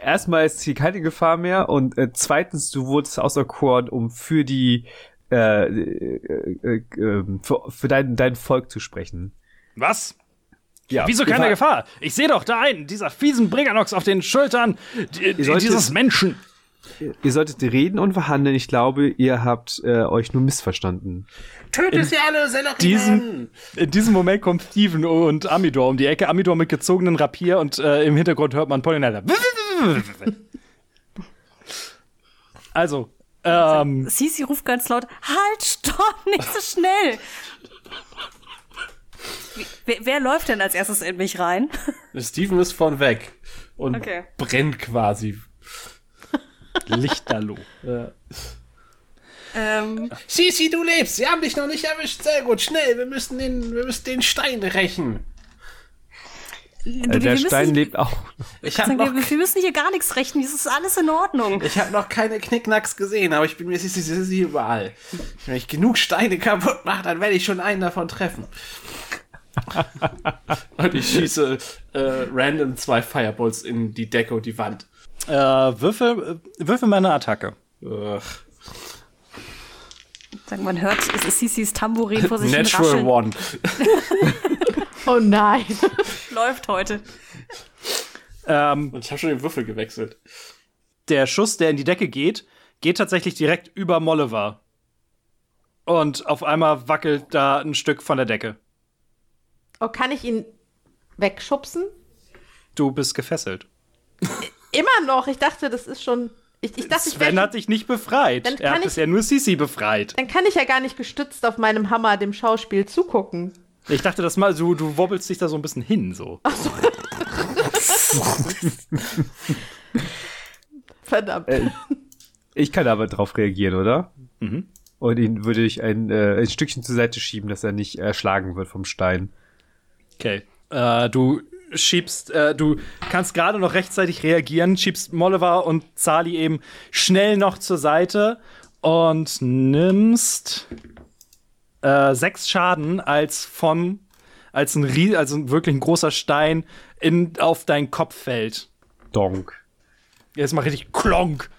erstmal ist hier keine Gefahr mehr und äh, zweitens, du wurdest auserkoren, um für die, äh, äh, äh, äh, für, für dein, dein Volk zu sprechen. Was? Ja. Wieso keine Gefahr? Ich sehe doch da einen, dieser fiesen Briganox auf den Schultern die, dieses Menschen. Ihr solltet reden und verhandeln. Ich glaube, ihr habt äh, euch nur missverstanden. Tötet sie alle, Selleriemen! Diesen, in diesem Moment kommt Steven und Amidor um die Ecke. Amidor mit gezogenen Rapier und äh, im Hintergrund hört man Pollinator. Also, ähm, Sisi ruft ganz laut, halt, stopp, nicht so schnell! Wer, wer läuft denn als erstes in mich rein? Steven ist von weg und Okay. brennt quasi. Lichterloh. Ähm, Sisi, du lebst! Sie haben dich noch nicht erwischt. Sehr gut, schnell, wir müssen den, wir müssen den Stein rächen. Äh, der müssen- Stein lebt auch. Ich habe Sagen noch, wir, wir müssen hier gar nichts rechnen, das ist alles in Ordnung. ich hab noch keine Knickknacks gesehen, aber ich bin mir sicher, sie sind überall. Wenn ich genug Steine kaputt mache, dann werde ich schon einen davon treffen. und ich schieße äh, random zwei Fireballs in die Decke und die Wand. Äh, würfel, äh, würfel mal eine Attacke. Ugh. Sagen, man hört, es ist Sisis Tambourin vor sich hin Natural rascheln. One. Oh nein. Läuft heute. Ähm, Und ich habe schon den Würfel gewechselt. der Schuss, der in die Decke geht, geht tatsächlich direkt über Molliver. Und auf einmal wackelt da ein Stück von der Decke. Oh, kann ich ihn wegschubsen? Du bist gefesselt. Immer noch. Ich dachte, das ist schon. Ich, ich dachte, ich Sven wär, hat dich nicht befreit. Dann Er hat ich- bisher nur Sisi befreit. dann kann ich ja gar nicht gestützt auf meinem Hammer dem Schauspiel zugucken. Ich dachte, das mal, du, du wobbelst dich da so ein bisschen hin, so. Verdammt. Äh, ich kann aber drauf reagieren, oder? Mhm. Und ihn würde ich ein, äh, ein Stückchen zur Seite schieben, dass er nicht erschlagen wird vom Stein. Okay. Äh, du schiebst, äh, du kannst gerade noch rechtzeitig reagieren, schiebst Molliver und Zali eben schnell noch zur Seite und nimmst äh, sechs Schaden, als von, als ein, Rie also wirklich ein großer Stein in, auf deinen Kopf fällt. Donk. Jetzt mal richtig klonk.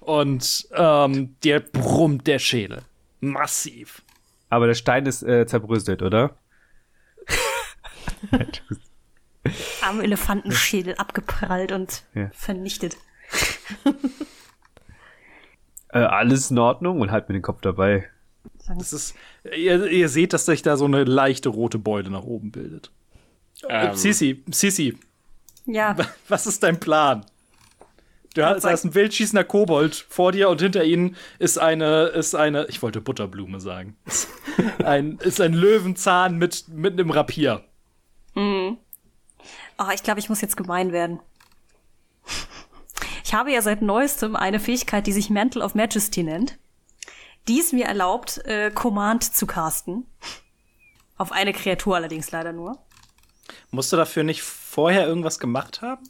Und ähm, dir brummt der Schädel. Massiv. Aber der Stein ist äh, zerbröselt, oder? Am Elefantenschädel abgeprallt und Ja. vernichtet. Äh, alles in Ordnung und halt mir den Kopf dabei. Das ist, ihr, ihr seht, dass sich da so eine leichte rote Beule nach oben bildet. Ähm, Sisi, Sisi, Ja, was ist dein Plan? Du hast, da ist ein wildschießender Kobold vor dir und hinter ihnen ist eine, ist eine, ich wollte Butterblume sagen. ein, ist ein Löwenzahn mit, mit einem Rapier. Oh, ich glaube, ich muss jetzt gemein werden. Ich habe ja seit neuestem eine Fähigkeit, die sich Mantle of Majesty nennt. Die es mir erlaubt, äh, Command zu casten. Auf eine Kreatur allerdings leider nur. Musst du dafür nicht vorher irgendwas gemacht haben?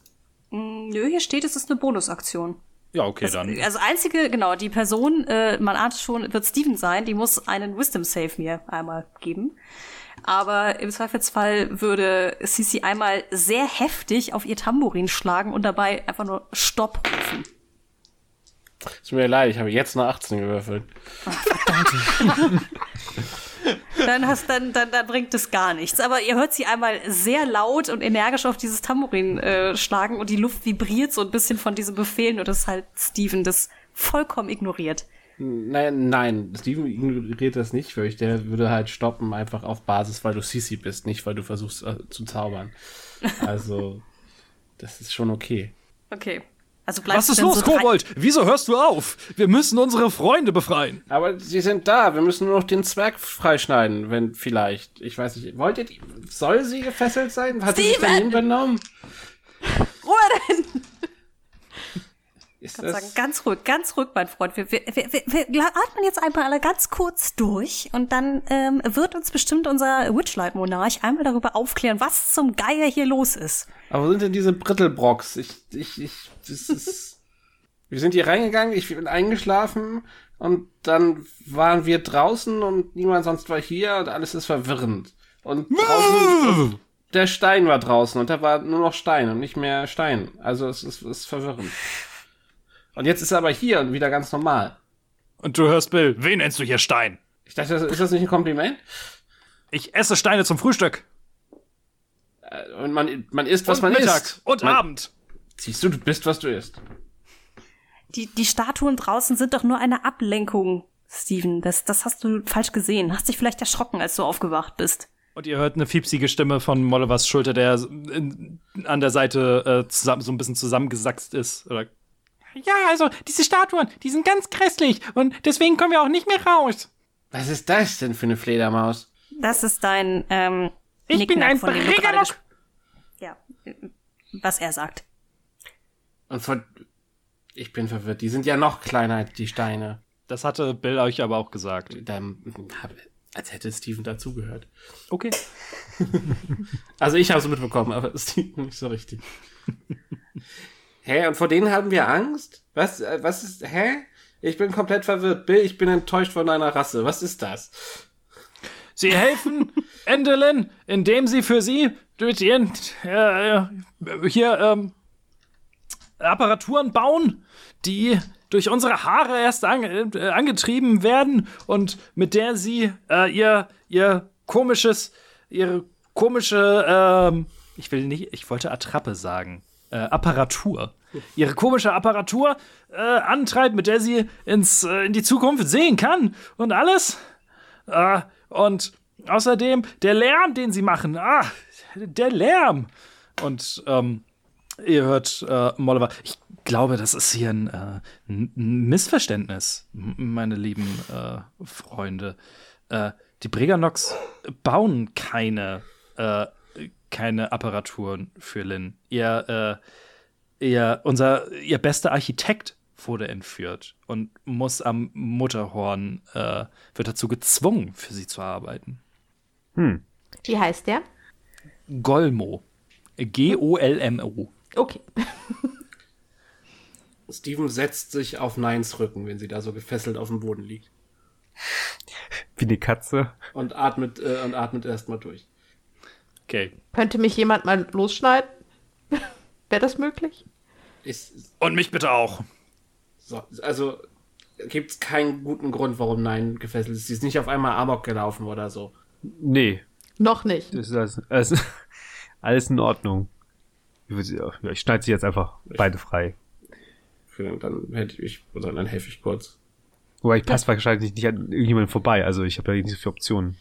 Mm, Nö, hier steht, es ist eine Bonusaktion. Ja, okay, dann. Also einzige, genau, die Person, äh, man ahnt schon, wird Steven sein, die muss einen Wisdom Save mir einmal geben. Aber im Zweifelsfall würde Sisi einmal sehr heftig auf ihr Tambourin schlagen und dabei einfach nur Stopp rufen. Tut mir leid, ich habe jetzt eine 18 gewürfelt. dann, hast, dann, dann, dann bringt es gar nichts. Aber ihr hört sie einmal sehr laut und energisch auf dieses Tambourin äh, schlagen und die Luft vibriert so ein bisschen von diesen Befehlen und das ist halt Steven das vollkommen ignoriert. Nein, nein, Steven ignoriert das nicht, weil ich der würde halt stoppen, einfach auf Basis, weil du Sisi bist, nicht weil du versuchst äh, zu zaubern. Also, das ist schon okay. Okay. Also bleibst Was ist du denn los, so Kobold? Wieso hörst du auf? Wir müssen unsere Freunde befreien. Aber sie sind da, wir müssen nur noch den Zwerg freischneiden, wenn vielleicht. Ich weiß nicht, wollt ihr die, soll sie gefesselt sein? Hat sie sich Steven! daneben benommen? Ruhe denn! Ist Ich kann das, sagen, ganz ruhig, ganz ruhig, mein Freund. Wir, wir, wir, wir, atmen jetzt einmal alle ganz kurz durch und dann ähm, wird uns bestimmt unser Witchlight-Monarch einmal darüber aufklären, was zum Geier hier los ist. aber wo sind denn diese Brittelbrocks? Ich, ich, ich, das ist, wir sind hier reingegangen, ich bin eingeschlafen und dann waren wir draußen und niemand sonst war hier und alles ist verwirrend. Und draußen, der Stein war draußen und da war nur noch Stein und nicht mehr Stein. Also es ist, es ist verwirrend. Und jetzt ist er aber hier und wieder ganz normal. Und du hörst Bill. Wen nennst du hier Stein? Ich dachte, ist das nicht ein Kompliment? Ich esse Steine zum Frühstück. Äh, Und man, man isst, was und man Mittag isst. und man, Abend. Siehst du, du bist, was du isst. Die, die Statuen draußen sind doch nur eine Ablenkung, Steven. Das, das hast du falsch gesehen. Hast dich vielleicht erschrocken, als du aufgewacht bist. Und ihr hört eine fiepsige Stimme von Mollivers Schulter, der in, an der Seite äh, zusammen, so ein bisschen zusammengesackt ist. Oder ja, also diese Statuen, die sind ganz grässlich und deswegen kommen wir auch nicht mehr raus. Was ist das denn für eine Fledermaus? Das ist dein ähm, Ich bin ein ges- Ja, was er sagt. Und von, ich bin verwirrt. Die sind ja noch kleiner, die Steine. Das hatte Bill euch aber auch gesagt. Dann, als hätte Steven dazugehört. Okay. Also ich habe es mitbekommen, aber Steven nicht so richtig. hä, und vor denen haben wir Angst? Was, äh, was ist, hä? Ich bin komplett verwirrt. Bill, ich bin enttäuscht von deiner Rasse. Was ist das? Sie helfen Endelin, indem sie für sie durch ihren äh, äh, hier ähm, Apparaturen bauen, die durch unsere Haare erst an, äh, angetrieben werden und mit der sie äh, ihr ihr komisches ihre komische ähm, ich will nicht ich wollte Attrappe sagen äh, Apparatur ihre komische Apparatur äh, antreibt, mit der sie ins äh, in die Zukunft sehen kann und alles äh, und außerdem der Lärm, den sie machen. Ah, der Lärm. Und ähm, ihr hört äh, Molliver. Ich glaube, das ist hier ein, äh, ein Missverständnis, meine lieben äh, Freunde. Äh, die Briganox bauen keine, äh, keine Apparaturen für Lin. Ihr, äh, ihr, unser, ihr bester Architekt wurde entführt und muss am Mutterhorn, äh, wird dazu gezwungen, für sie zu arbeiten. Wie heißt der? Golmo. G-O-L-M-O. Okay. Steven setzt sich auf Neins Rücken, wenn sie da so gefesselt auf dem Boden liegt. Wie eine Katze. Und atmet, äh, und atmet erstmal durch. Okay. Könnte mich jemand mal losschneiden? Wäre das möglich? Ist, Und mich bitte auch. so, also, gibt es keinen guten Grund, warum Nein gefesselt ist. Sie ist nicht auf einmal Amok gelaufen oder so. Nee, Noch nicht. das ist alles, alles, alles in Ordnung. Ich, ich schneide sie jetzt einfach beide frei. Für- Dann hätte ich, oder dann helfe ich kurz. Wobei ich passe wahrscheinlich nicht an irgendjemanden vorbei, also ich habe ja nicht so viele Optionen.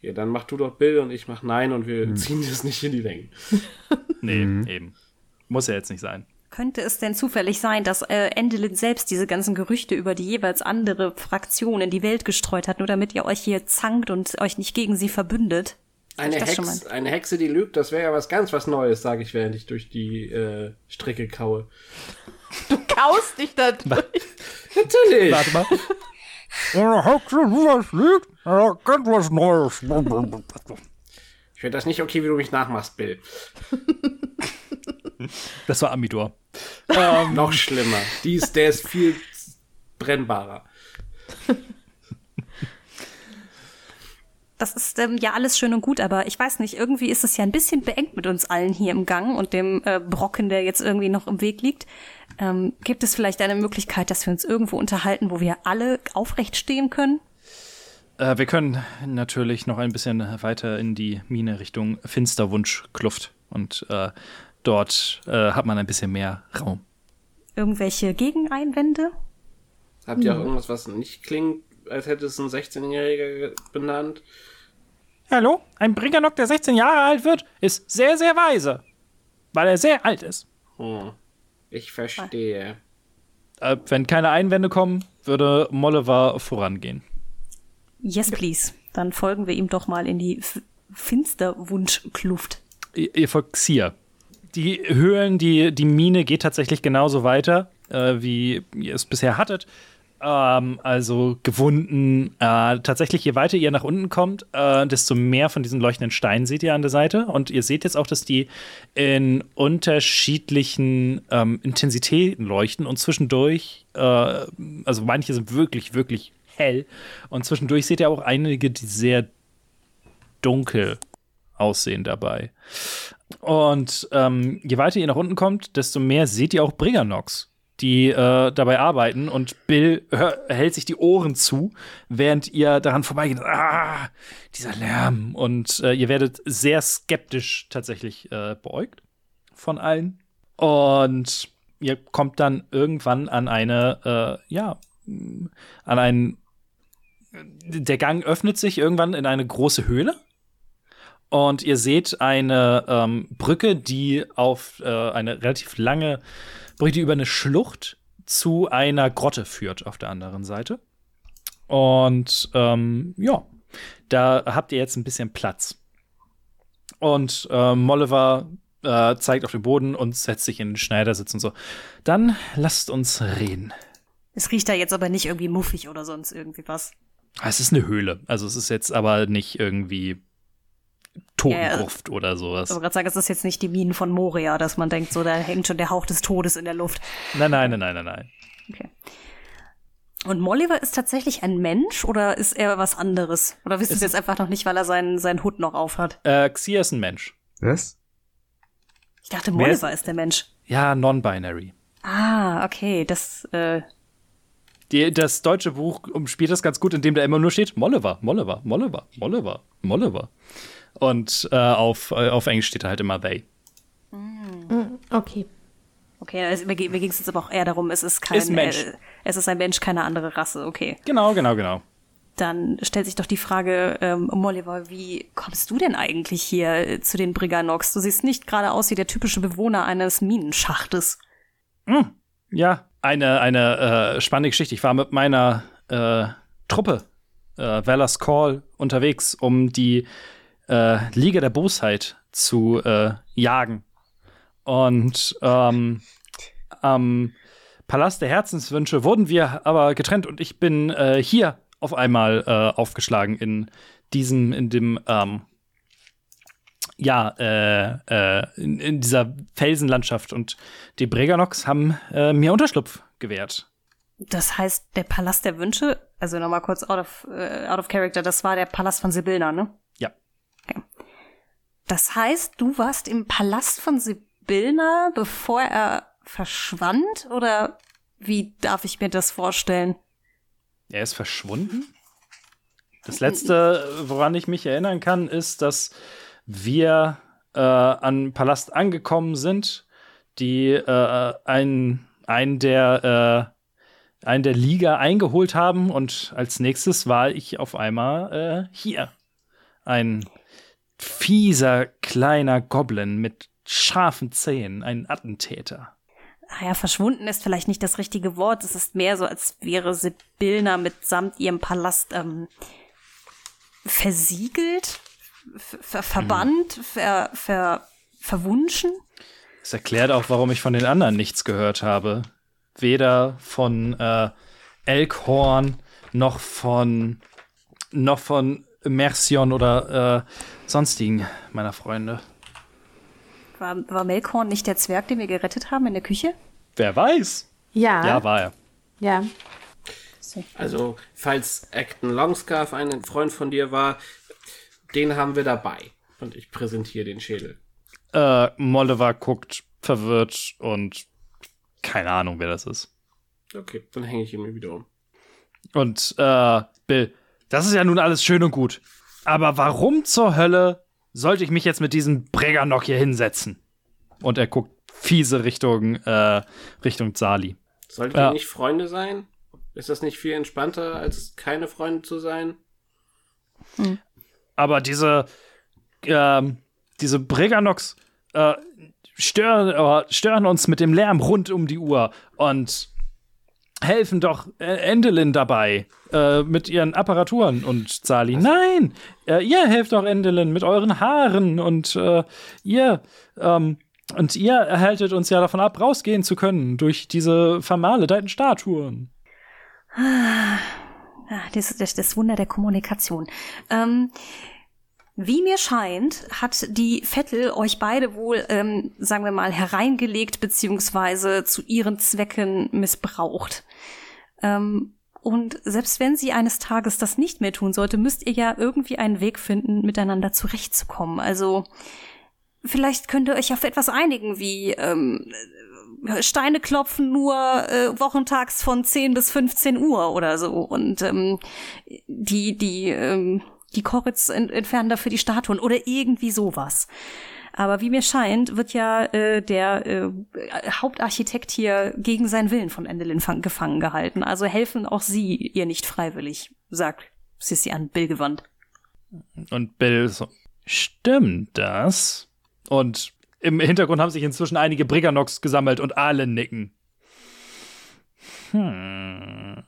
Ja, dann mach du doch Bill und ich mach Nein und wir ziehen das nicht in die Länge. Nee, eben. Muss ja jetzt nicht sein. Könnte es denn zufällig sein, dass äh, Endelin selbst diese ganzen Gerüchte über die jeweils andere Fraktion in die Welt gestreut hat, nur damit ihr euch hier zankt und euch nicht gegen sie verbündet? Eine, Hex, eine Hexe, die lügt, das wäre ja was ganz was Neues, sage ich, während ich durch die äh, Stricke kaue. Du kaust dich da durch. Natürlich! Warte mal. Eine Hexe, die was liegt, er kennt was Neues. Ich finde das nicht okay, wie du mich nachmachst, Bill. Das war Amidor. Noch schlimmer. Die ist, der ist viel brennbarer. Das ist ähm, ja alles schön und gut, aber ich weiß nicht, irgendwie ist es ja ein bisschen beengt mit uns allen hier im Gang und dem äh, Brocken, der jetzt irgendwie noch im Weg liegt. Ähm, gibt es vielleicht eine Möglichkeit, dass wir uns irgendwo unterhalten, wo wir alle aufrecht stehen können? Äh, wir können natürlich noch ein bisschen weiter in die Mine Richtung Finsterwunschkluft und äh, dort äh, hat man ein bisschen mehr Raum. Irgendwelche Gegeneinwände? Habt ihr auch irgendwas, was nicht klingt, als hätte es ein 16-Jähriger benannt? Hallo? Ein Brinkernock, der 16 Jahre alt wird, ist sehr, sehr weise. Weil er sehr alt ist. Hm. Ich verstehe. Äh, wenn keine Einwände kommen, würde Molliver vorangehen. Yes, please. Dann folgen wir ihm doch mal in die F Finsterwunschkluft. Ihr, ihr folgt Xia. Die Höhlen, die, die Mine geht tatsächlich genauso weiter, äh, wie ihr es bisher hattet. Ähm, also gewunden. Äh, tatsächlich, je weiter ihr nach unten kommt, äh, desto mehr von diesen leuchtenden Steinen seht ihr an der Seite. Und ihr seht jetzt auch, dass die in unterschiedlichen ähm, Intensitäten leuchten und zwischendurch, äh, also manche sind wirklich, wirklich hell. Und zwischendurch seht ihr auch einige, die sehr dunkel aussehen dabei. Und ähm, je weiter ihr nach unten kommt, desto mehr seht ihr auch Briganox, die äh, dabei arbeiten. Und Bill hör, hält sich die Ohren zu, während ihr daran vorbeigeht. Ah, dieser Lärm. Und äh, ihr werdet sehr skeptisch tatsächlich äh, beäugt von allen. Und ihr kommt dann irgendwann an eine, äh, ja, an einen. Der Gang öffnet sich irgendwann in eine große Höhle. Und ihr seht eine ähm, Brücke, die auf äh, eine relativ lange Brücke, die über eine Schlucht zu einer Grotte führt auf der anderen Seite. Und ähm, ja, da habt ihr jetzt ein bisschen Platz. Und äh, Molliver äh, zeigt auf den Boden und setzt sich in den Schneidersitz und so. Dann lasst uns reden. Es riecht da jetzt aber nicht irgendwie muffig oder sonst irgendwie was. Es ist eine Höhle. Also es ist jetzt aber nicht irgendwie Totengruft Ja, oder sowas. Ich wollte gerade sagen, es ist jetzt nicht die Minen von Moria, dass man denkt, so, da hängt schon der Hauch des Todes in der Luft. Nein, nein, nein, nein, nein, nein. Okay. Und Molliver ist tatsächlich ein Mensch oder ist er was anderes? Oder wisst ihr es jetzt einfach noch nicht, weil er seinen, seinen Hut noch aufhat? Äh, Xia ist ein Mensch. Was? Ich dachte, Molliver ist der Mensch. Ja, non-binary. Ah, okay, das, äh, Die, das deutsche Buch umspielt das ganz gut, indem da immer nur steht Molliver, Molliver, Molliver, Molliver, Molliver. Und äh, auf, äh, auf Englisch steht da halt immer they. Okay. okay, also, mir, mir ging es jetzt aber auch eher darum, es ist kein, Ist ein Mensch. Äh, es ist ein Mensch, keine andere Rasse, okay. Genau, genau, genau. Dann stellt sich doch die Frage, ähm, Molliver, wie kommst du denn eigentlich hier äh, zu den Briganox? Du siehst nicht gerade aus wie der typische Bewohner eines Minenschachtes. Ja, eine, eine äh, spannende Geschichte. Ich war mit meiner äh, Truppe, äh, Valor's Call, unterwegs, um die äh, Liga der Bosheit zu äh, jagen. Und ähm, am Palast der Herzenswünsche wurden wir aber getrennt und ich bin äh, hier auf einmal äh, aufgeschlagen in diesem, in dem, ähm, ja, äh, äh, in, in dieser Felsenlandschaft und die Breganox haben mir Unterschlupf gewährt. Das heißt, der Palast der Wünsche, also nochmal kurz out of, äh, out of character, das war der Palast von Sibylla, ne? Das heißt, du warst im Palast von Sibylla, bevor er verschwand? Oder wie darf ich mir das vorstellen? Er ist verschwunden? Das letzte, woran ich mich erinnern kann, ist, dass wir äh, an Palast angekommen sind, die äh, einen, einen der äh, einen der Liga eingeholt haben und als nächstes war ich auf einmal äh, hier. Ein fieser kleiner Goblin mit scharfen Zähnen, ein Attentäter. Naja, verschwunden ist vielleicht nicht das richtige Wort. Es ist mehr so, als wäre Sibylla mitsamt ihrem Palast ähm, versiegelt, ver verbannt, ver ver verwunschen. Das erklärt auch, warum ich von den anderen nichts gehört habe. Weder von äh, Elkhorn noch von noch von Mercion oder äh, sonstigen meiner Freunde. War, war Melkorn nicht der Zwerg, den wir gerettet haben in der Küche? Wer weiß? Ja. Ja, war er. Ja. Also, falls Acton Longscarf ein Freund von dir war, den haben wir dabei. Und ich präsentiere den Schädel. Äh, Molliver guckt verwirrt und keine Ahnung, wer das ist. Okay, dann hänge ich ihn mir wieder um. Und äh, Bill, das ist ja nun alles schön und gut. Aber warum zur Hölle sollte ich mich jetzt mit diesem Breganok hier hinsetzen? Und er guckt fiese Richtung, äh, Richtung Sali. Solltet ja. ihr nicht Freunde sein? Ist das nicht viel entspannter, als keine Freunde zu sein? Hm. Aber diese, ähm, diese Breganox äh, stören, äh, stören uns mit dem Lärm rund um die Uhr und helfen doch äh, Endelin dabei äh, mit ihren Apparaturen und Sali. Nein, äh, ihr helft doch Endelin mit euren Haaren und äh, ihr ähm, und ihr erhaltet uns ja davon ab, rausgehen zu können durch diese vermaledeiten Statuen. Ah, das, das, das Wunder der Kommunikation. Ähm, wie mir scheint, hat die Vettel euch beide wohl, ähm, sagen wir mal, hereingelegt beziehungsweise zu ihren Zwecken missbraucht. Ähm, und selbst wenn sie eines Tages das nicht mehr tun sollte, müsst ihr ja irgendwie einen Weg finden, miteinander zurechtzukommen. Also vielleicht könnt ihr euch auf etwas einigen, wie ähm, Steine klopfen nur äh, wochentags von 10 bis 15 Uhr oder so. Und ähm, die, die, ähm, die Koritz ent entfernen dafür die Statuen oder irgendwie sowas. Aber wie mir scheint, wird ja äh, der äh, Hauptarchitekt hier gegen seinen Willen von Endelin gefangen gehalten. Also helfen auch sie ihr nicht freiwillig, sagt Sissy an Bill gewandt. Und Bill so, stimmt das? Und im Hintergrund haben sich inzwischen einige Briganox gesammelt und alle nicken. Hm.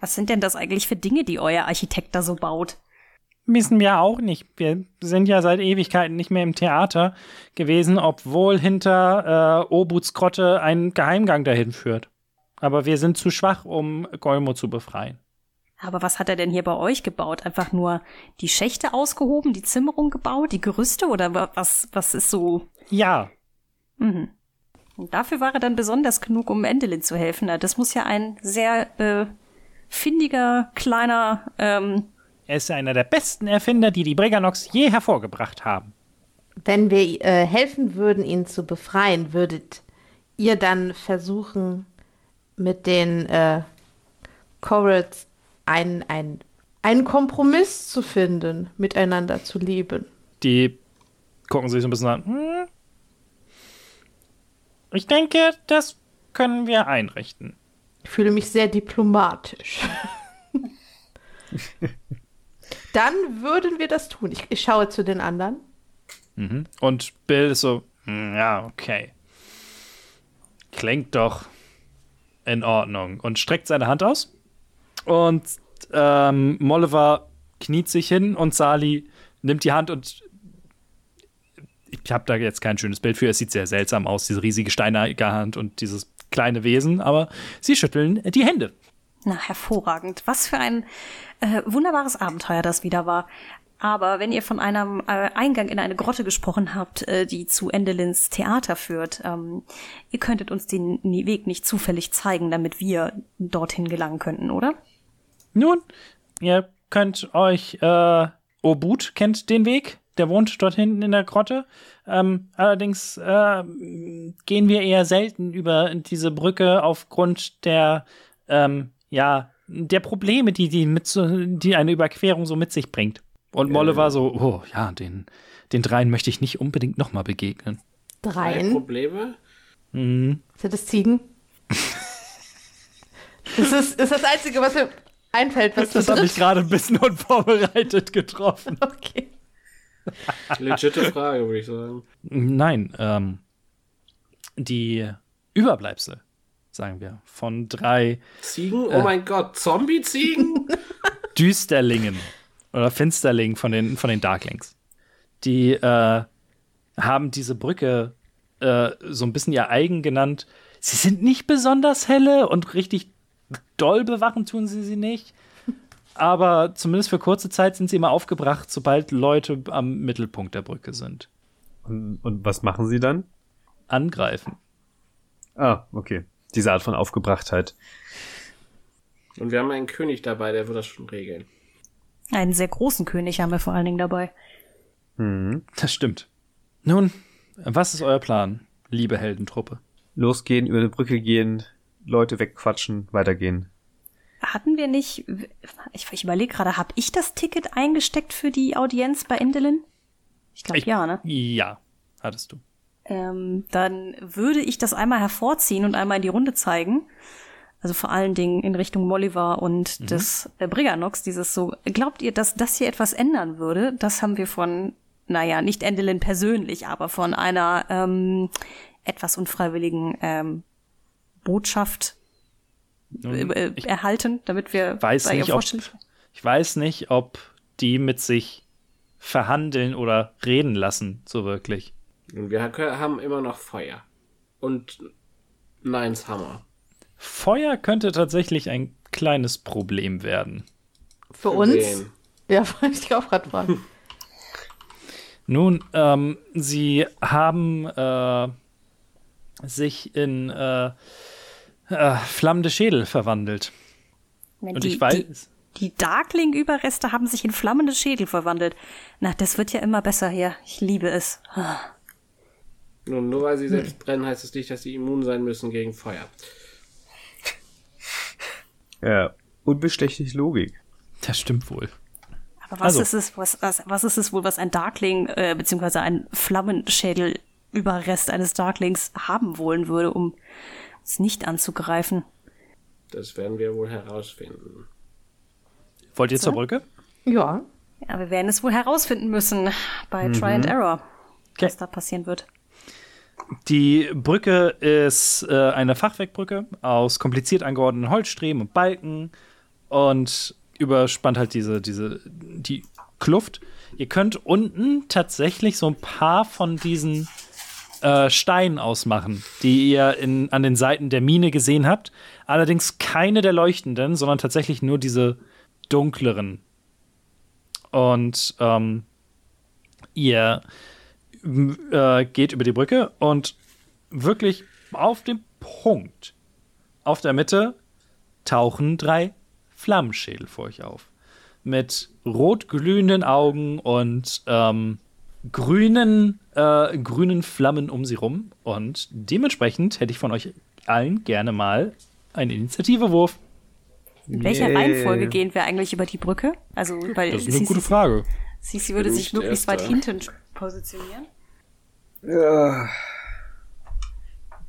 Was sind denn das eigentlich für Dinge, die euer Architekt da so baut? Wissen wir auch nicht. Wir sind ja seit Ewigkeiten nicht mehr im Theater gewesen, obwohl hinter äh, Obuts Grotte ein Geheimgang dahin führt. Aber wir sind zu schwach, um Golmo zu befreien. Aber was hat er denn hier bei euch gebaut? Einfach nur die Schächte ausgehoben, die Zimmerung gebaut, die Gerüste oder was, was ist so? Ja. Mhm. Und dafür war er dann besonders genug, um Endelin zu helfen. Das muss ja ein sehr äh, findiger, kleiner. Ähm er ist einer der besten Erfinder, die die Briganox je hervorgebracht haben. Wenn wir äh, helfen würden, ihn zu befreien, würdet ihr dann versuchen, mit den äh, Corals ein, ein, einen Kompromiss zu finden, miteinander zu leben. Die gucken sich so ein bisschen an. Hm. Ich denke, das können wir einrichten. Ich fühle mich sehr diplomatisch. Dann würden wir das tun. Ich, ich schaue zu den anderen. Mhm. Und Bill ist so, hm, ja, okay. Klingt doch in Ordnung. Und streckt seine Hand aus. Und ähm, Molliver kniet sich hin und Sali nimmt die Hand und ich habe da jetzt kein schönes Bild für. Es sieht sehr seltsam aus, diese riesige steinige Hand und dieses kleine Wesen, aber sie schütteln die Hände. Na, hervorragend. Was für ein äh, wunderbares Abenteuer das wieder war. Aber wenn ihr von einem äh, Eingang in eine Grotte gesprochen habt, äh, die zu Endelins Theater führt, ähm, ihr könntet uns den Weg nicht zufällig zeigen, damit wir dorthin gelangen könnten, oder? Nun, ihr könnt euch, äh, Obut kennt den Weg, der wohnt dort hinten in der Grotte. Ähm, allerdings äh, gehen wir eher selten über diese Brücke aufgrund der, ähm, ja, der Probleme, die, die, mit so, die eine Überquerung so mit sich bringt. Und Molle äh. war so, oh ja, den, den dreien möchte ich nicht unbedingt nochmal begegnen. Dreien? Probleme? Mhm. Sind das Ziegen? das ist, ist das Einzige, was wir einfällt, was Das habe ich gerade ein bisschen unvorbereitet getroffen. Okay. Legite Frage, würde ich sagen. Nein, ähm, die Überbleibsel, sagen wir, von drei Ziegen? Oh äh, mein Gott, Zombie-Ziegen? Düsterlingen oder Finsterlingen von den, von den Darklings. Die äh, haben diese Brücke äh, so ein bisschen ihr eigen genannt. Sie sind nicht besonders helle und richtig doll bewachen tun sie sie nicht. Aber zumindest für kurze Zeit sind sie immer aufgebracht, sobald Leute am Mittelpunkt der Brücke sind. Und, und was machen sie dann? Angreifen. Ah, okay. Diese Art von Aufgebrachtheit. Und wir haben einen König dabei, der wird das schon regeln. Einen sehr großen König haben wir vor allen Dingen dabei. Mhm. Das stimmt. Nun, was ist euer Plan, liebe Heldentruppe? Losgehen, über eine Brücke gehen, Leute wegquatschen, weitergehen. hatten wir nicht, ich, ich überlege gerade, habe ich das Ticket eingesteckt für die Audienz bei Indelin? Ich glaube ja, ne? Ja, hattest du. Ähm, dann würde ich das einmal hervorziehen und einmal in die Runde zeigen. Also vor allen Dingen in Richtung Molliver und mhm. des äh, Briganox, dieses so, glaubt ihr, dass das hier etwas ändern würde? Das haben wir von, naja, nicht Endelin persönlich, aber von einer ähm, etwas unfreiwilligen ähm, Botschaft äh, äh, erhalten, damit wir weiß nicht, ob, Ich weiß nicht, ob die mit sich verhandeln oder reden lassen, so wirklich. Und wir haben immer noch Feuer. Und Nines Hammer. Feuer könnte tatsächlich ein kleines Problem werden. Für, Für uns? Wen? Ja, wollte ich auch gerade fragen. Nun, ähm, sie haben äh, sich in äh, äh, flammende Schädel verwandelt. Und die, ich weiß. Die, die Darkling-Überreste haben sich in flammende Schädel verwandelt. Na, das wird ja immer besser hier. Ich liebe es. Nun, nur weil sie selbst hm. brennen, heißt es nicht, dass sie immun sein müssen gegen Feuer. Ja, unbestechlich Logik. Das stimmt wohl. Aber was also. ist es, was, was, was ist es wohl, was ein Darkling, äh, beziehungsweise ein Flammenschädel-Überrest eines Darklings haben wollen würde, um es nicht anzugreifen. Das werden wir wohl herausfinden. Wollt ihr so? zur Brücke? Ja. Ja, wir werden es wohl herausfinden müssen bei mhm. Try and Error, okay. was da passieren wird. Die Brücke ist äh, eine Fachwerkbrücke aus kompliziert angeordneten Holzstreben und Balken und überspannt halt diese, diese, die Kluft. Ihr könnt unten tatsächlich so ein paar von diesen äh, Steinen ausmachen, die ihr in, an den Seiten der Mine gesehen habt. Allerdings keine der leuchtenden, sondern tatsächlich nur diese dunkleren. Und ähm, ihr äh, geht über die Brücke und wirklich auf dem Punkt, auf der Mitte, tauchen drei Flammenschädel vor euch auf. Mit rot glühenden Augen und ähm, grünen, äh, grünen Flammen um sie rum. Und dementsprechend hätte ich von euch allen gerne mal einen Initiativewurf. In welcher nee. Reihenfolge gehen wir eigentlich über die Brücke? Also, weil das ist eine gute Frage. Sie, sie würde sich möglichst weit hinten positionieren. Ja.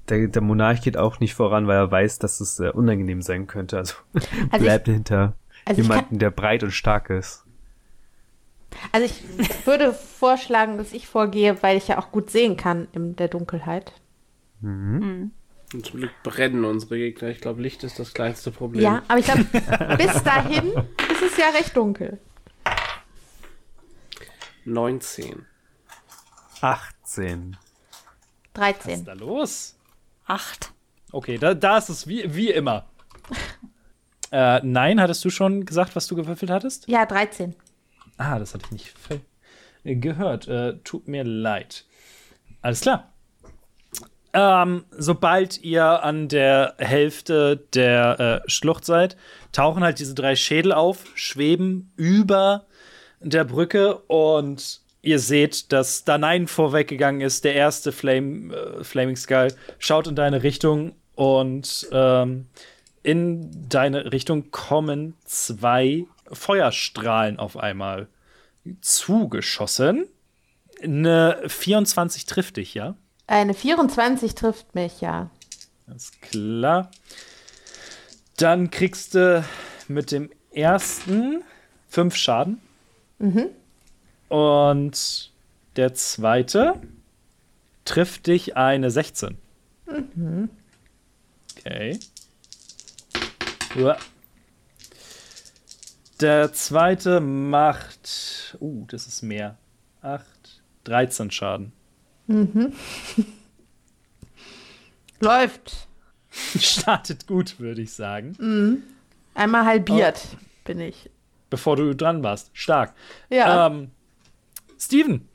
Der, der, Monarch geht auch nicht voran, weil er weiß, dass es äh, unangenehm sein könnte. Also, also bleibt ich, hinter also jemanden, der breit und stark ist. Also ich würde vorschlagen, dass ich vorgehe, weil ich ja auch gut sehen kann in der Dunkelheit. Mhm. mhm. Und zum Glück brennen unsere Gegner. Ich glaube, Licht ist das kleinste Problem. Ja, aber ich glaube, bis dahin ist es ja recht dunkel. 19. 18. 13. Was ist da los? 8. Okay, da, da ist es wie, wie immer. äh, nein, hattest du schon gesagt, was du gewürfelt hattest? Ja, 13. Ah, das hatte ich nicht gehört. Äh, tut mir leid. Alles klar. Ähm, sobald ihr an der Hälfte der äh, Schlucht seid, tauchen halt diese drei Schädel auf, schweben über der Brücke und ihr seht, dass Danein vorweggegangen ist, der erste Flame, äh, Flaming Skull, schaut in deine Richtung und ähm, in deine Richtung kommen zwei Feuerstrahlen auf einmal zugeschossen. Eine 24 trifft dich, ja? Eine 24 trifft mich, ja. Alles klar. Dann kriegst du mit dem ersten fünf Schaden. Mhm. Und der zweite trifft dich eine 16. Mhm. Okay. Uah. Der zweite macht. Uh, das ist mehr. 8, 13 Schaden. Mhm. Läuft. Startet gut, würde ich sagen. Mhm. Einmal halbiert oh. bin ich. Bevor du dran warst. Stark. Ja. Ähm, Steven.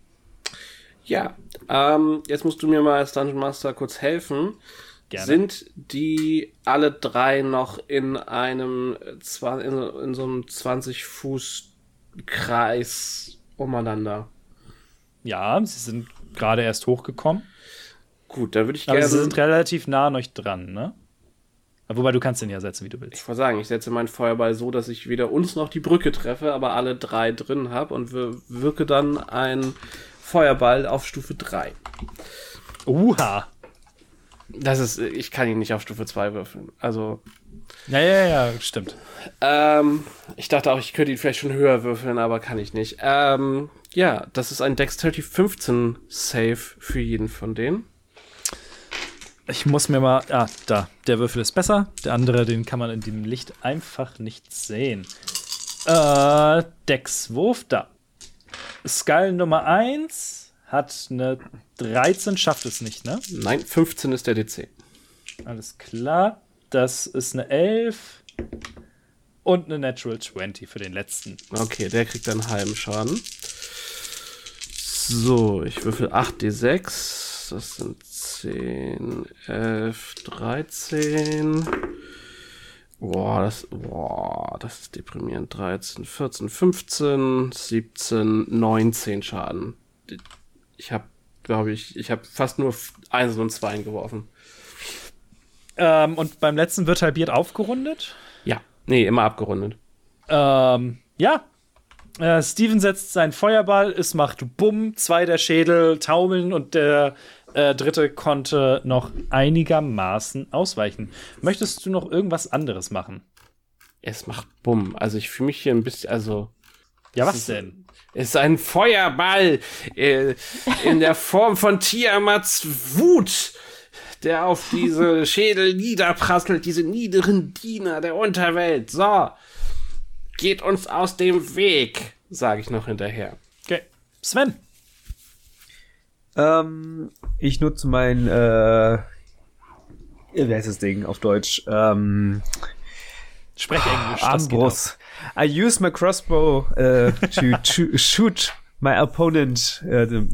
Ja, ähm, jetzt musst du mir mal als Dungeon Master kurz helfen. Gerne. Sind die alle drei noch in einem in, so einem 20 Fuß Kreis umeinander? Ja, sie sind gerade erst hochgekommen. Gut, da würde ich gerne. Aber sie sind relativ nah an euch dran, ne? Wobei du kannst den ja setzen, wie du willst. Ich wollte sagen, ich setze meinen Feuerball so, dass ich weder uns noch die Brücke treffe, aber alle drei drin habe und wirke dann ein Feuerball auf Stufe 3. Uha. Das ist, ich kann ihn nicht auf Stufe 2 würfeln. Also. Ja, ja, ja, stimmt. Ähm, ich dachte auch, ich könnte ihn vielleicht schon höher würfeln, aber kann ich nicht. Ähm, ja, das ist ein Dexterity 15 Save für jeden von denen. Ich muss mir mal. Ah, da. Der Würfel ist besser. Der andere, den kann man in dem Licht einfach nicht sehen. Äh, Dexwurf da. Skull Nummer 1 hat eine 13, schafft es nicht, ne? Nein, 15 ist der DC. Alles klar. Das ist eine 11 und eine Natural 20 für den letzten. Okay, der kriegt dann halben Schaden. So, ich würfel 8d6. Das sind 10, 11, 13. Boah, das, boah, das ist deprimierend. 13, 14, 15, 17, 19 Schaden. Ich habe, glaube ich, ich habe fast nur Eins und Zwei geworfen. Ähm, und beim letzten wird halbiert aufgerundet? Ja, nee, immer abgerundet. Ähm, ja. Äh, Steven setzt seinen Feuerball, es macht Bumm, zwei der Schädel taumeln und der äh, dritte konnte noch einigermaßen ausweichen. Möchtest du noch irgendwas anderes machen? Es macht Bumm. Also ich fühle mich hier ein bisschen, also. Ja, was denn? Es ist ein Feuerball äh, in der Form von Tiamats Wut, der auf diese Schädel niederprasselt, diese niederen Diener der Unterwelt. So, geht uns aus dem Weg, sage ich noch hinterher. Okay. Sven. Ähm, ich nutze mein, äh, wie heißt das Ding auf Deutsch? Ähm, Sprech Englisch. Armbrust. I use my crossbow uh, to, to shoot my opponent. Uh,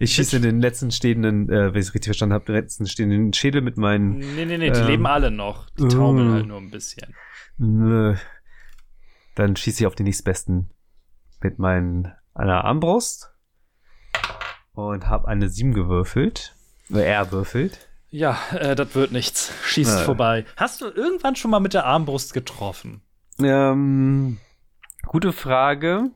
ich schieße den letzten stehenden, äh, wenn ich es richtig verstanden habe, den letzten stehenden Schädel mit meinen. Nee, nee, nee, die ähm, leben alle noch. Die taumeln uh, halt nur ein bisschen. Nö. Dann schieße ich auf den nächstbesten mit meinen einer Armbrust und habe eine 7 gewürfelt. Er würfelt. Ja, äh, das wird nichts. Schießt äh. vorbei. Hast du irgendwann schon mal mit der Armbrust getroffen? Ähm, gute Frage.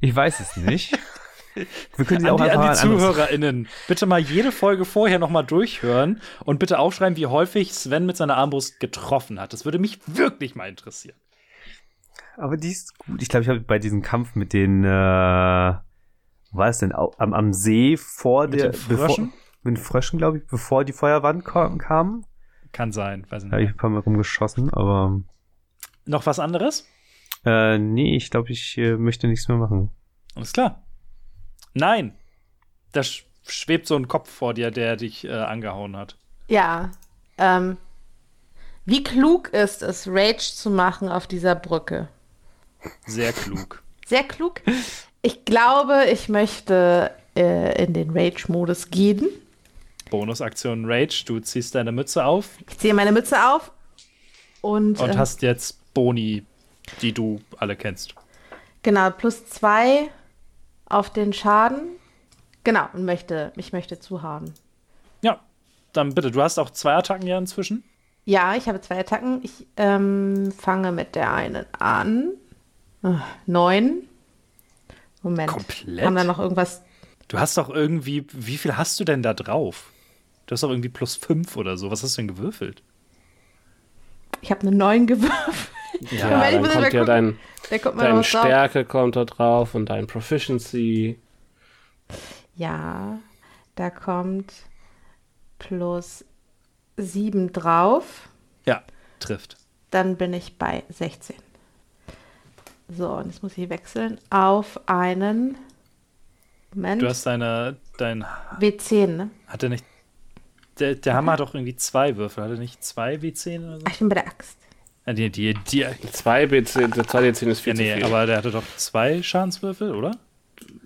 Ich weiß es nicht. Wir können sie an auch die, an die ZuhörerInnen. Bitte mal jede Folge vorher noch mal durchhören und bitte aufschreiben, wie häufig Sven mit seiner Armbrust getroffen hat. Das würde mich wirklich mal interessieren. Aber die ist gut. Ich glaube, ich habe bei diesem Kampf mit den äh, war es denn am, am See vor mit der Fröschen? Bevor, mit den Fröschen, glaube ich, bevor die Feuerwand kam? Kann sein, weiß nicht. Da habe ich ein paar Mal rumgeschossen, aber. Noch was anderes? Äh, nee, ich glaube, ich äh, möchte nichts mehr machen. Alles klar. Nein. Da schwebt so ein Kopf vor dir, der dich äh, angehauen hat. Ja. Ähm, wie klug ist es, Rage zu machen auf dieser Brücke? Sehr klug. Sehr klug? Ich glaube, ich möchte äh, in den Rage-Modus gehen. Bonusaktion Rage, du ziehst deine Mütze auf. Ich ziehe meine Mütze auf und. Und äh, hast jetzt Boni, die du alle kennst. Genau, plus zwei auf den Schaden. Genau, und möchte, ich möchte zuhauen. Ja, dann bitte. Du hast auch zwei Attacken ja inzwischen. Ja, ich habe zwei Attacken. Ich ähm, fange mit der einen an. Neun. Moment. Komplett? Haben wir noch irgendwas? Du hast doch irgendwie, wie viel hast du denn da drauf? Du hast doch irgendwie plus fünf oder so. Was hast du denn gewürfelt? Ich habe eine neun gewürfelt. Ja, dann kommt ja gucken. dein, deine Stärke drauf. kommt da drauf und dein Proficiency. Ja, da kommt plus sieben drauf. Ja, trifft. Dann bin ich bei 16. So, und jetzt muss ich wechseln auf einen. Moment. Du hast deine. Dein W10, ne? Hat er nicht. Der, der Hammer hat doch irgendwie zwei Würfel. Hat er nicht zwei W10 oder so? Ach, ich bin bei der Axt. Ja, die, die, die, zwei B10, der 2 D10 ist viel ja, nee, viel. aber der hatte doch zwei Schadenswürfel, oder?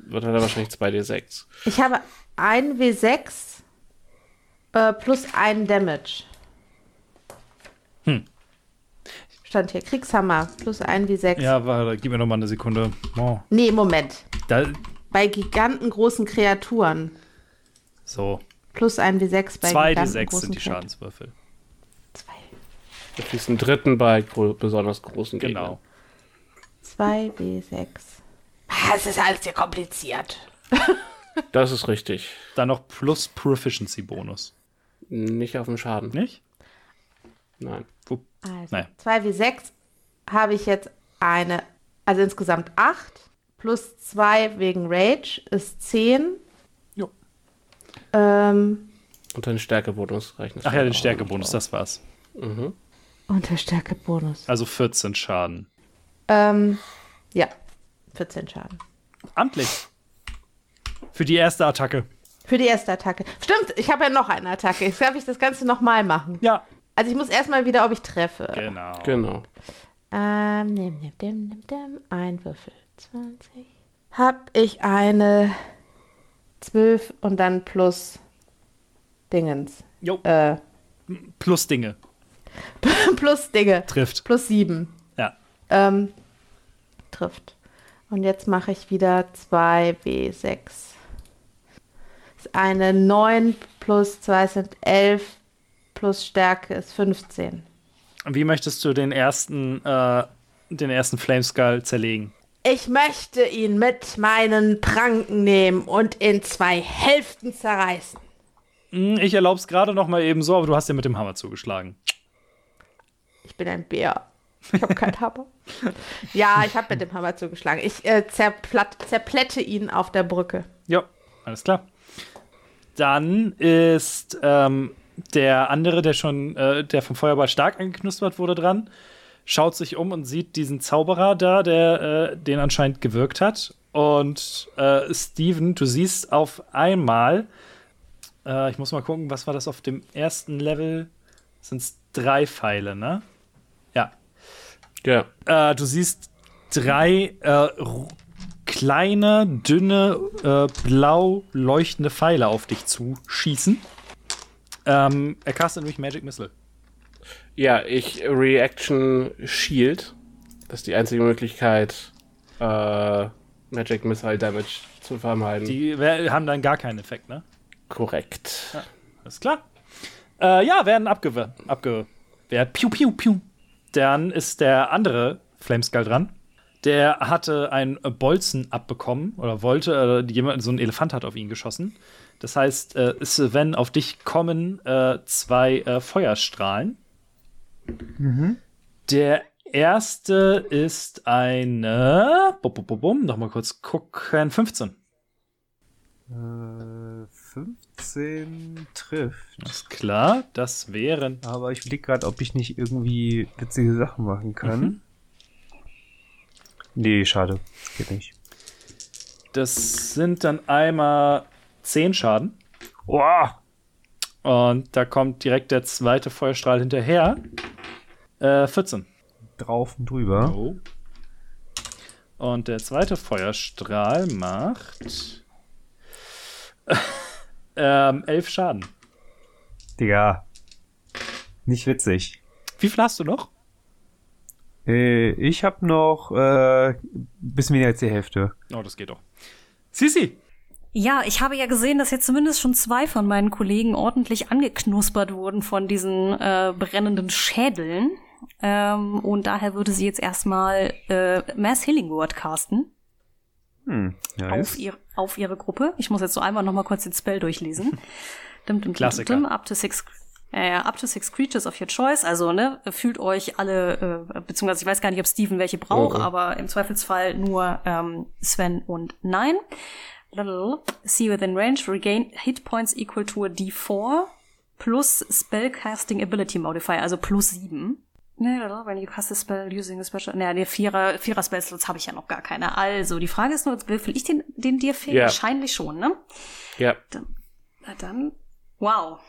Wird er wahrscheinlich 2 D6. Ich habe ein W6 äh, plus ein Damage. Hm stand hier. Kriegshammer plus 1 wie 6. Ja, warte, gib mir noch mal eine Sekunde. Oh. Nee, Moment. Da, bei gigantengroßen Kreaturen. So. Plus 1 wie 6 bei 2 wie 6 sind die Schadenswürfel. 2. Du kriegst einen dritten bei besonders großen. Genau. 2W6. Das ist alles hier kompliziert. Das ist richtig. Dann noch plus Proficiency-Bonus. Nicht auf dem Schaden. Nicht? Nein. Wo? Also, Nein. 2W6 habe ich jetzt eine, also insgesamt 8 plus 2 wegen Rage ist 10. Jo. Ähm, und den Stärkebonus rechnest Ach ja, den Stärkebonus, das war's. Mhm. Und der Stärkebonus. Also 14 Schaden. Ähm, ja, 14 Schaden. Amtlich. Für die erste Attacke. Für die erste Attacke. Stimmt, ich habe ja noch eine Attacke. Jetzt darf ich das Ganze nochmal machen. Ja. Also ich muss erstmal wieder, ob ich treffe. Genau. Genau. Ähm, nimm, nimm, nimm, nimm, nimm. Ein Würfel. 20. Hab ich eine 12 und dann plus Dingens. Jo. Äh, plus Dinge. plus Dinge. Trifft. Plus 7. Ja. Ähm, trifft. Und jetzt mache ich wieder 2W6. Eine 9 plus 2 sind 11 plus Stärke ist 15. Wie möchtest du den ersten, äh, den ersten Flameskull zerlegen? Ich möchte ihn mit meinen Pranken nehmen und in zwei Hälften zerreißen. Hm, ich erlaube es gerade noch mal eben so, aber du hast ja mit dem Hammer zugeschlagen. Ich bin ein Bär. Ich habe keinen Hammer. ja, ich habe mit dem Hammer zugeschlagen. Ich äh, zerplätte ihn auf der Brücke. Ja, alles klar. Dann ist ähm, der andere, der schon, äh, der vom Feuerball stark angeknuspert wurde, dran, schaut sich um und sieht diesen Zauberer da, der äh, den anscheinend gewirkt hat. Und äh, Steven, du siehst auf einmal, äh, ich muss mal gucken, was war das auf dem ersten Level? Sind es drei Pfeile, ne? Ja. Ja. Äh, du siehst drei äh, kleine, dünne, äh, blau leuchtende Pfeile auf dich zuschießen. Ähm, er castet nämlich Magic Missile. Ja, ich Reaction Shield. Das ist die einzige Möglichkeit, äh, Magic Missile Damage zu vermeiden. Die haben dann gar keinen Effekt, ne? Korrekt. Ja, alles klar. Äh, ja, werden abgewehrt. Abgewehrt. Piu, piu, piu. Dann ist der andere Flameskull dran. Der hatte einen Bolzen abbekommen oder wollte, äh, jemand, so ein Elefant hat auf ihn geschossen. Das heißt, äh, Sven, auf dich kommen äh, zwei äh, Feuerstrahlen. Mhm. Der erste ist eine. Bum, bum, bum, bum, noch mal kurz gucken. 15. Äh, 15 trifft. Ist klar, das wären. Aber ich überlege gerade, ob ich nicht irgendwie witzige Sachen machen kann. Mhm. Nee, schade. Geht nicht. Das sind dann einmal 10 Schaden. Boah. Und da kommt direkt der zweite Feuerstrahl hinterher. Äh, 14. Drauf und drüber. Oh. Und der zweite Feuerstrahl macht ähm, 11 Schaden. Digga. Nicht witzig. Wie viel hast du noch? Äh, ich habe noch äh, bisschen weniger als die Hälfte. Oh, das geht doch. Sisi! Ja, ich habe ja gesehen, dass jetzt zumindest schon zwei von meinen Kollegen ordentlich angeknuspert wurden von diesen äh, brennenden Schädeln. Ähm, und daher würde sie jetzt erstmal äh, Mass Healing Word casten. Hm, nice. auf, ihr, auf ihre Gruppe. Ich muss jetzt so einmal noch mal kurz den Spell durchlesen. dim, dim, Klassiker. Dim, up to six äh, up to six creatures of your choice. Also, ne, fühlt euch alle, äh, beziehungsweise ich weiß gar nicht, ob Steven welche braucht, oh, oh. aber im Zweifelsfall nur ähm, Sven und Nein. See within range, regain hit points equal to a D4 plus Spellcasting Ability Modifier, also plus 7. When you cast a spell using a special. Naja, der Vierer, Vierer Spellslots habe ich ja noch gar keine. Also, die Frage ist nur, will ich den, den dir fehlen? Yeah. Wahrscheinlich schon, ne? Ja. Dann, na dann, wow.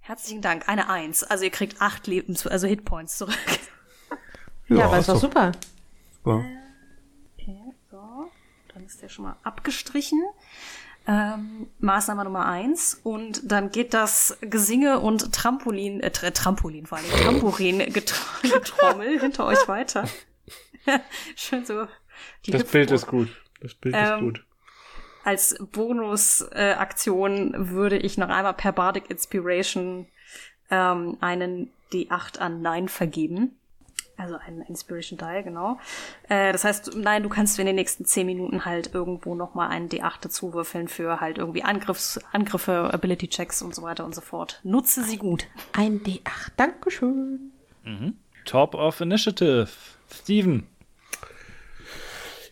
Herzlichen Dank. Eine Eins. Also ihr kriegt acht Lebens, also Hitpoints zurück. Ja, ja aber ist doch super. Super. Ist der schon mal abgestrichen. Ähm, Maßnahme Nummer eins. Und dann geht das Gesinge und Trampolin, äh, Trampolin vor allem, Tambourin-Getrommel hinter euch weiter. Schön so. das. Bild ist gut. Das Bild ähm, ist gut als Bonusaktion äh, würde ich noch einmal per Bardic Inspiration ähm, einen D8 an Nein vergeben. Also ein Inspiration Die, genau. Äh, das heißt, nein, du kannst in den nächsten zehn Minuten halt irgendwo nochmal einen D8 dazu würfeln für halt irgendwie Angriffs, Angriffe, Ability-Checks und so weiter und so fort. Nutze sie gut. Ein D8, Dankeschön. Mhm. Top of Initiative. Steven.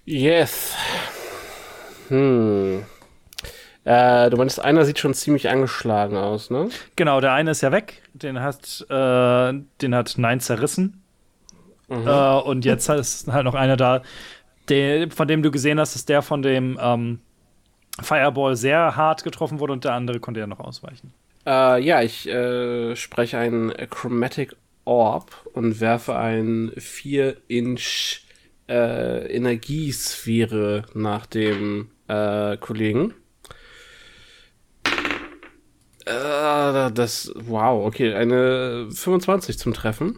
Yes. Hm. Äh, du meinst, einer sieht schon ziemlich angeschlagen aus, ne? Genau, der eine ist ja weg. Den hat, äh, den hat Nein zerrissen. Mhm. Äh, und jetzt ist halt noch einer da, der, von dem du gesehen hast, dass der von dem ähm, Fireball sehr hart getroffen wurde und der andere konnte ja noch ausweichen. Äh, ja, ich äh, spreche einen Chromatic Orb und werfe ein 4-Inch äh, Energiesphäre nach dem äh, Kollegen. Äh, das, wow, okay, eine 25 zum Treffen.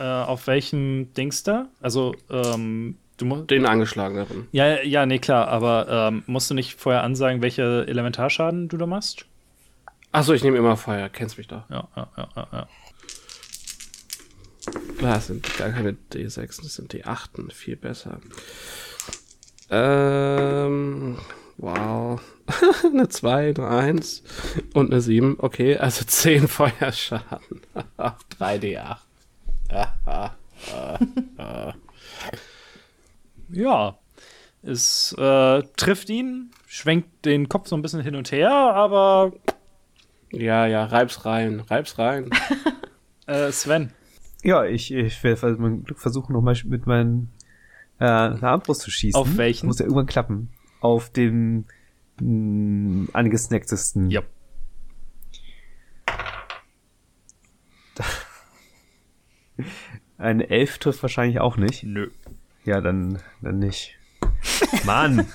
Äh, auf welchem Dings da? Also, ähm, du musst. Den angeschlageneren. Ja, ja, nee, klar, aber ähm, musst du nicht vorher ansagen, welche Elementarschaden du da machst? Achso, ich nehme immer Feuer, kennst mich doch. Ja, ja, ja, ja. ja. Das sind gar keine D6, das sind D8, viel besser. Ähm, wow. eine 2, eine 1 und eine 7. Okay, also 10 Feuerschaden. 3D8. ja, es äh, trifft ihn, schwenkt den Kopf so ein bisschen hin und her, aber. Ja, ja, reib's rein, reib's rein. äh, Sven. Ja, ich, ich werde mein Glück versuchen, nochmal mit meinen äh, Armbrust zu schießen. Auf welchen? Muss ja irgendwann klappen. Auf dem mh, mm, angesnacktesten. Ja. Eine Elf trifft wahrscheinlich auch nicht. Nö. Ja, dann, dann nicht. Mann!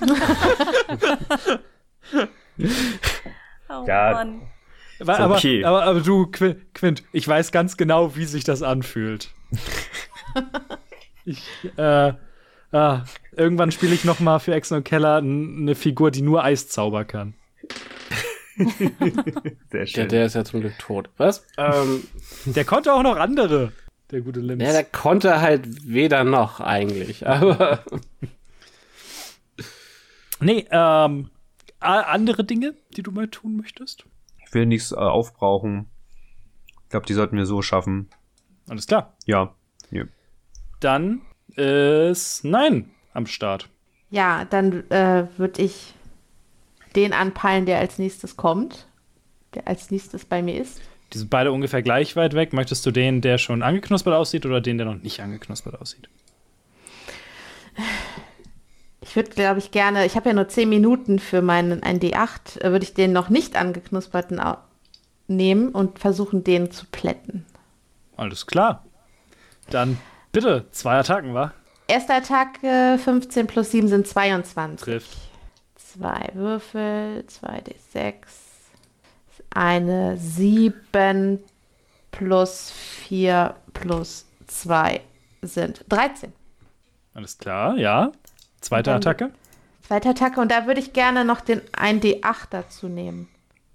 oh ja, Mann. Aber, okay. aber, aber, aber, du, Quint, ich weiß ganz genau, wie sich das anfühlt. ich, äh, ah, irgendwann spiele ich noch mal für Exxon Keller eine Figur, die nur Eiszauber kann. Sehr schön. Ja, der ist ja zum Glück tot. Was? Ähm, der konnte auch noch andere, der gute Limbs. Ja, der konnte halt weder noch eigentlich, aber. nee, ähm, andere Dinge, die du mal tun möchtest? Ich will nichts äh, aufbrauchen. Ich glaube, die sollten wir so schaffen. Alles klar. Ja. ja. Dann ist Nein am Start. Ja, dann äh, würde ich den anpeilen, der als nächstes kommt. Der als nächstes bei mir ist. Die sind beide ungefähr gleich weit weg. Möchtest du den, der schon angeknuspert aussieht, oder den, der noch nicht angeknuspert aussieht? Ich würde, glaube ich, gerne, ich habe ja nur 10 Minuten für meinen ein D8, äh, würde ich den noch nicht angeknusperten nehmen und versuchen, den zu plätten. Alles klar. Dann bitte, zwei Attacken, wa? Erste Attacke, 15 plus 7 sind 22. Trifft. Zwei Würfel, 2d6. Eine 7 plus 4 plus 2 sind 13. Alles klar, ja. Zweite Attacke? Zweite Attacke und da würde ich gerne noch den 1D8 dazu nehmen.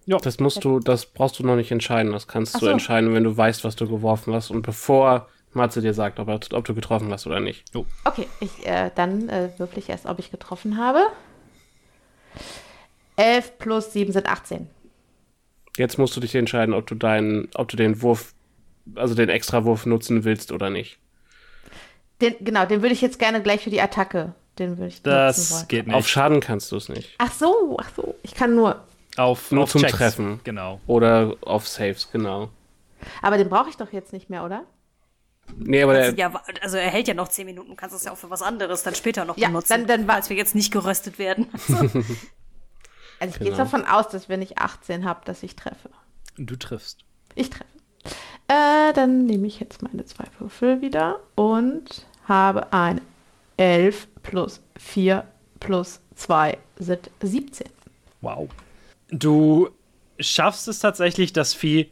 Ja. Das musst du, das brauchst du noch nicht entscheiden. Das kannst Ach du so. entscheiden, wenn du weißt, was du geworfen hast und bevor Matze dir sagt, ob, ob du getroffen hast oder nicht. Oh. Okay, ich, äh, dann äh, würfel ich erst, ob ich getroffen habe. 11 plus 7 sind 18. Jetzt musst du dich entscheiden, ob du deinen, ob du den Wurf, also den Extrawurf nutzen willst oder nicht. Den, genau, den würde ich jetzt gerne gleich für die Attacke den würde ich Das geht nicht. Auf Schaden kannst du es nicht. Ach so, ach so. Ich kann nur. Auf, nur auf zum Checks. Treffen. Genau. Oder auf Saves, genau. Aber den brauche ich doch jetzt nicht mehr, oder? Nee, aber der, ja, also er hält ja noch 10 Minuten, kannst es ja auch für was anderes dann später noch ja, benutzen, dann, dann falls wir jetzt nicht geröstet werden. also ich genau. gehe davon aus, dass wenn ich 18 habe, dass ich treffe. Du triffst. Ich treffe. Äh, dann nehme ich jetzt meine zwei Würfel wieder und habe eine 11 plus 4 plus 2 sind 17. Wow. Du schaffst es tatsächlich, das Vieh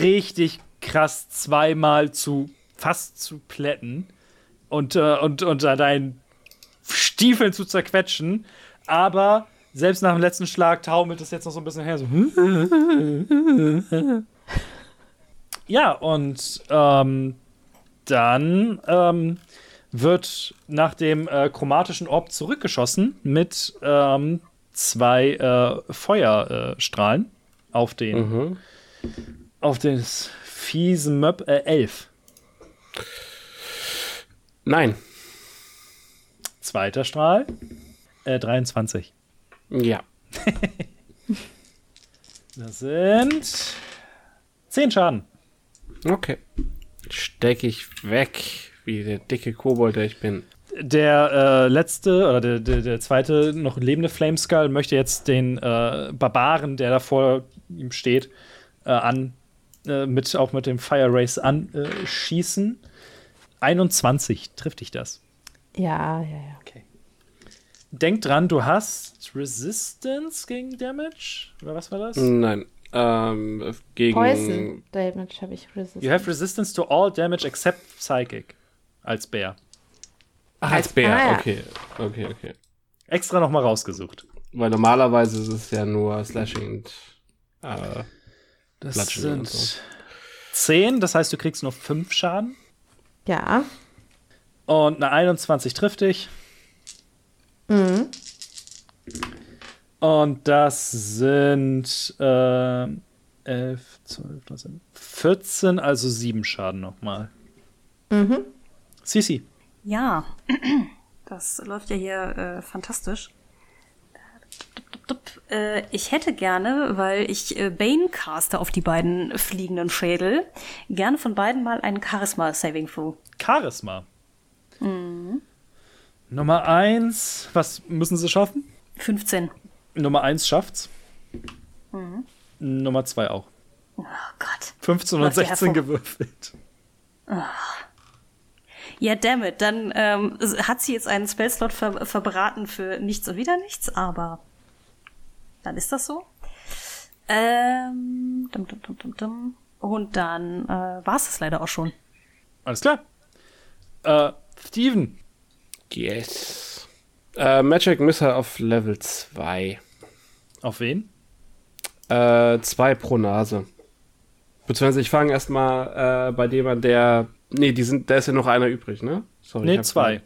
richtig krass zweimal zu fast zu plätten und, äh, und unter deinen Stiefeln zu zerquetschen. Aber selbst nach dem letzten Schlag taumelt es jetzt noch so ein bisschen her. So. Ja, und ähm, dann ähm, wird nach dem äh, chromatischen Orb zurückgeschossen mit ähm, zwei äh, Feuerstrahlen auf den Mhm. auf das fiese Möb äh, 11. Nein. Zweiter Strahl äh, 23. Ja. Das sind 10 Schaden. Okay. Steck ich weg, wie der dicke Kobold, der ich bin. Der äh, letzte oder der, der, der zweite noch lebende Flameskull möchte jetzt den äh, Barbaren, der da vor ihm steht, äh, an äh, mit auch mit dem Fire Race anschießen. 21 trifft dich das. Ja, ja, ja. Denk dran, du hast Resistance gegen Damage? Oder was war das? Nein. Ähm, gegen. Poison Damage habe ich resisted. You have resistance to all damage except Psychic. Als Bär. Ach, als Bär. Ah, ja. Okay. Okay, okay. Extra nochmal rausgesucht. Weil normalerweise ist es ja nur Slashing und. Äh, Das und sind so. 10, das heißt, du kriegst nur 5 Schaden. Ja. Und eine 21 trifft dich. Mhm. Und das sind äh, 11, 12, 13, 14, also 7 Schaden nochmal. Mhm. Sisi. Ja, das läuft ja hier äh, fantastisch. Äh, ich hätte gerne, weil ich äh, Bane caste auf die beiden fliegenden Schädel, gerne von beiden mal einen Charisma Saving Throw. Charisma. Nummer 1, was müssen sie schaffen? 15. Nummer 1 schafft's. Nummer 2 auch. Oh Gott. 15 und Läuft ja 16 hervor- gewürfelt. Ja, dammit, dann ähm, hat sie jetzt einen Spellslot ver verbraten für nichts und wieder nichts, aber dann ist das so. Ähm, dum, dum, dum, dum, dum. Und dann äh, war es das leider auch schon. Alles klar. Äh, Steven. Yes. Äh, Magic Missile auf Level 2. Auf wen? Äh, zwei pro Nase. Beziehungsweise ich fange erstmal äh, bei dem an, der. Nee, die sind, da ist ja noch einer übrig, ne? Sorry, Nee, zwei.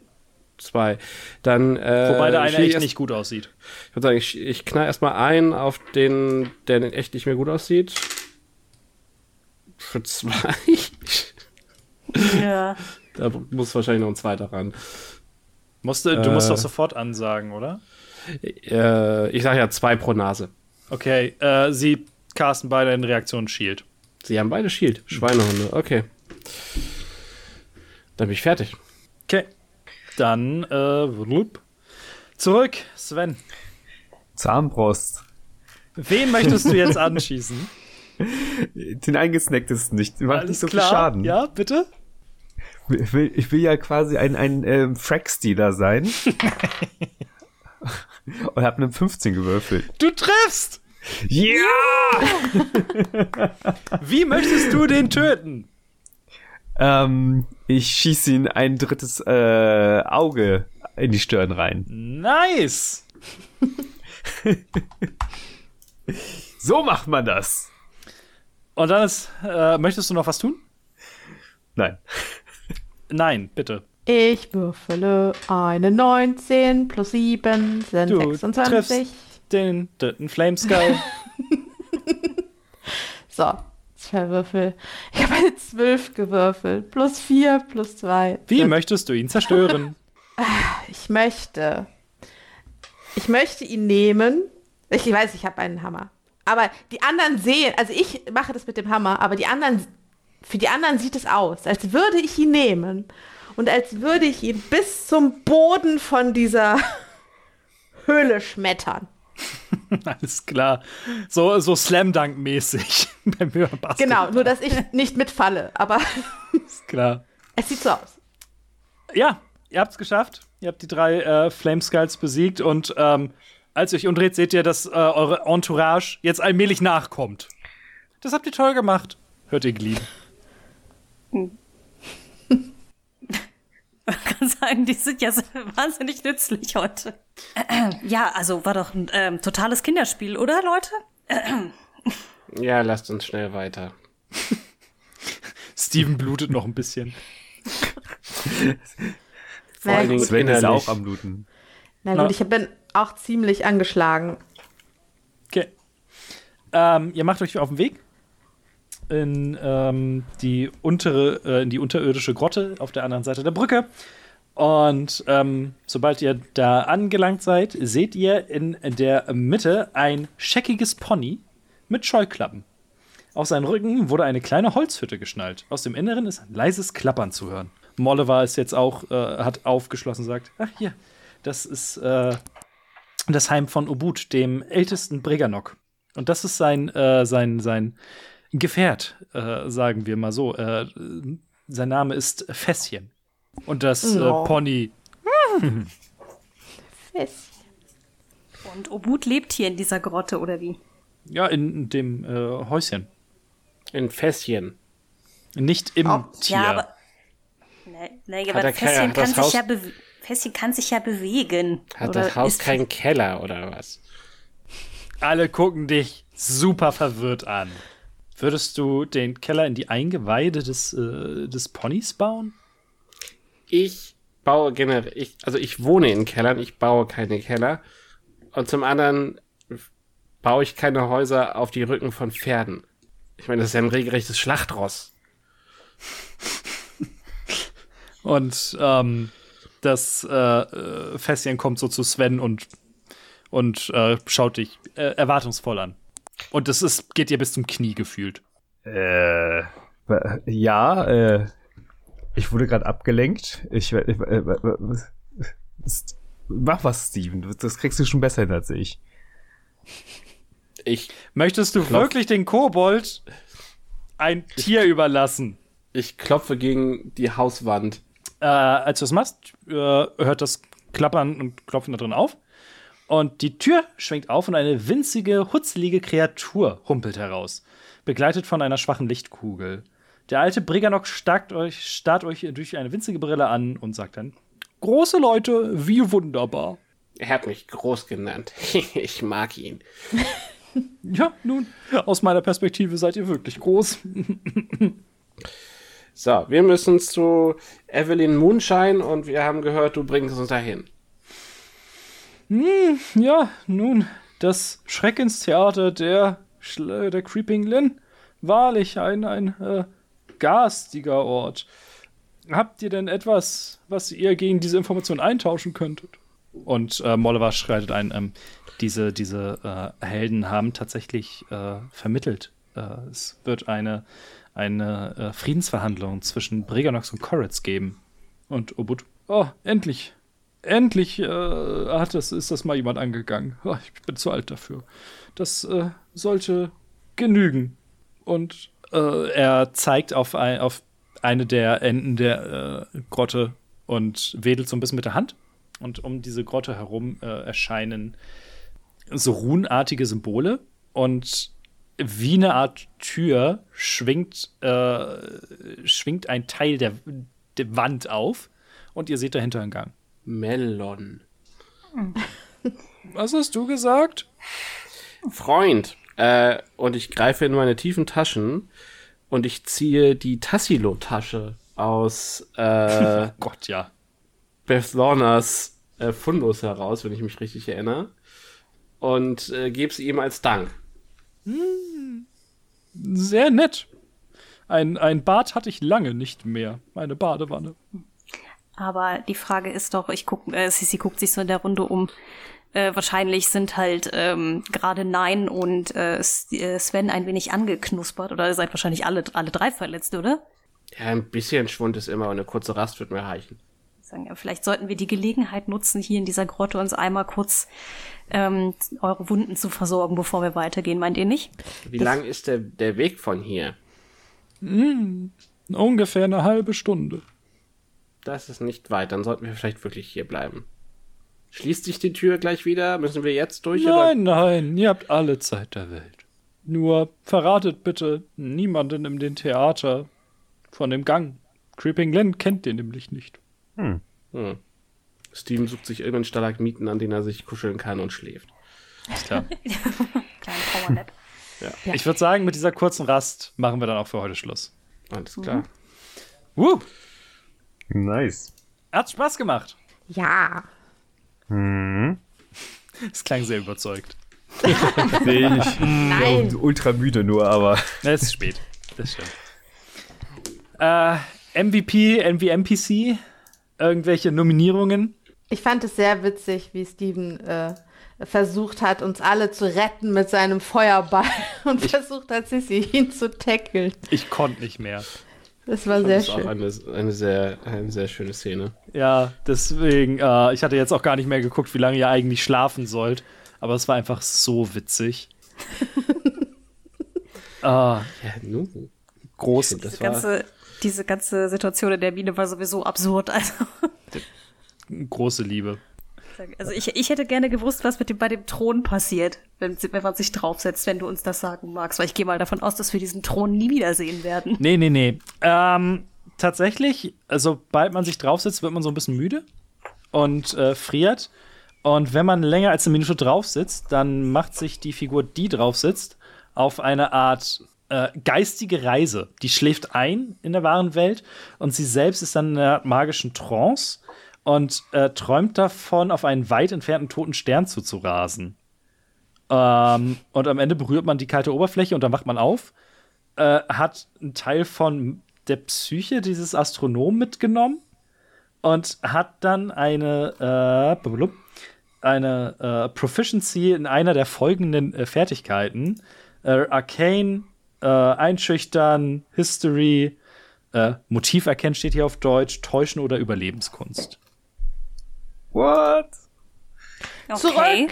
Zwei. Dann. Äh, Wobei der eine echt erst- nicht gut aussieht. Ich würde sagen, ich, ich knall erstmal einen auf den, der echt nicht mehr gut aussieht. Für zwei. Ja. da muss wahrscheinlich noch ein zweiter ran. Musste, du musst Äh. doch sofort ansagen, oder? Äh, ich sage ja zwei pro Nase. Okay, äh, sie casten beide in Reaktion Shield. Sie haben beide Shield. Schweinehunde. Okay. Dann bin ich fertig. Okay. Dann, äh, zurück, Sven. Zahnbrust. Wen möchtest du jetzt anschießen? Den eingesnacktesten nicht. Macht nicht so viel Schaden. Ja, bitte? Ich will, ich will ja quasi ein, ein ähm, Frack-Stealer sein. Und hab einen 15 gewürfelt. Du triffst! Ja! Wie möchtest du den töten? Ähm, ich schieße ihn ein drittes äh, Auge in die Stirn rein. Nice! So macht man das. Und dann ist, äh, möchtest du noch was tun? Nein. Nein, bitte. Ich würfele eine 19 plus 7 sind Du 26. triffst den dritten Flameskull. So, zwei Würfel. Ich habe eine 12 gewürfelt. Plus 4 plus 2. Wie möchtest du ihn zerstören? Ich möchte. Ich möchte ihn nehmen. Ich weiß, ich habe einen Hammer. Aber die anderen sehen, also ich mache das mit dem Hammer, aber die anderen, für die anderen sieht es aus, als würde ich ihn nehmen und als würde ich ihn bis zum Boden von dieser Höhle schmettern. Alles klar. So, so Slam Dunk-mäßig beim. Genau, nur dass ich nicht mitfalle, aber Klar. es sieht so aus. Ja, ihr habt's geschafft. Ihr habt die drei äh, Flameskulls besiegt und ähm, als ihr euch umdreht, seht ihr, dass äh, eure Entourage jetzt allmählich nachkommt. Das habt ihr toll gemacht. Hört ihr Glied. Man kann sagen, die sind ja so wahnsinnig nützlich heute. Ja, also war doch ein ähm, totales Kinderspiel, oder Leute? Ja, lasst uns schnell weiter. Steven blutet noch ein bisschen. Vor allen Dingen Sven ist auch am Bluten. Na Na. gut, ich bin auch ziemlich angeschlagen. Okay. Ähm, ihr macht euch auf den Weg in ähm, die untere, äh, in die unterirdische Grotte auf der anderen Seite der Brücke. Und ähm, sobald ihr da angelangt seid, seht ihr in der Mitte ein scheckiges Pony mit Scheuklappen. Auf seinen Rücken wurde eine kleine Holzhütte geschnallt. Aus dem Inneren ist ein leises Klappern zu hören. Molliver ist jetzt auch, äh, hat aufgeschlossen und sagt, ach hier, das ist äh, das Heim von Obut, dem ältesten Breganok. Und das ist sein, äh, sein, sein Gefährt, äh, sagen wir mal so. Äh, sein Name ist Fässchen. Und das Oh. äh, Pony. Fest. Und Obut lebt hier in dieser Grotte, oder wie? Ja, in dem äh, Häuschen. In Fässchen. Nicht im Oh, Tier. Ja, aber. Ne, ne, Hat aber Fässchen kann, das sich Haus- ja Fässchen kann sich ja bewegen. Hat Oder das Haus ist- keinen Keller oder was? Alle gucken dich super verwirrt an. Würdest du den Keller in die Eingeweide des, äh, des Ponys bauen? Ich baue generell, ich, also ich wohne in Kellern, ich baue keine Keller. Und zum anderen baue ich keine Häuser auf die Rücken von Pferden. Ich meine, das ist ja ein regelrechtes Schlachtross. Und ähm, das äh, äh, Fässchen kommt so zu Sven und, und äh, schaut dich äh, erwartungsvoll an. Und das ist, geht dir bis zum Knie gefühlt. Äh, ja, äh, ich wurde gerade abgelenkt. Ich, äh, äh, äh, was- was- mach was, Steven. Das kriegst du schon besser hin als ich. Ich, Möchtest du wirklich den Kobold ein Tier überlassen? ich klopfe gegen die Hauswand. Äh, als du das machst, äh, hört das Klappern und Klopfen da drin auf. Und die Tür schwenkt auf und eine winzige, hutzelige Kreatur humpelt heraus, begleitet von einer schwachen Lichtkugel. Der alte Briganok starrt euch, starrt euch durch eine winzige Brille an und sagt dann: Große Leute, wie wunderbar. Er hat mich groß genannt. ich mag ihn. Ja, nun, aus meiner Perspektive seid ihr wirklich groß. So, wir müssen zu Evelyn Moonshine und wir haben gehört, du bringst uns dahin. Ja, nun, das Schreckenstheater der, Schl- der Creeping Lynn. Wahrlich ein, ein äh, garstiger Ort. Habt ihr denn etwas, was ihr gegen diese Information eintauschen könntet? Und äh, Molliver schreitet ein, ähm, diese, diese äh, Helden haben tatsächlich äh, vermittelt. Äh, es wird eine, eine äh, Friedensverhandlung zwischen Briganox und Koritz geben. Und Obut, oh, endlich, endlich äh, hat das, ist das mal jemand angegangen. Ich bin zu alt dafür. Das äh, sollte genügen. Und äh, er zeigt auf, ein, auf eine der Enden der äh, Grotte und wedelt so ein bisschen mit der Hand. Und um diese Grotte herum äh, erscheinen so runenartige Symbole. Und wie eine Art Tür schwingt, äh, schwingt ein Teil der, der Wand auf. Und ihr seht dahinter einen Gang. Melon. Was hast du gesagt? Freund. Äh, und ich greife in meine tiefen Taschen und ich ziehe die Tassilo-Tasche aus äh, Gott, ja. Beth Lornas äh, Fundus heraus, wenn ich mich richtig erinnere. Und äh, gebe sie ihm als Dank. Sehr nett. Ein, ein Bad hatte ich lange nicht mehr. Eine Badewanne. Aber die Frage ist doch, ich guck, äh, Sissi guckt sich so in der Runde um. Äh, wahrscheinlich sind halt ähm, gerade Nein und äh, äh, Sven ein wenig angeknuspert. Oder ihr seid wahrscheinlich alle, alle drei verletzt, oder? Ja, ein bisschen Schwund ist immer und eine kurze Rast wird mir reichen. Sagen, ja, vielleicht sollten wir die Gelegenheit nutzen, hier in dieser Grotte uns einmal kurz ähm, eure Wunden zu versorgen, bevor wir weitergehen. Meint ihr nicht? Wie lang ist der, der Weg von hier? Ungefähr eine halbe Stunde. Das ist nicht weit, dann sollten wir vielleicht wirklich hier bleiben. Schließt sich die Tür gleich wieder? Müssen wir jetzt durch? Nein, nein, ihr habt alle Zeit der Welt. Nur verratet bitte niemanden in dem Theater von dem Gang. Creeping Glen kennt den nämlich nicht. Hm. Steven sucht sich irgendeinen Stalagmiten, an den er sich kuscheln kann und schläft. Ist klar. Kleinen Powernap. Ich würde sagen, mit dieser kurzen Rast machen wir dann auch für heute Schluss. Alles klar. Mhm. Woo. Nice. Hat Spaß gemacht. Ja. Mhm. Es klang sehr überzeugt. nee, ich Nein. Ja, ultra müde nur, aber. Es ist spät. Das stimmt. Äh, MVP, MVMPC, irgendwelche Nominierungen? Ich fand es sehr witzig, wie Steven äh, versucht hat, uns alle zu retten mit seinem Feuerball und ich, versucht hat, Sissy ihn zu tackeln. Ich konnte nicht mehr. Das war sehr das schön. Auch eine, eine, sehr, eine sehr schöne Szene. Ja, deswegen, äh, ich hatte jetzt auch gar nicht mehr geguckt, wie lange ihr eigentlich schlafen sollt. Aber es war einfach so witzig. äh, ja, nun. Groß. Diese, das ganze, diese ganze Situation in der Mine war sowieso absurd. Also. Große Liebe. Also ich, ich hätte gerne gewusst, was mit dem, bei dem Thron passiert, wenn, wenn man sich draufsetzt, wenn du uns das sagen magst. Weil ich gehe mal davon aus, dass wir diesen Thron nie wiedersehen werden. Nee, nee, nee. Ähm, tatsächlich, also, sobald man sich draufsetzt, wird man so ein bisschen müde und äh, friert. Und wenn man länger als eine Minute drauf sitzt, dann macht sich die Figur, die drauf sitzt, auf eine Art äh, geistige Reise. Die schläft ein in der wahren Welt und sie selbst ist dann in einer magischen Trance und äh, träumt davon, auf einen weit entfernten toten Stern zuzurasen. Ähm, und am Ende berührt man die kalte Oberfläche und dann wacht man auf, äh, hat einen Teil von der Psyche dieses Astronomen mitgenommen und hat dann eine äh, eine äh, Proficiency in einer der folgenden äh, Fertigkeiten: äh, Arcane, Einschüchtern, History, äh, Motiv erkennen steht hier auf Deutsch, Täuschen oder Überlebenskunst. What? Okay.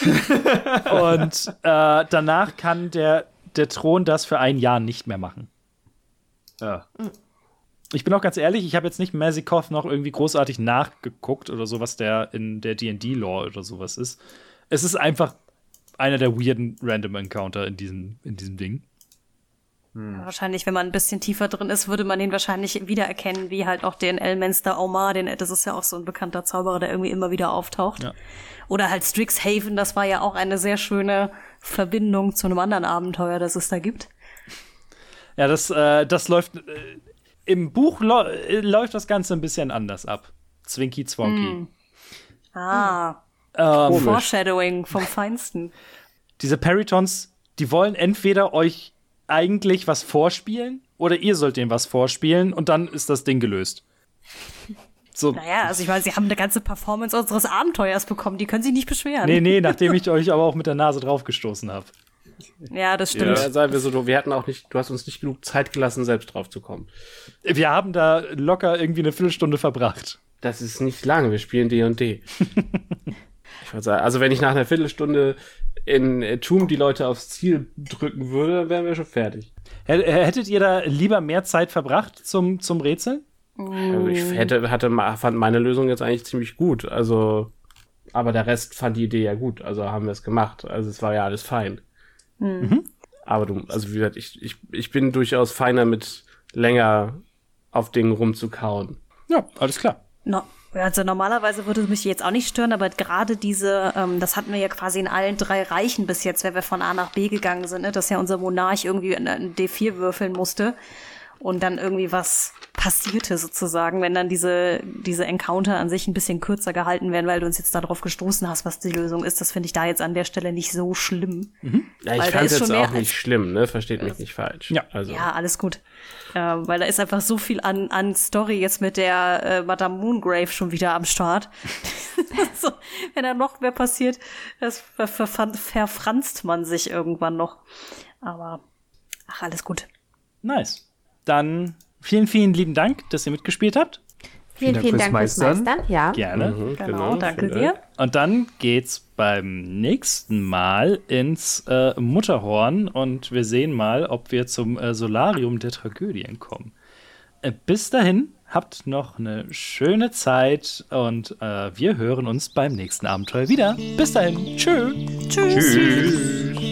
Und äh, danach kann der, der Thron das für ein Jahr nicht mehr machen. Ja. Ich bin auch ganz ehrlich, ich habe jetzt nicht Mazikov noch irgendwie großartig nachgeguckt oder so, was der in der D&D-Lore oder sowas ist. Es ist einfach einer der weirden Random Encounter in diesem, in diesem Ding. Hm. Wahrscheinlich, wenn man ein bisschen tiefer drin ist, würde man den wahrscheinlich wiedererkennen, wie halt auch den Elmenster Omar, den, das ist ja auch so ein bekannter Zauberer, der irgendwie immer wieder auftaucht. Ja. Oder halt Strixhaven, das war ja auch eine sehr schöne Verbindung zu einem anderen Abenteuer, das es da gibt. Ja, das, äh, das läuft. Äh, Im Buch äh, läuft das Ganze ein bisschen anders ab. Zwinky Zwonky. Mm. Ah. Ähm, Foreshadowing vom Feinsten. Diese Peritons, die wollen entweder euch eigentlich was vorspielen oder ihr sollt denen was vorspielen und dann ist das Ding gelöst. So. Naja, also ich meine, sie haben eine ganze Performance unseres Abenteuers bekommen, die können sich nicht beschweren. Nee, nee, nachdem ich euch aber auch mit der Nase draufgestoßen habe. Ja, das stimmt. Ja, sagen wir so, wir hatten auch nicht, du hast uns nicht genug Zeit gelassen, selbst drauf zu kommen. Wir haben da locker irgendwie eine Viertelstunde verbracht. Das ist nicht lang, wir spielen D&D. ich würde sagen, also wenn ich nach einer Viertelstunde in Tomb die Leute aufs Ziel drücken würde, dann wären wir schon fertig. Hättet ihr da lieber mehr Zeit verbracht zum, zum Rätseln? Also ich hätte, hatte, fand meine Lösung jetzt eigentlich ziemlich gut. Also, aber der Rest fand die Idee ja gut. Also haben wir es gemacht. Also es war ja alles fein. Mhm. Aber du, also wie gesagt, ich, ich, ich bin durchaus feiner mit länger auf Dingen rumzukauen. Ja, alles klar. No. Also normalerweise würde es mich jetzt auch nicht stören, aber gerade diese, ähm, das hatten wir ja quasi in allen drei Reichen bis jetzt, wenn wir von A nach B gegangen sind, ne? dass ja unser Monarch irgendwie ein D4 würfeln musste und dann irgendwie was passierte sozusagen, wenn dann diese, diese Encounter an sich ein bisschen kürzer gehalten werden, weil du uns jetzt darauf gestoßen hast, was die Lösung ist. Das finde ich da jetzt an der Stelle nicht so schlimm. Mhm. Ja, ich fand es jetzt auch nicht schlimm, ne? Versteht mich nicht falsch. Ja, also. ja alles gut. Äh, weil da ist einfach so viel an, an Story jetzt mit der äh, Madame Moongrave schon wieder am Start. so, wenn da noch mehr passiert, das ver ver verfranst man sich irgendwann noch. Aber ach, alles gut. Nice. Dann vielen, vielen lieben Dank, dass ihr mitgespielt habt. Vielen, vielen Dank, fürs Meistern. Meistern. Ja. Gerne. Mhm, genau, genau, danke dir. Und dann geht's beim nächsten Mal ins äh, Mutterhorn und wir sehen mal, ob wir zum äh, Solarium der Tragödien kommen. Äh, bis dahin, habt noch eine schöne Zeit und äh, wir hören uns beim nächsten Abenteuer wieder. Bis dahin. Tschö. Tschüss. Tschüss.